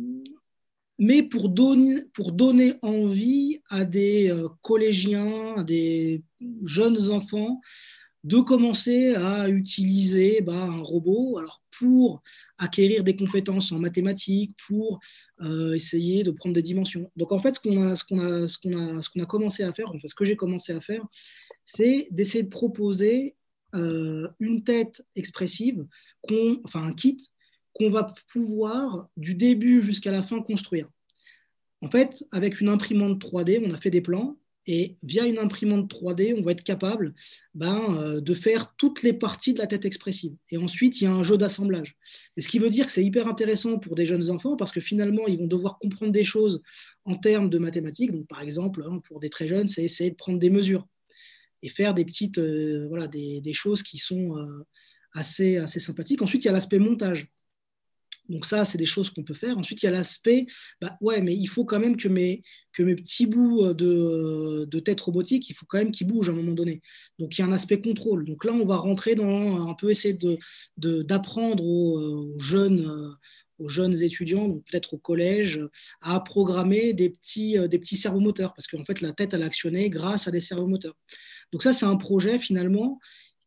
mais pour donner, envie à des euh, collégiens, à des jeunes enfants de commencer à utiliser bah, un robot alors pour acquérir des compétences en mathématiques, pour euh, essayer de prendre des dimensions. Donc en fait, ce qu'on a commencé à faire, enfin ce que j'ai commencé à faire, c'est d'essayer de proposer euh, une tête expressive, enfin un kit qu'on va pouvoir du début jusqu'à la fin construire. En fait, avec une imprimante 3D, on a fait des plans et via une imprimante 3D, on va être capable ben, euh, de faire toutes les parties de la tête expressive. Et ensuite, il y a un jeu d'assemblage. Et ce qui veut dire que c'est hyper intéressant pour des jeunes enfants parce que finalement, ils vont devoir comprendre des choses en termes de mathématiques. Donc, par exemple, hein, pour des très jeunes, c'est essayer de prendre des mesures et faire des petites, euh, voilà, des, choses qui sont euh, assez, assez sympathiques. Ensuite, il y a l'aspect montage. Donc ça, c'est des choses qu'on peut faire. Ensuite, il y a l'aspect, bah, ouais, mais il faut quand même que mes, que mes petits bouts de, de tête robotique, il faut quand même qu'ils bougent à un moment donné. Donc il y a un aspect contrôle. Donc là, on va rentrer dans un peu essayer d'apprendre de, aux, jeunes, aux jeunes étudiants, peut-être au collège, à programmer des petits, des petits servomoteurs, parce qu'en fait, la tête, elle a actionné grâce à des servomoteurs. Donc ça, c'est un projet finalement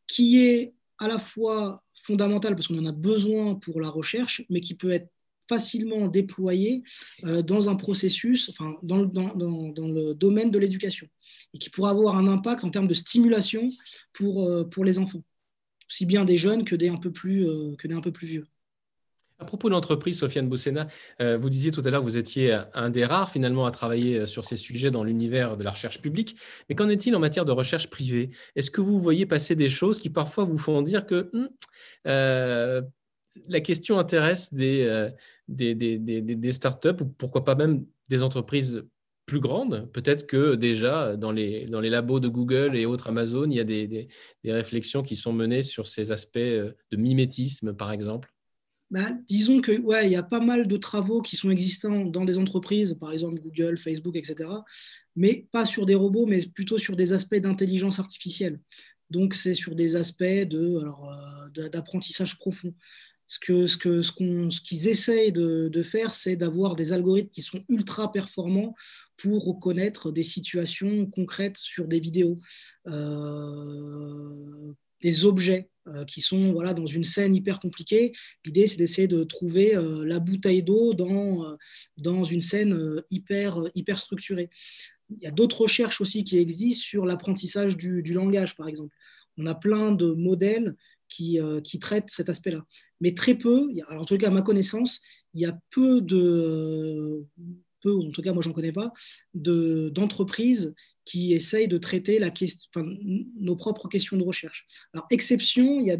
qui est à la fois fondamentale parce qu'on en a besoin pour la recherche, mais qui peut être facilement déployé euh, dans un processus, enfin, dans, le, domaine de l'éducation, et qui pourra avoir un impact en termes de stimulation pour, euh, pour les enfants, aussi bien des jeunes que des un peu plus, euh, que des un peu plus vieux. À propos d'entreprise, Sofiane Boussena, euh, vous disiez tout à l'heure que vous étiez un des rares finalement à travailler euh, sur ces sujets dans l'univers de la recherche publique. Mais qu'en est-il en matière de recherche privée? Est-ce que vous voyez passer des choses qui parfois vous font dire que hmm, euh, la question intéresse des, startups ou pourquoi pas même des entreprises plus grandes? Peut-être que déjà dans les, labos de Google et autres Amazon, il y a des, réflexions qui sont menées sur ces aspects de mimétisme, par exemple. Bah, disons que ouais, il y a pas mal de travaux qui sont existants dans des entreprises, par exemple Google, Facebook, etc. Mais pas sur des robots, mais plutôt sur des aspects d'intelligence artificielle. Donc c'est sur des aspects de, euh, d'apprentissage profond. Ce que ce que ce qu'on ce qu'ils essayent de, faire, c'est d'avoir des algorithmes qui sont ultra performants pour reconnaître des situations concrètes sur des vidéos, euh, des objets qui sont voilà, dans une scène hyper compliquée. L'idée, c'est d'essayer de trouver euh, la bouteille d'eau dans, euh, dans une scène hyper, hyper structurée. Il y a d'autres recherches aussi qui existent sur l'apprentissage du, langage, par exemple. On a plein de modèles qui, qui traitent cet aspect-là. Mais très peu, en tout cas à ma connaissance, il y a peu de, peu, en tout cas moi j'en connais pas, d'entreprises qui essayent de traiter nos propres questions de recherche. Alors, exception, il y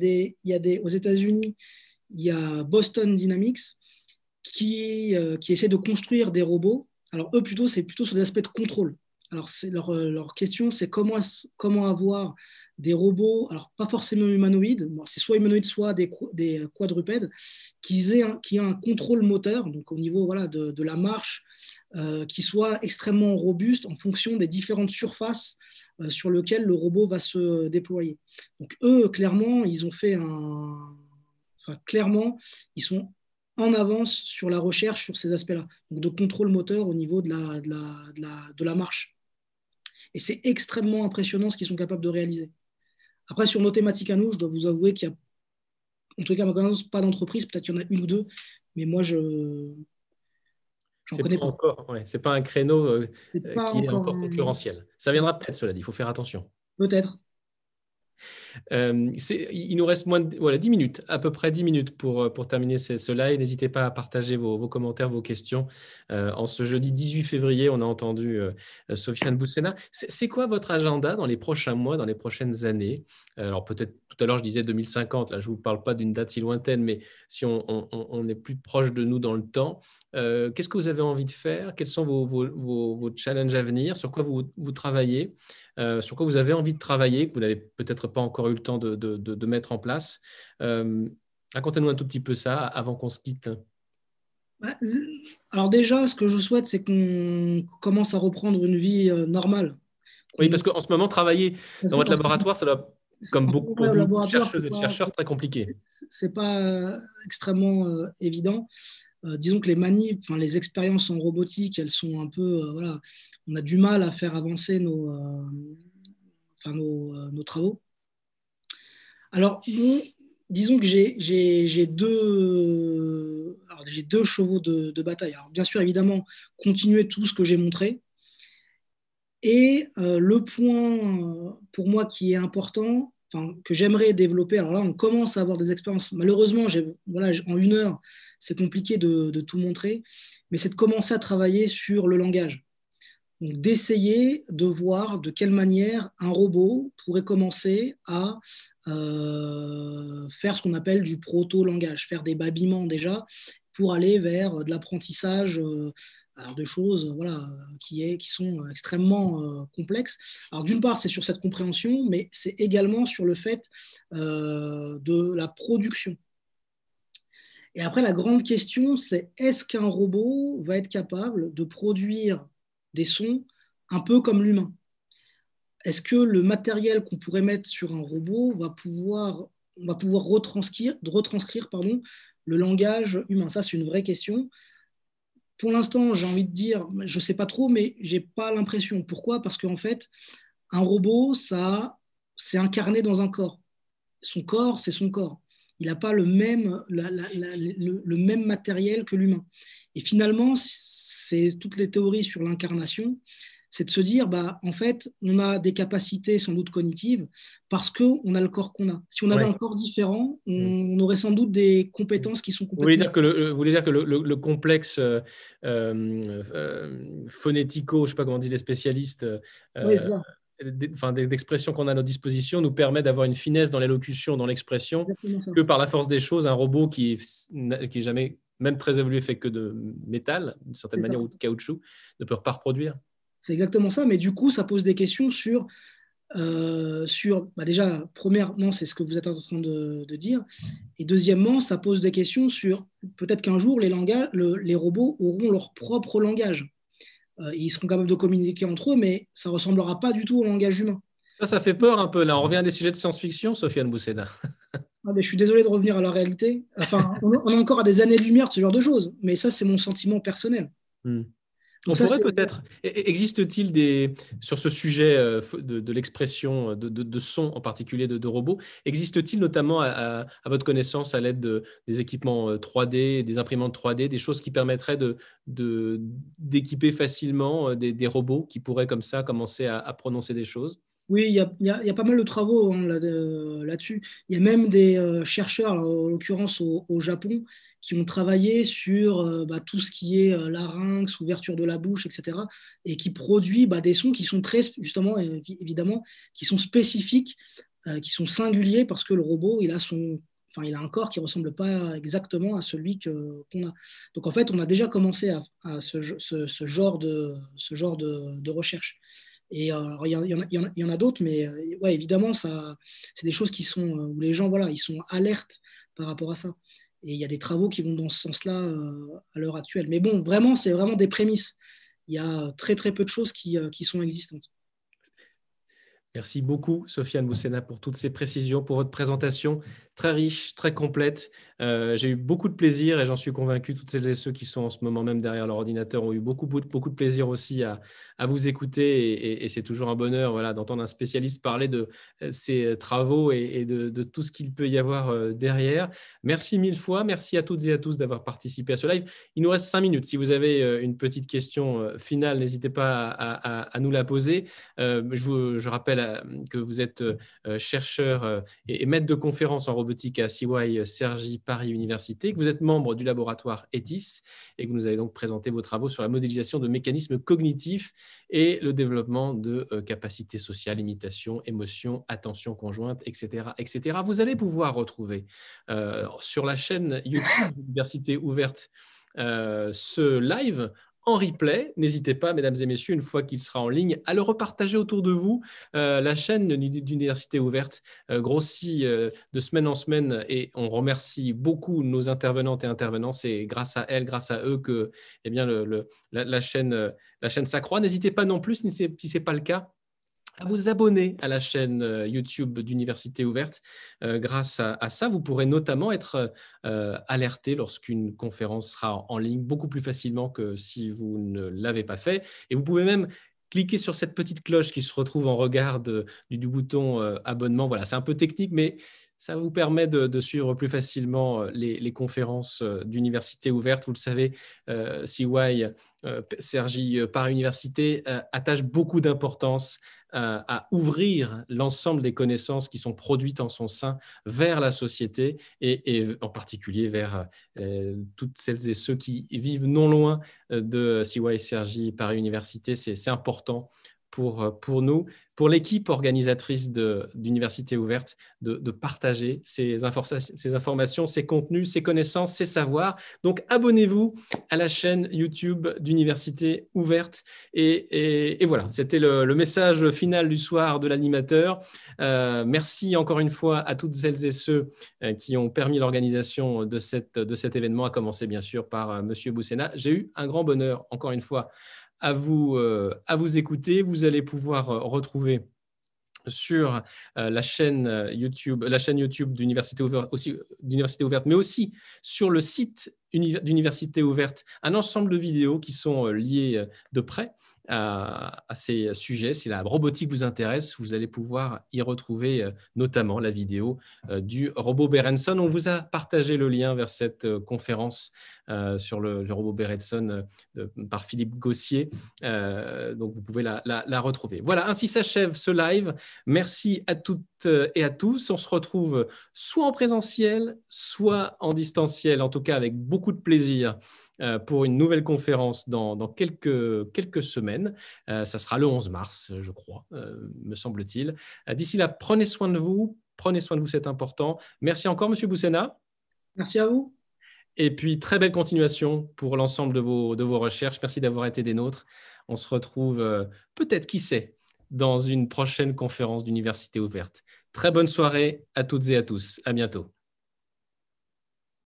a des, aux États-Unis, il y a Boston Dynamics qui, euh, qui de construire des robots. Alors, eux, plutôt, c'est plutôt sur des aspects de contrôle. Alors, leur, euh, leur question, c'est comment, comment avoir des robots, alors pas forcément humanoïdes, c'est soit humanoïdes, soit des, des quadrupèdes, qui aient, un, qui aient un contrôle moteur, donc au niveau voilà, de, la marche, euh, qui soit extrêmement robuste en fonction des différentes surfaces euh, sur lesquelles le robot va se déployer. Donc eux, clairement, ils ont fait un... Enfin, clairement, ils sont en avance sur la recherche sur ces aspects-là, donc de contrôle moteur au niveau de la, de la, de la marche. Et c'est extrêmement impressionnant ce qu'ils sont capables de réaliser. Après, sur nos thématiques à nous, je dois vous avouer qu'il y a, en tout cas, pas d'entreprise, peut-être qu'il y en a une ou deux, mais moi, je. C'est connais pas, encore, c'est pas un créneau euh, qui est encore concurrentiel. Ça viendra peut-être, cela dit, il faut faire attention. Peut-être. Euh, il nous reste voilà, 10 minutes, à peu près 10 minutes pour, pour terminer ce, ce live. N'hésitez pas à partager vos, commentaires, vos questions. Euh, en ce jeudi 18 février, on a entendu euh, Sofiane Boussena. C'est quoi votre agenda dans les prochains mois, dans les prochaines années? Alors peut-être tout à l'heure, je disais 2050, là je ne vous parle pas d'une date si lointaine, mais si on, est plus proche de nous dans le temps, qu'est-ce que vous avez envie de faire? Quels sont vos, challenges à venir? Sur quoi vous travaillez? Euh, sur quoi vous avez envie de travailler, que vous n'avez peut-être pas encore eu le temps de, mettre en place. Euh, racontez-nous un tout petit peu ça avant qu'on se quitte. Bah, alors déjà, ce que je souhaite, c'est qu'on commence à reprendre une vie euh, normale. Oui, parce qu'en ce moment, travailler dans votre laboratoire, ça doit, comme beaucoup de chercheuses et chercheurs, très compliqué. C'est pas extrêmement évident. Disons que les manies, enfin les expériences en robotique, elles sont un peu, voilà, on a du mal à faire avancer nos, euh, enfin, euh, nos, travaux. Alors, disons que j'ai deux, deux chevaux de, bataille. Alors, bien sûr, évidemment, continuer tout ce que j'ai montré. Et euh, le point pour moi qui est important, que j'aimerais développer, alors là, on commence à avoir des expériences. Malheureusement, voilà, en une heure, c'est compliqué de, tout montrer, mais c'est de commencer à travailler sur le langage d'essayer de voir de quelle manière un robot pourrait commencer à euh, faire ce qu'on appelle du proto-langage, faire des babillements déjà, pour aller vers de l'apprentissage euh, de choses voilà, qui, est, qui sont extrêmement euh, complexes. Alors d'une part, c'est sur cette compréhension, mais c'est également sur le fait de la production. Et après, la grande question, c'est est-ce qu'un robot va être capable de produire des sons un peu comme l'humain? Est-ce que le matériel qu'on pourrait mettre sur un robot va pouvoir, va pouvoir retranscrire, retranscrire pardon, le langage humain? Ça, c'est une vraie question. Pour l'instant, j'ai envie de dire, je ne sais pas trop, mais je n'ai pas l'impression. Pourquoi? Parce qu'en fait, un robot, ça, c'est incarné dans un corps. Son corps, c'est son corps. Il n'a pas le même, le, même matériel que l'humain. Et finalement, c'est toutes les théories sur l'incarnation, c'est de se dire, bah, en fait, on a des capacités sans doute cognitives parce qu'on a le corps qu'on a. Si on avait un corps différent, on, mm. aurait sans doute des compétences qui sont complètement... Vous voulez dire que le, vous voulez dire que le, complexe euh, euh, phonético, je ne sais pas comment disent les spécialistes, euh, ça. d'expression qu'on a à notre disposition nous permet d'avoir une finesse dans l'élocution, dans l'expression, que par la force des choses, un robot qui est, qui jamais, même très évolué, fait que de métal, d'une certaine manière, ou de caoutchouc, ne peut pas reproduire. C'est exactement ça, mais du coup, ça pose des questions sur euh, sur, bah déjà, premièrement, c'est ce que vous êtes en train de, dire, et deuxièmement, ça pose des questions sur peut-être qu'un jour, les, langages, les robots auront leur propre langage. Euh, ils seront capables de communiquer entre eux, mais ça ne ressemblera pas du tout au langage humain. Ça, ça fait peur un peu. Là, on revient à des sujets de science-fiction, Sofiane Bousseda. Ah, je suis désolé de revenir à la réalité. Enfin, on, est encore à des années-lumière de ce genre de choses, mais ça, c'est mon sentiment personnel. Hmm. On pourrait peut-être. Existe-t-il des sur ce sujet euh, de, l'expression de, son en particulier de, robots Existe-t-il notamment à, votre connaissance à l'aide des équipements 3D, euh, des imprimantes 3D, des choses qui permettraient de d'équiper facilement euh, des, robots qui pourraient comme ça commencer à prononcer des choses? Oui, il y, a, pas mal de travaux hein, là-dessus. il y a même des euh, chercheurs, en l'occurrence au, Japon, qui ont travaillé sur euh, bah, tout ce qui est euh, larynx, ouverture de la bouche, etc. Et qui produit bah, des sons qui sont très, justement, évidemment, qui sont spécifiques, qui sont singuliers parce que le robot, il a son Enfin, il a un corps qui ne ressemble pas exactement à celui qu'on a. Donc en fait, on a déjà commencé à, ce, genre de, ce genre de recherche. Et euh, il y, en a, d'autres, mais euh, ouais, évidemment, c'est des choses qui sont euh, où les gens, voilà, ils sont alertes par rapport à ça. Et il y a des travaux qui vont dans ce sens-là à l'heure actuelle. Mais bon, vraiment, c'est vraiment des prémices. Il y a très très peu de choses qui, qui sont existantes. Merci beaucoup, Sofiane Boussena, pour toutes ces précisions, pour votre présentation très riche, très complète. Euh, j'ai eu beaucoup de plaisir et j'en suis convaincu, toutes celles et ceux qui sont en ce moment même derrière leur ordinateur ont eu beaucoup, beaucoup de plaisir aussi à, vous écouter et, c'est toujours un bonheur voilà, d'entendre un spécialiste parler de euh, ses travaux et, de, tout ce qu'il peut y avoir euh, derrière. Merci mille fois, merci à toutes et à tous d'avoir participé à ce live. Il nous reste cinq minutes. Si vous avez une petite question finale, n'hésitez pas à, à, nous la poser. Je, vous, je rappelle que vous êtes chercheur et, maître de conférence en robotique à CY Sergi Paris Université, que vous êtes membre du laboratoire ETIS et que vous nous avez donc présenté vos travaux sur la modélisation de mécanismes cognitifs et le développement de euh, capacités sociales, imitation, émotion, attention conjointe, etc. etc. Vous allez pouvoir retrouver euh, sur la chaîne YouTube Université ouverte euh, ce live en replay. N'hésitez pas, mesdames et messieurs, une fois qu'il sera en ligne, à le repartager autour de vous. Euh, la chaîne d'Université ouverte euh, grossit euh, de semaine en semaine et on remercie beaucoup nos intervenantes et intervenants. C'est grâce à elles, grâce à eux que eh bien, la, chaîne, la chaîne s'accroît. N'hésitez pas non plus, si ce n'est pas le cas, à vous abonner à la chaîne euh, YouTube d'Université ouverte. Euh, grâce à, ça, vous pourrez notamment être euh, alerté lorsqu'une conférence sera en ligne beaucoup plus facilement que si vous ne l'avez pas fait. Et vous pouvez même cliquer sur cette petite cloche qui se retrouve en regard du, bouton abonnement. Voilà, c'est un peu technique, mais ça vous permet de, suivre plus facilement les, conférences d'université ouverte. Vous le savez, CY, Sergi par université, attache beaucoup d'importance à, ouvrir l'ensemble des connaissances qui sont produites en son sein vers la société et, en particulier vers euh, toutes celles et ceux qui vivent non loin euh, de CY Paris Université. C'est important pour, pour nous pour l'équipe organisatrice d'Université ouverte de, partager ces, informations, ces contenus, ces connaissances, ces savoirs. Donc, abonnez-vous à la chaîne YouTube d'Université ouverte. Et, voilà, c'était le, message final du soir de l'animateur. Euh, merci encore une fois à toutes celles et ceux euh, qui ont permis l'organisation de, cet événement, à commencer bien sûr par euh, Monsieur Boussena. J'ai eu un grand bonheur, encore une fois, à vous, euh, à vous écouter. Vous allez pouvoir euh, retrouver sur euh, la chaîne YouTube, la chaîne YouTube d'Université ouverte, aussi, d'Université ouverte, mais aussi sur le site d'Université ouverte, un ensemble de vidéos qui sont liées de près à, ces sujets. Si la robotique vous intéresse, vous allez pouvoir y retrouver notamment la vidéo du robot Berenson. On vous a partagé le lien vers cette conférence euh, sur le, robot Beretson euh, par Philippe Gossier. Euh, donc, vous pouvez la, retrouver. Voilà, ainsi s'achève ce live. Merci à toutes et à tous. On se retrouve soit en présentiel, soit en distanciel, en tout cas avec beaucoup de plaisir euh, pour une nouvelle conférence dans, quelques, quelques semaines. Euh, ça sera le 11 mars, je crois, euh, me semble-t-il. D'ici là, prenez soin de vous. Prenez soin de vous, c'est important. Merci encore, Monsieur Boussena. Merci à vous. Et puis, très belle continuation pour l'ensemble de vos, de vos recherches. Merci d'avoir été des nôtres. On se retrouve peut-être, qui sait, dans une prochaine conférence d'université ouverte. Très bonne soirée à toutes et à tous. À bientôt.